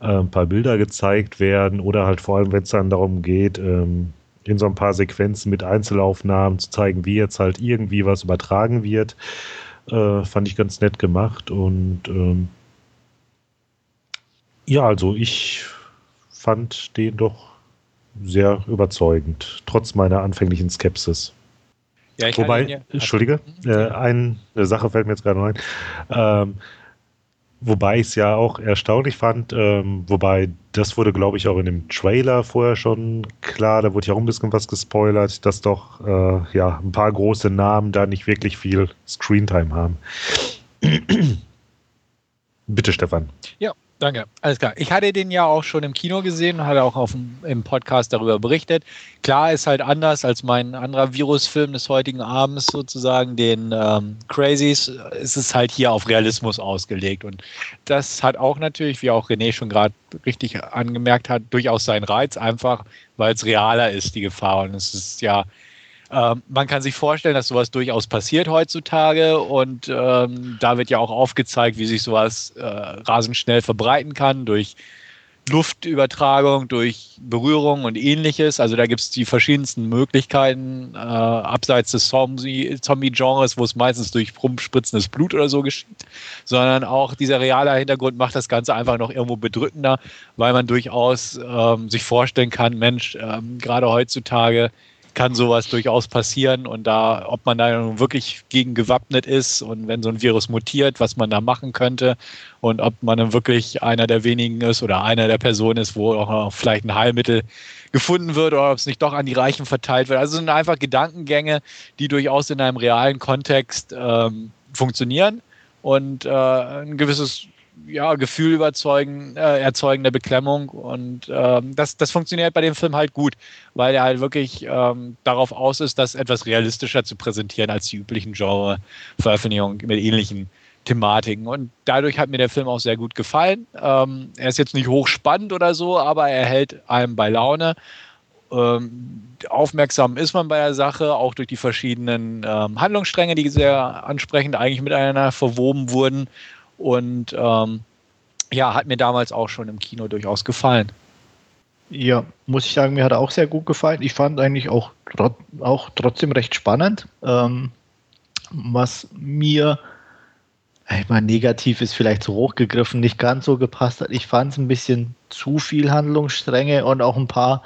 äh, ein paar Bilder gezeigt werden oder halt vor allem, wenn es dann darum geht, ähm, in so ein paar Sequenzen mit Einzelaufnahmen zu zeigen, wie jetzt halt irgendwie was übertragen wird. Äh, fand ich ganz nett gemacht und ähm, ja, also ich fand den doch sehr überzeugend, trotz meiner anfänglichen Skepsis. Ja, Wobei, ja, Entschuldige, äh, eine Sache fällt mir jetzt gerade noch ein. Ähm, wobei ich es ja auch erstaunlich fand, ähm, wobei das wurde, glaube ich, auch in dem Trailer vorher schon klar, da wurde ja auch ein bisschen was gespoilert, dass doch äh, ja ein paar große Namen da nicht wirklich viel Screentime haben. Bitte, Stefan. Ja, Danke, alles klar. Ich hatte den ja auch schon im Kino gesehen und hatte auch auf dem, im Podcast darüber berichtet. Klar ist halt anders als mein anderer Virusfilm des heutigen Abends sozusagen, den ähm, Crazies, ist es halt hier auf Realismus ausgelegt. Und das hat auch natürlich, wie auch René schon gerade richtig angemerkt hat, durchaus seinen Reiz, einfach weil es realer ist, die Gefahr. Und es ist ja ähm, man kann sich vorstellen, dass sowas durchaus passiert heutzutage und ähm, da wird ja auch aufgezeigt, wie sich sowas äh, rasend schnell verbreiten kann durch Luftübertragung, durch Berührung und ähnliches. Also da gibt es die verschiedensten Möglichkeiten, äh, abseits des Zombie-Genres, wo es meistens durch rumspritzendes Blut oder so geschieht, sondern auch dieser reale Hintergrund macht das Ganze einfach noch irgendwo bedrückender, weil man durchaus ähm, sich vorstellen kann, Mensch, ähm, gerade heutzutage kann sowas durchaus passieren. Und da, ob man da wirklich gegen gewappnet ist und wenn so ein Virus mutiert, was man da machen könnte. Und ob man dann wirklich einer der wenigen ist oder einer der Personen ist, wo auch vielleicht ein Heilmittel gefunden wird oder ob es nicht doch an die Reichen verteilt wird. Also sind einfach Gedankengänge, die durchaus in einem realen Kontext ähm, funktionieren. Und äh, ein gewisses ja, Gefühl überzeugen, äh, erzeugen der Beklemmung. Und ähm, das, das funktioniert bei dem Film halt gut, weil er halt wirklich ähm, darauf aus ist, das etwas realistischer zu präsentieren als die üblichen Genre-Veröffentlichungen mit ähnlichen Thematiken. Und dadurch hat mir der Film auch sehr gut gefallen. Ähm, er ist jetzt nicht hochspannend oder so, aber er hält einem bei Laune. Ähm, aufmerksam ist man bei der Sache, auch durch die verschiedenen ähm, Handlungsstränge, die sehr ansprechend eigentlich miteinander verwoben wurden. Und ähm, ja, hat mir damals auch schon im Kino durchaus gefallen. Ja, muss ich sagen, mir hat er auch sehr gut gefallen. Ich fand eigentlich auch, auch trotzdem recht spannend. Ähm, was mir, ich meine, negativ ist vielleicht zu hoch gegriffen, nicht ganz so gepasst hat. Ich fand es ein bisschen zu viel Handlungsstränge und auch ein paar,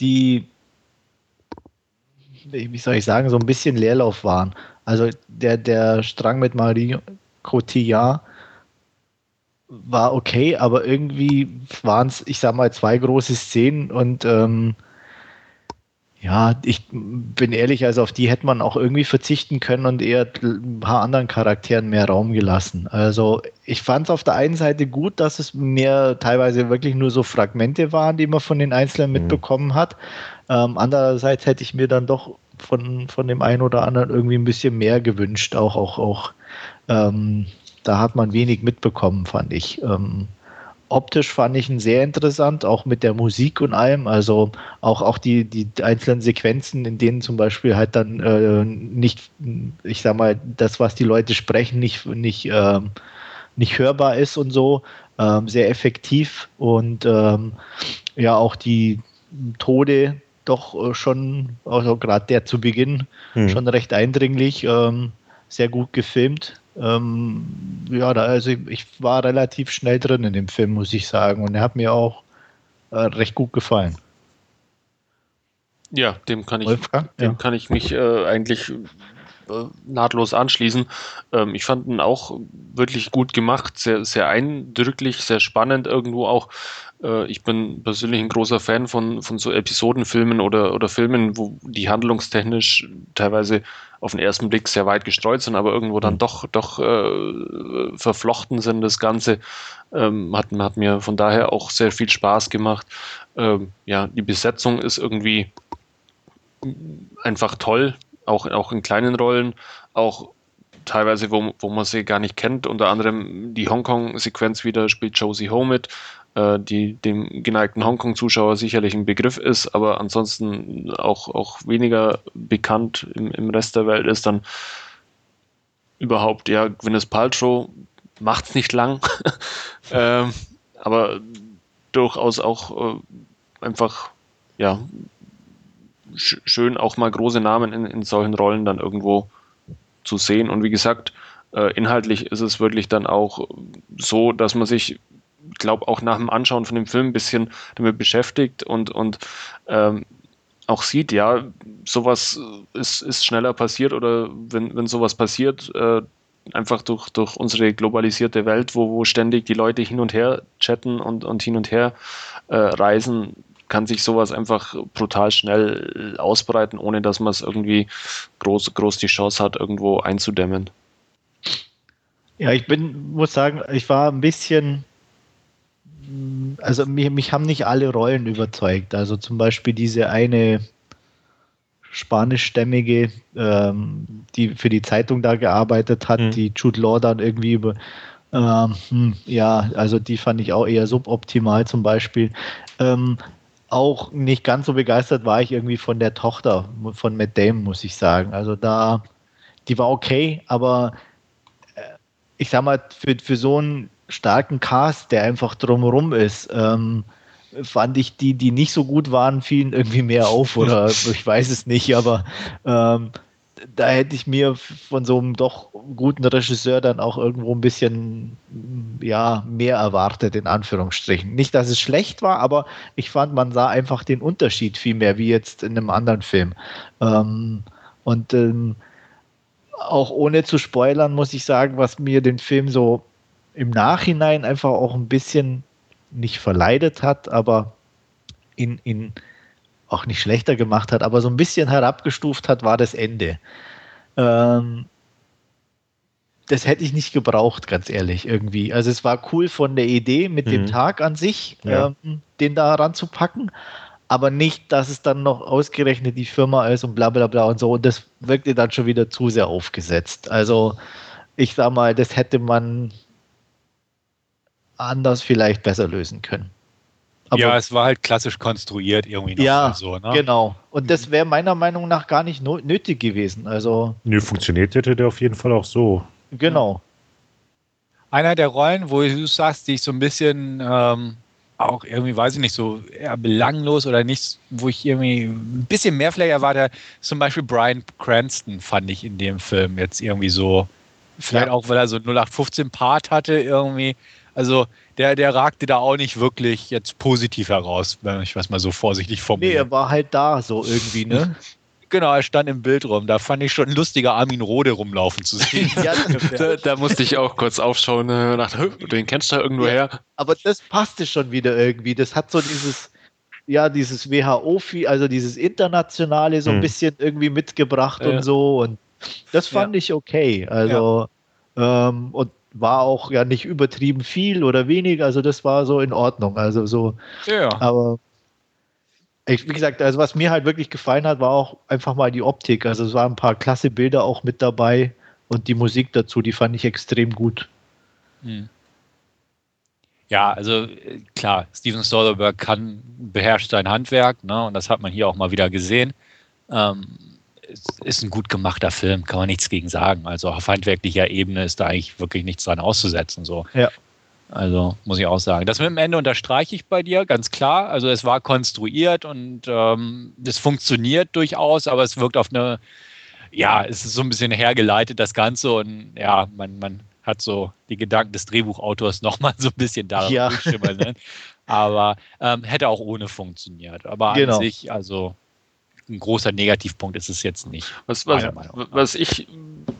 die, wie soll ich sagen, so ein bisschen Leerlauf waren. Also der, der Strang mit Marie Cotillard, war okay, aber irgendwie waren es, ich sag mal, zwei große Szenen und ähm, ja, ich bin ehrlich, also auf die hätte man auch irgendwie verzichten können und eher ein paar anderen Charakteren mehr Raum gelassen. Also ich fand es auf der einen Seite gut, dass es mehr teilweise wirklich nur so Fragmente waren, die man von den Einzelnen mhm. mitbekommen hat. Ähm, andererseits hätte ich mir dann doch von, von dem einen oder anderen irgendwie ein bisschen mehr gewünscht, auch, auch, auch ähm, da hat man wenig mitbekommen, fand ich. Ähm, optisch fand ich ihn sehr interessant, auch mit der Musik und allem. Also auch, auch die, die einzelnen Sequenzen, in denen zum Beispiel halt dann äh, nicht, ich sag mal, das, was die Leute sprechen, nicht, nicht, äh, nicht hörbar ist und so. Ähm, sehr effektiv und ähm, ja, auch die Tode doch äh, schon, also gerade der zu Beginn, hm. schon recht eindringlich, ähm, sehr gut gefilmt. Ähm, ja, da, also ich war relativ schnell drin in dem Film, muss ich sagen. Und er hat mir auch äh, recht gut gefallen. Ja, dem kann ich, Wolfgang? dem ja. kann ich mich äh, eigentlich äh, nahtlos anschließen. Ähm, ich fand ihn auch wirklich gut gemacht, sehr, sehr eindrücklich, sehr spannend irgendwo auch. Äh, ich bin persönlich ein großer Fan von, von so Episodenfilmen oder, oder Filmen, wo die handlungstechnisch teilweise auf den ersten Blick sehr weit gestreut sind, aber irgendwo dann mhm. doch, doch äh, verflochten sind. Das Ganze ähm, hat, hat mir von daher auch sehr viel Spaß gemacht. Ähm, ja, die Besetzung ist irgendwie einfach toll, auch, auch in kleinen Rollen, auch teilweise, wo, wo man sie gar nicht kennt. Unter anderem die Hongkong-Sequenz wieder spielt Josie Ho mit, die dem geneigten Hongkong-Zuschauer sicherlich ein Begriff ist, aber ansonsten auch, auch weniger bekannt im, im Rest der Welt ist, dann überhaupt, ja, Gwyneth Paltrow macht es nicht lang, ähm, aber durchaus auch äh, einfach, ja, sch schön auch mal große Namen in, in solchen Rollen dann irgendwo zu sehen. Und wie gesagt, äh, inhaltlich ist es wirklich dann auch so, dass man sich glaube auch nach dem Anschauen von dem Film ein bisschen damit beschäftigt und, und ähm, auch sieht, ja, sowas ist, ist schneller passiert oder wenn, wenn sowas passiert, äh, einfach durch, durch unsere globalisierte Welt, wo, wo ständig die Leute hin und her chatten und, und hin und her äh, reisen, kann sich sowas einfach brutal schnell ausbreiten, ohne dass man es irgendwie groß, groß die Chance hat, irgendwo einzudämmen. Ja, ich bin, muss sagen, ich war ein bisschen also mich, mich haben nicht alle Rollen überzeugt. Also zum Beispiel diese eine spanischstämmige, ähm, die für die Zeitung da gearbeitet hat, mhm. die Jude Law dann irgendwie über, ähm, hm, ja, also die fand ich auch eher suboptimal zum Beispiel. Ähm, auch nicht ganz so begeistert war ich irgendwie von der Tochter von Matt Damon, muss ich sagen. Also da, die war okay, aber äh, ich sag mal, für, für so einen starken Cast, der einfach drumherum ist, ähm, fand ich die, die nicht so gut waren, fielen irgendwie mehr auf oder ich weiß es nicht, aber ähm, da hätte ich mir von so einem doch guten Regisseur dann auch irgendwo ein bisschen ja, mehr erwartet, in Anführungsstrichen. Nicht, dass es schlecht war, aber ich fand, man sah einfach den Unterschied viel mehr, wie jetzt in einem anderen Film. Ähm, und ähm, auch ohne zu spoilern, muss ich sagen, was mir den Film so im Nachhinein einfach auch ein bisschen nicht verleidet hat, aber in, in auch nicht schlechter gemacht hat, aber so ein bisschen herabgestuft hat, war das Ende. Ähm, das hätte ich nicht gebraucht, ganz ehrlich, irgendwie. Also es war cool von der Idee mit mhm. dem Tag an sich, ja. ähm, den da ranzupacken, aber nicht, dass es dann noch ausgerechnet die Firma ist und bla bla bla und so. Und das wirkte dann schon wieder zu sehr aufgesetzt. Also ich sag mal, das hätte man anders vielleicht besser lösen können. Aber ja, es war halt klassisch konstruiert irgendwie noch ja, so. Ne? Genau. Und das wäre meiner Meinung nach gar nicht nötig gewesen. Also. Nö, funktioniert hätte der auf jeden Fall auch so. Genau. Einer der Rollen, wo du sagst, die ich so ein bisschen ähm, auch irgendwie, weiß ich nicht, so eher belanglos oder nicht, wo ich irgendwie ein bisschen mehr vielleicht erwarte, zum Beispiel Brian Cranston fand ich in dem Film jetzt irgendwie so, vielleicht ja. auch, weil er so 0815 Part hatte irgendwie, also der, der ragte da auch nicht wirklich jetzt positiv heraus, wenn ich was mal so vorsichtig formuliere. Nee, er war halt da so irgendwie, ne? Genau, er stand im Bild rum. Da fand ich schon lustiger Armin Rode rumlaufen zu sehen. ja, da, da, musste ich auch kurz aufschauen und dachte, den kennst du da irgendwo ja, her. Aber das passte schon wieder irgendwie. Das hat so dieses, ja, dieses WHO, also dieses Internationale so ein hm. bisschen irgendwie mitgebracht ja. und so. Und das fand ja. ich okay. Also, ähm, und war auch ja nicht übertrieben viel oder wenig, also das war so in Ordnung. Also so, ja. aber ich, wie gesagt, also was mir halt wirklich gefallen hat, war auch einfach mal die Optik. Also es waren ein paar klasse Bilder auch mit dabei und die Musik dazu, die fand ich extrem gut. Hm. Ja, also klar, Steven Soderbergh kann beherrscht sein Handwerk, ne, und das hat man hier auch mal wieder gesehen. Ähm, ist ein gut gemachter Film, kann man nichts gegen sagen. Also auf handwerklicher Ebene ist da eigentlich wirklich nichts dran auszusetzen. So. Ja. Also muss ich auch sagen. Das mit dem Ende unterstreiche ich bei dir, ganz klar. Also es war konstruiert und ähm, es funktioniert durchaus, aber es wirkt auf eine, ja, es ist so ein bisschen hergeleitet, das Ganze. Und ja, man, man hat so die Gedanken des Drehbuchautors nochmal so ein bisschen da ja. Ne? Aber ähm, hätte auch ohne funktioniert. Aber genau. an sich, also ein großer Negativpunkt ist es jetzt nicht. Was, was, was ich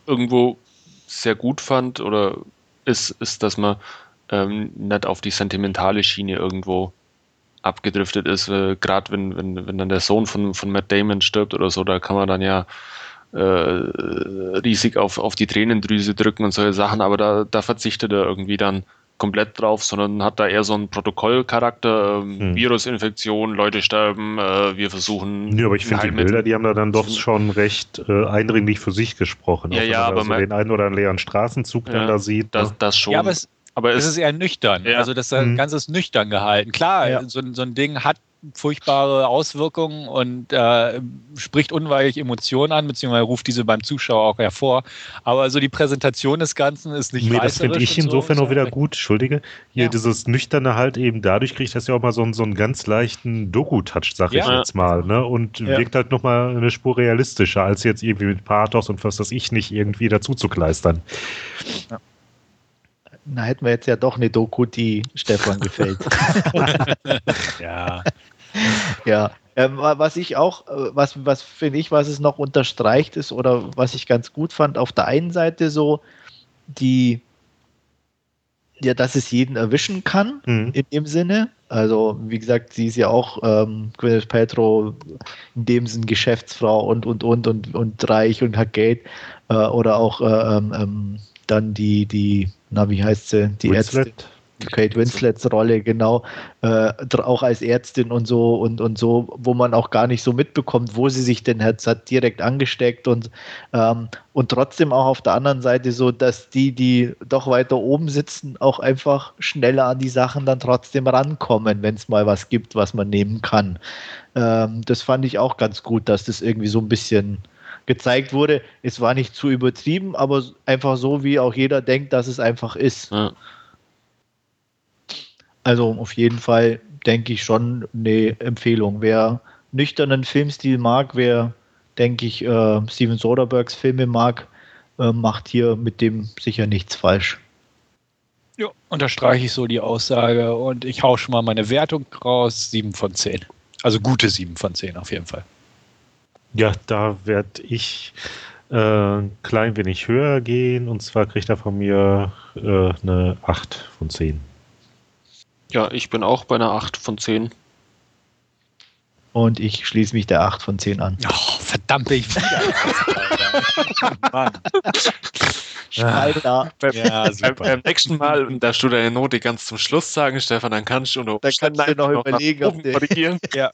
irgendwo sehr gut fand, oder ist, ist, dass man ähm, nicht auf die sentimentale Schiene irgendwo abgedriftet ist. Äh, Gerade wenn, wenn, wenn dann der Sohn von, von Matt Damon stirbt oder so, da kann man dann ja äh, riesig auf, auf die Tränendrüse drücken und solche Sachen, aber da, da verzichtet er irgendwie dann komplett drauf, sondern hat da eher so einen Protokollcharakter, ähm, hm. Virusinfektion, Leute sterben, äh, wir versuchen. Ja, aber ich finde die Bilder, die haben da dann doch schon recht äh, eindringlich für sich gesprochen. Ja, ja, aber so man, den einen oder anderen leeren Straßenzug ja, dann da sieht. Das, ne? das schon. Ja, aber es, aber es, ist eher nüchtern. Ja. Also das mhm. Ganze ist nüchtern gehalten. Klar, ja. so, so ein Ding hat furchtbare Auswirkungen und äh, spricht unweigerlich Emotionen an, beziehungsweise ruft diese beim Zuschauer auch hervor. Aber so die Präsentation des Ganzen ist nicht Nee, das finde ich insofern so, auch wieder gut, entschuldige. Hier ja. dieses Nüchterne halt eben dadurch kriegt das ja auch mal so einen, so einen ganz leichten Doku-Touch, sag ja. ich jetzt mal. Ne? Und ja. wirkt halt nochmal eine Spur realistischer, als jetzt irgendwie mit Pathos und was das ich nicht irgendwie dazu zu kleistern. Ja na hätten wir jetzt ja doch eine Doku, die Stefan gefällt. ja. Ja. Ähm, was ich auch, äh, was, was finde ich, was es noch unterstreicht ist oder was ich ganz gut fand, auf der einen Seite so die, ja, dass es jeden erwischen kann, mhm. in dem Sinne. Also, wie gesagt, sie ist ja auch ähm, Gwyneth Paltrow in dem Sinn Geschäftsfrau und, und, und, und, und reich und hat Geld. Äh, oder auch äh, ähm, ähm dann die, die, na, wie heißt sie? Die Winslet. Ärztin. Kate Winslets Rolle, genau, äh, auch als Ärztin und so und, und so, wo man auch gar nicht so mitbekommt, wo sie sich denn hat, hat direkt angesteckt und, ähm, und trotzdem auch auf der anderen Seite so, dass die, die doch weiter oben sitzen, auch einfach schneller an die Sachen dann trotzdem rankommen, wenn es mal was gibt, was man nehmen kann. Ähm, das fand ich auch ganz gut, dass das irgendwie so ein bisschen gezeigt wurde. Es war nicht zu übertrieben, aber einfach so, wie auch jeder denkt, dass es einfach ist. Ja. Also auf jeden Fall denke ich schon eine Empfehlung. Wer nüchternen Filmstil mag, wer denke ich, äh, Steven Soderberghs Filme mag, äh, macht hier mit dem sicher nichts falsch. Ja, unterstreiche ich so die Aussage und ich hau schon mal meine Wertung raus, 7 von 10. Also gute 7 von 10 auf jeden Fall. Ja, da werde ich äh, ein klein wenig höher gehen und zwar kriegt er von mir äh, eine 8 von 10. Ja, ich bin auch bei einer 8 von 10. Und ich schließe mich der 8 von 10 an. Oh, verdammt, ich wieder. Mann. Schneider. Ja, super. Beim, beim, nächsten Mal darfst du deine Note ganz zum Schluss sagen, Stefan, dann kannst du, noch, dann kannst du noch überlegen, ob korrigieren. Ja.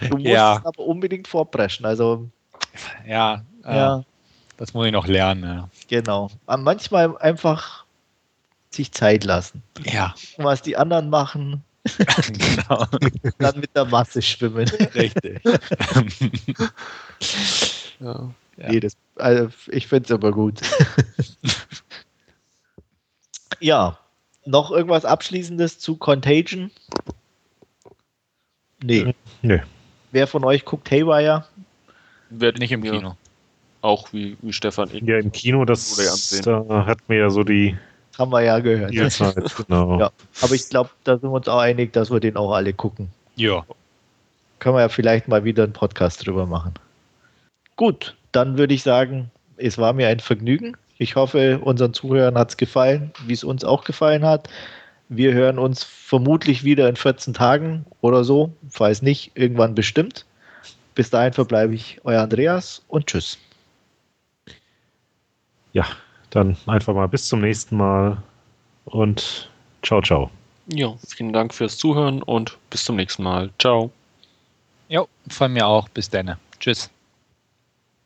du musst ja. aber unbedingt vorpreschen. Also, ja, ja. Äh, das muss ich noch lernen. Ja. Genau. Manchmal einfach sich Zeit lassen. Ja. Was die anderen machen, genau. Dann mit der Masse schwimmen. Richtig. ja. Nee, das, also ich finde es aber gut. ja, noch irgendwas Abschließendes zu Contagion? Nee. Nee. Wer von euch guckt Haywire? Wird nicht im Kino. Auch wie, wie Stefan. Ja, im Kino, das da hat mir ja so die haben wir ja gehört. Ja, Zeit, genau. ja. Aber ich glaube, da sind wir uns auch einig, dass wir den auch alle gucken. Ja. Können wir ja vielleicht mal wieder einen Podcast drüber machen. Gut, dann würde ich sagen, es war mir ein Vergnügen. Ich hoffe, unseren Zuhörern hat es gefallen, wie es uns auch gefallen hat. Wir hören uns vermutlich wieder in 14 Tagen oder so, falls nicht, irgendwann bestimmt. Bis dahin verbleibe ich euer Andreas und tschüss. Ja, dann einfach mal bis zum nächsten Mal und ciao, ciao. Ja, vielen Dank fürs Zuhören und bis zum nächsten Mal. Ciao. Jo, von mir auch. Bis dann. Tschüss.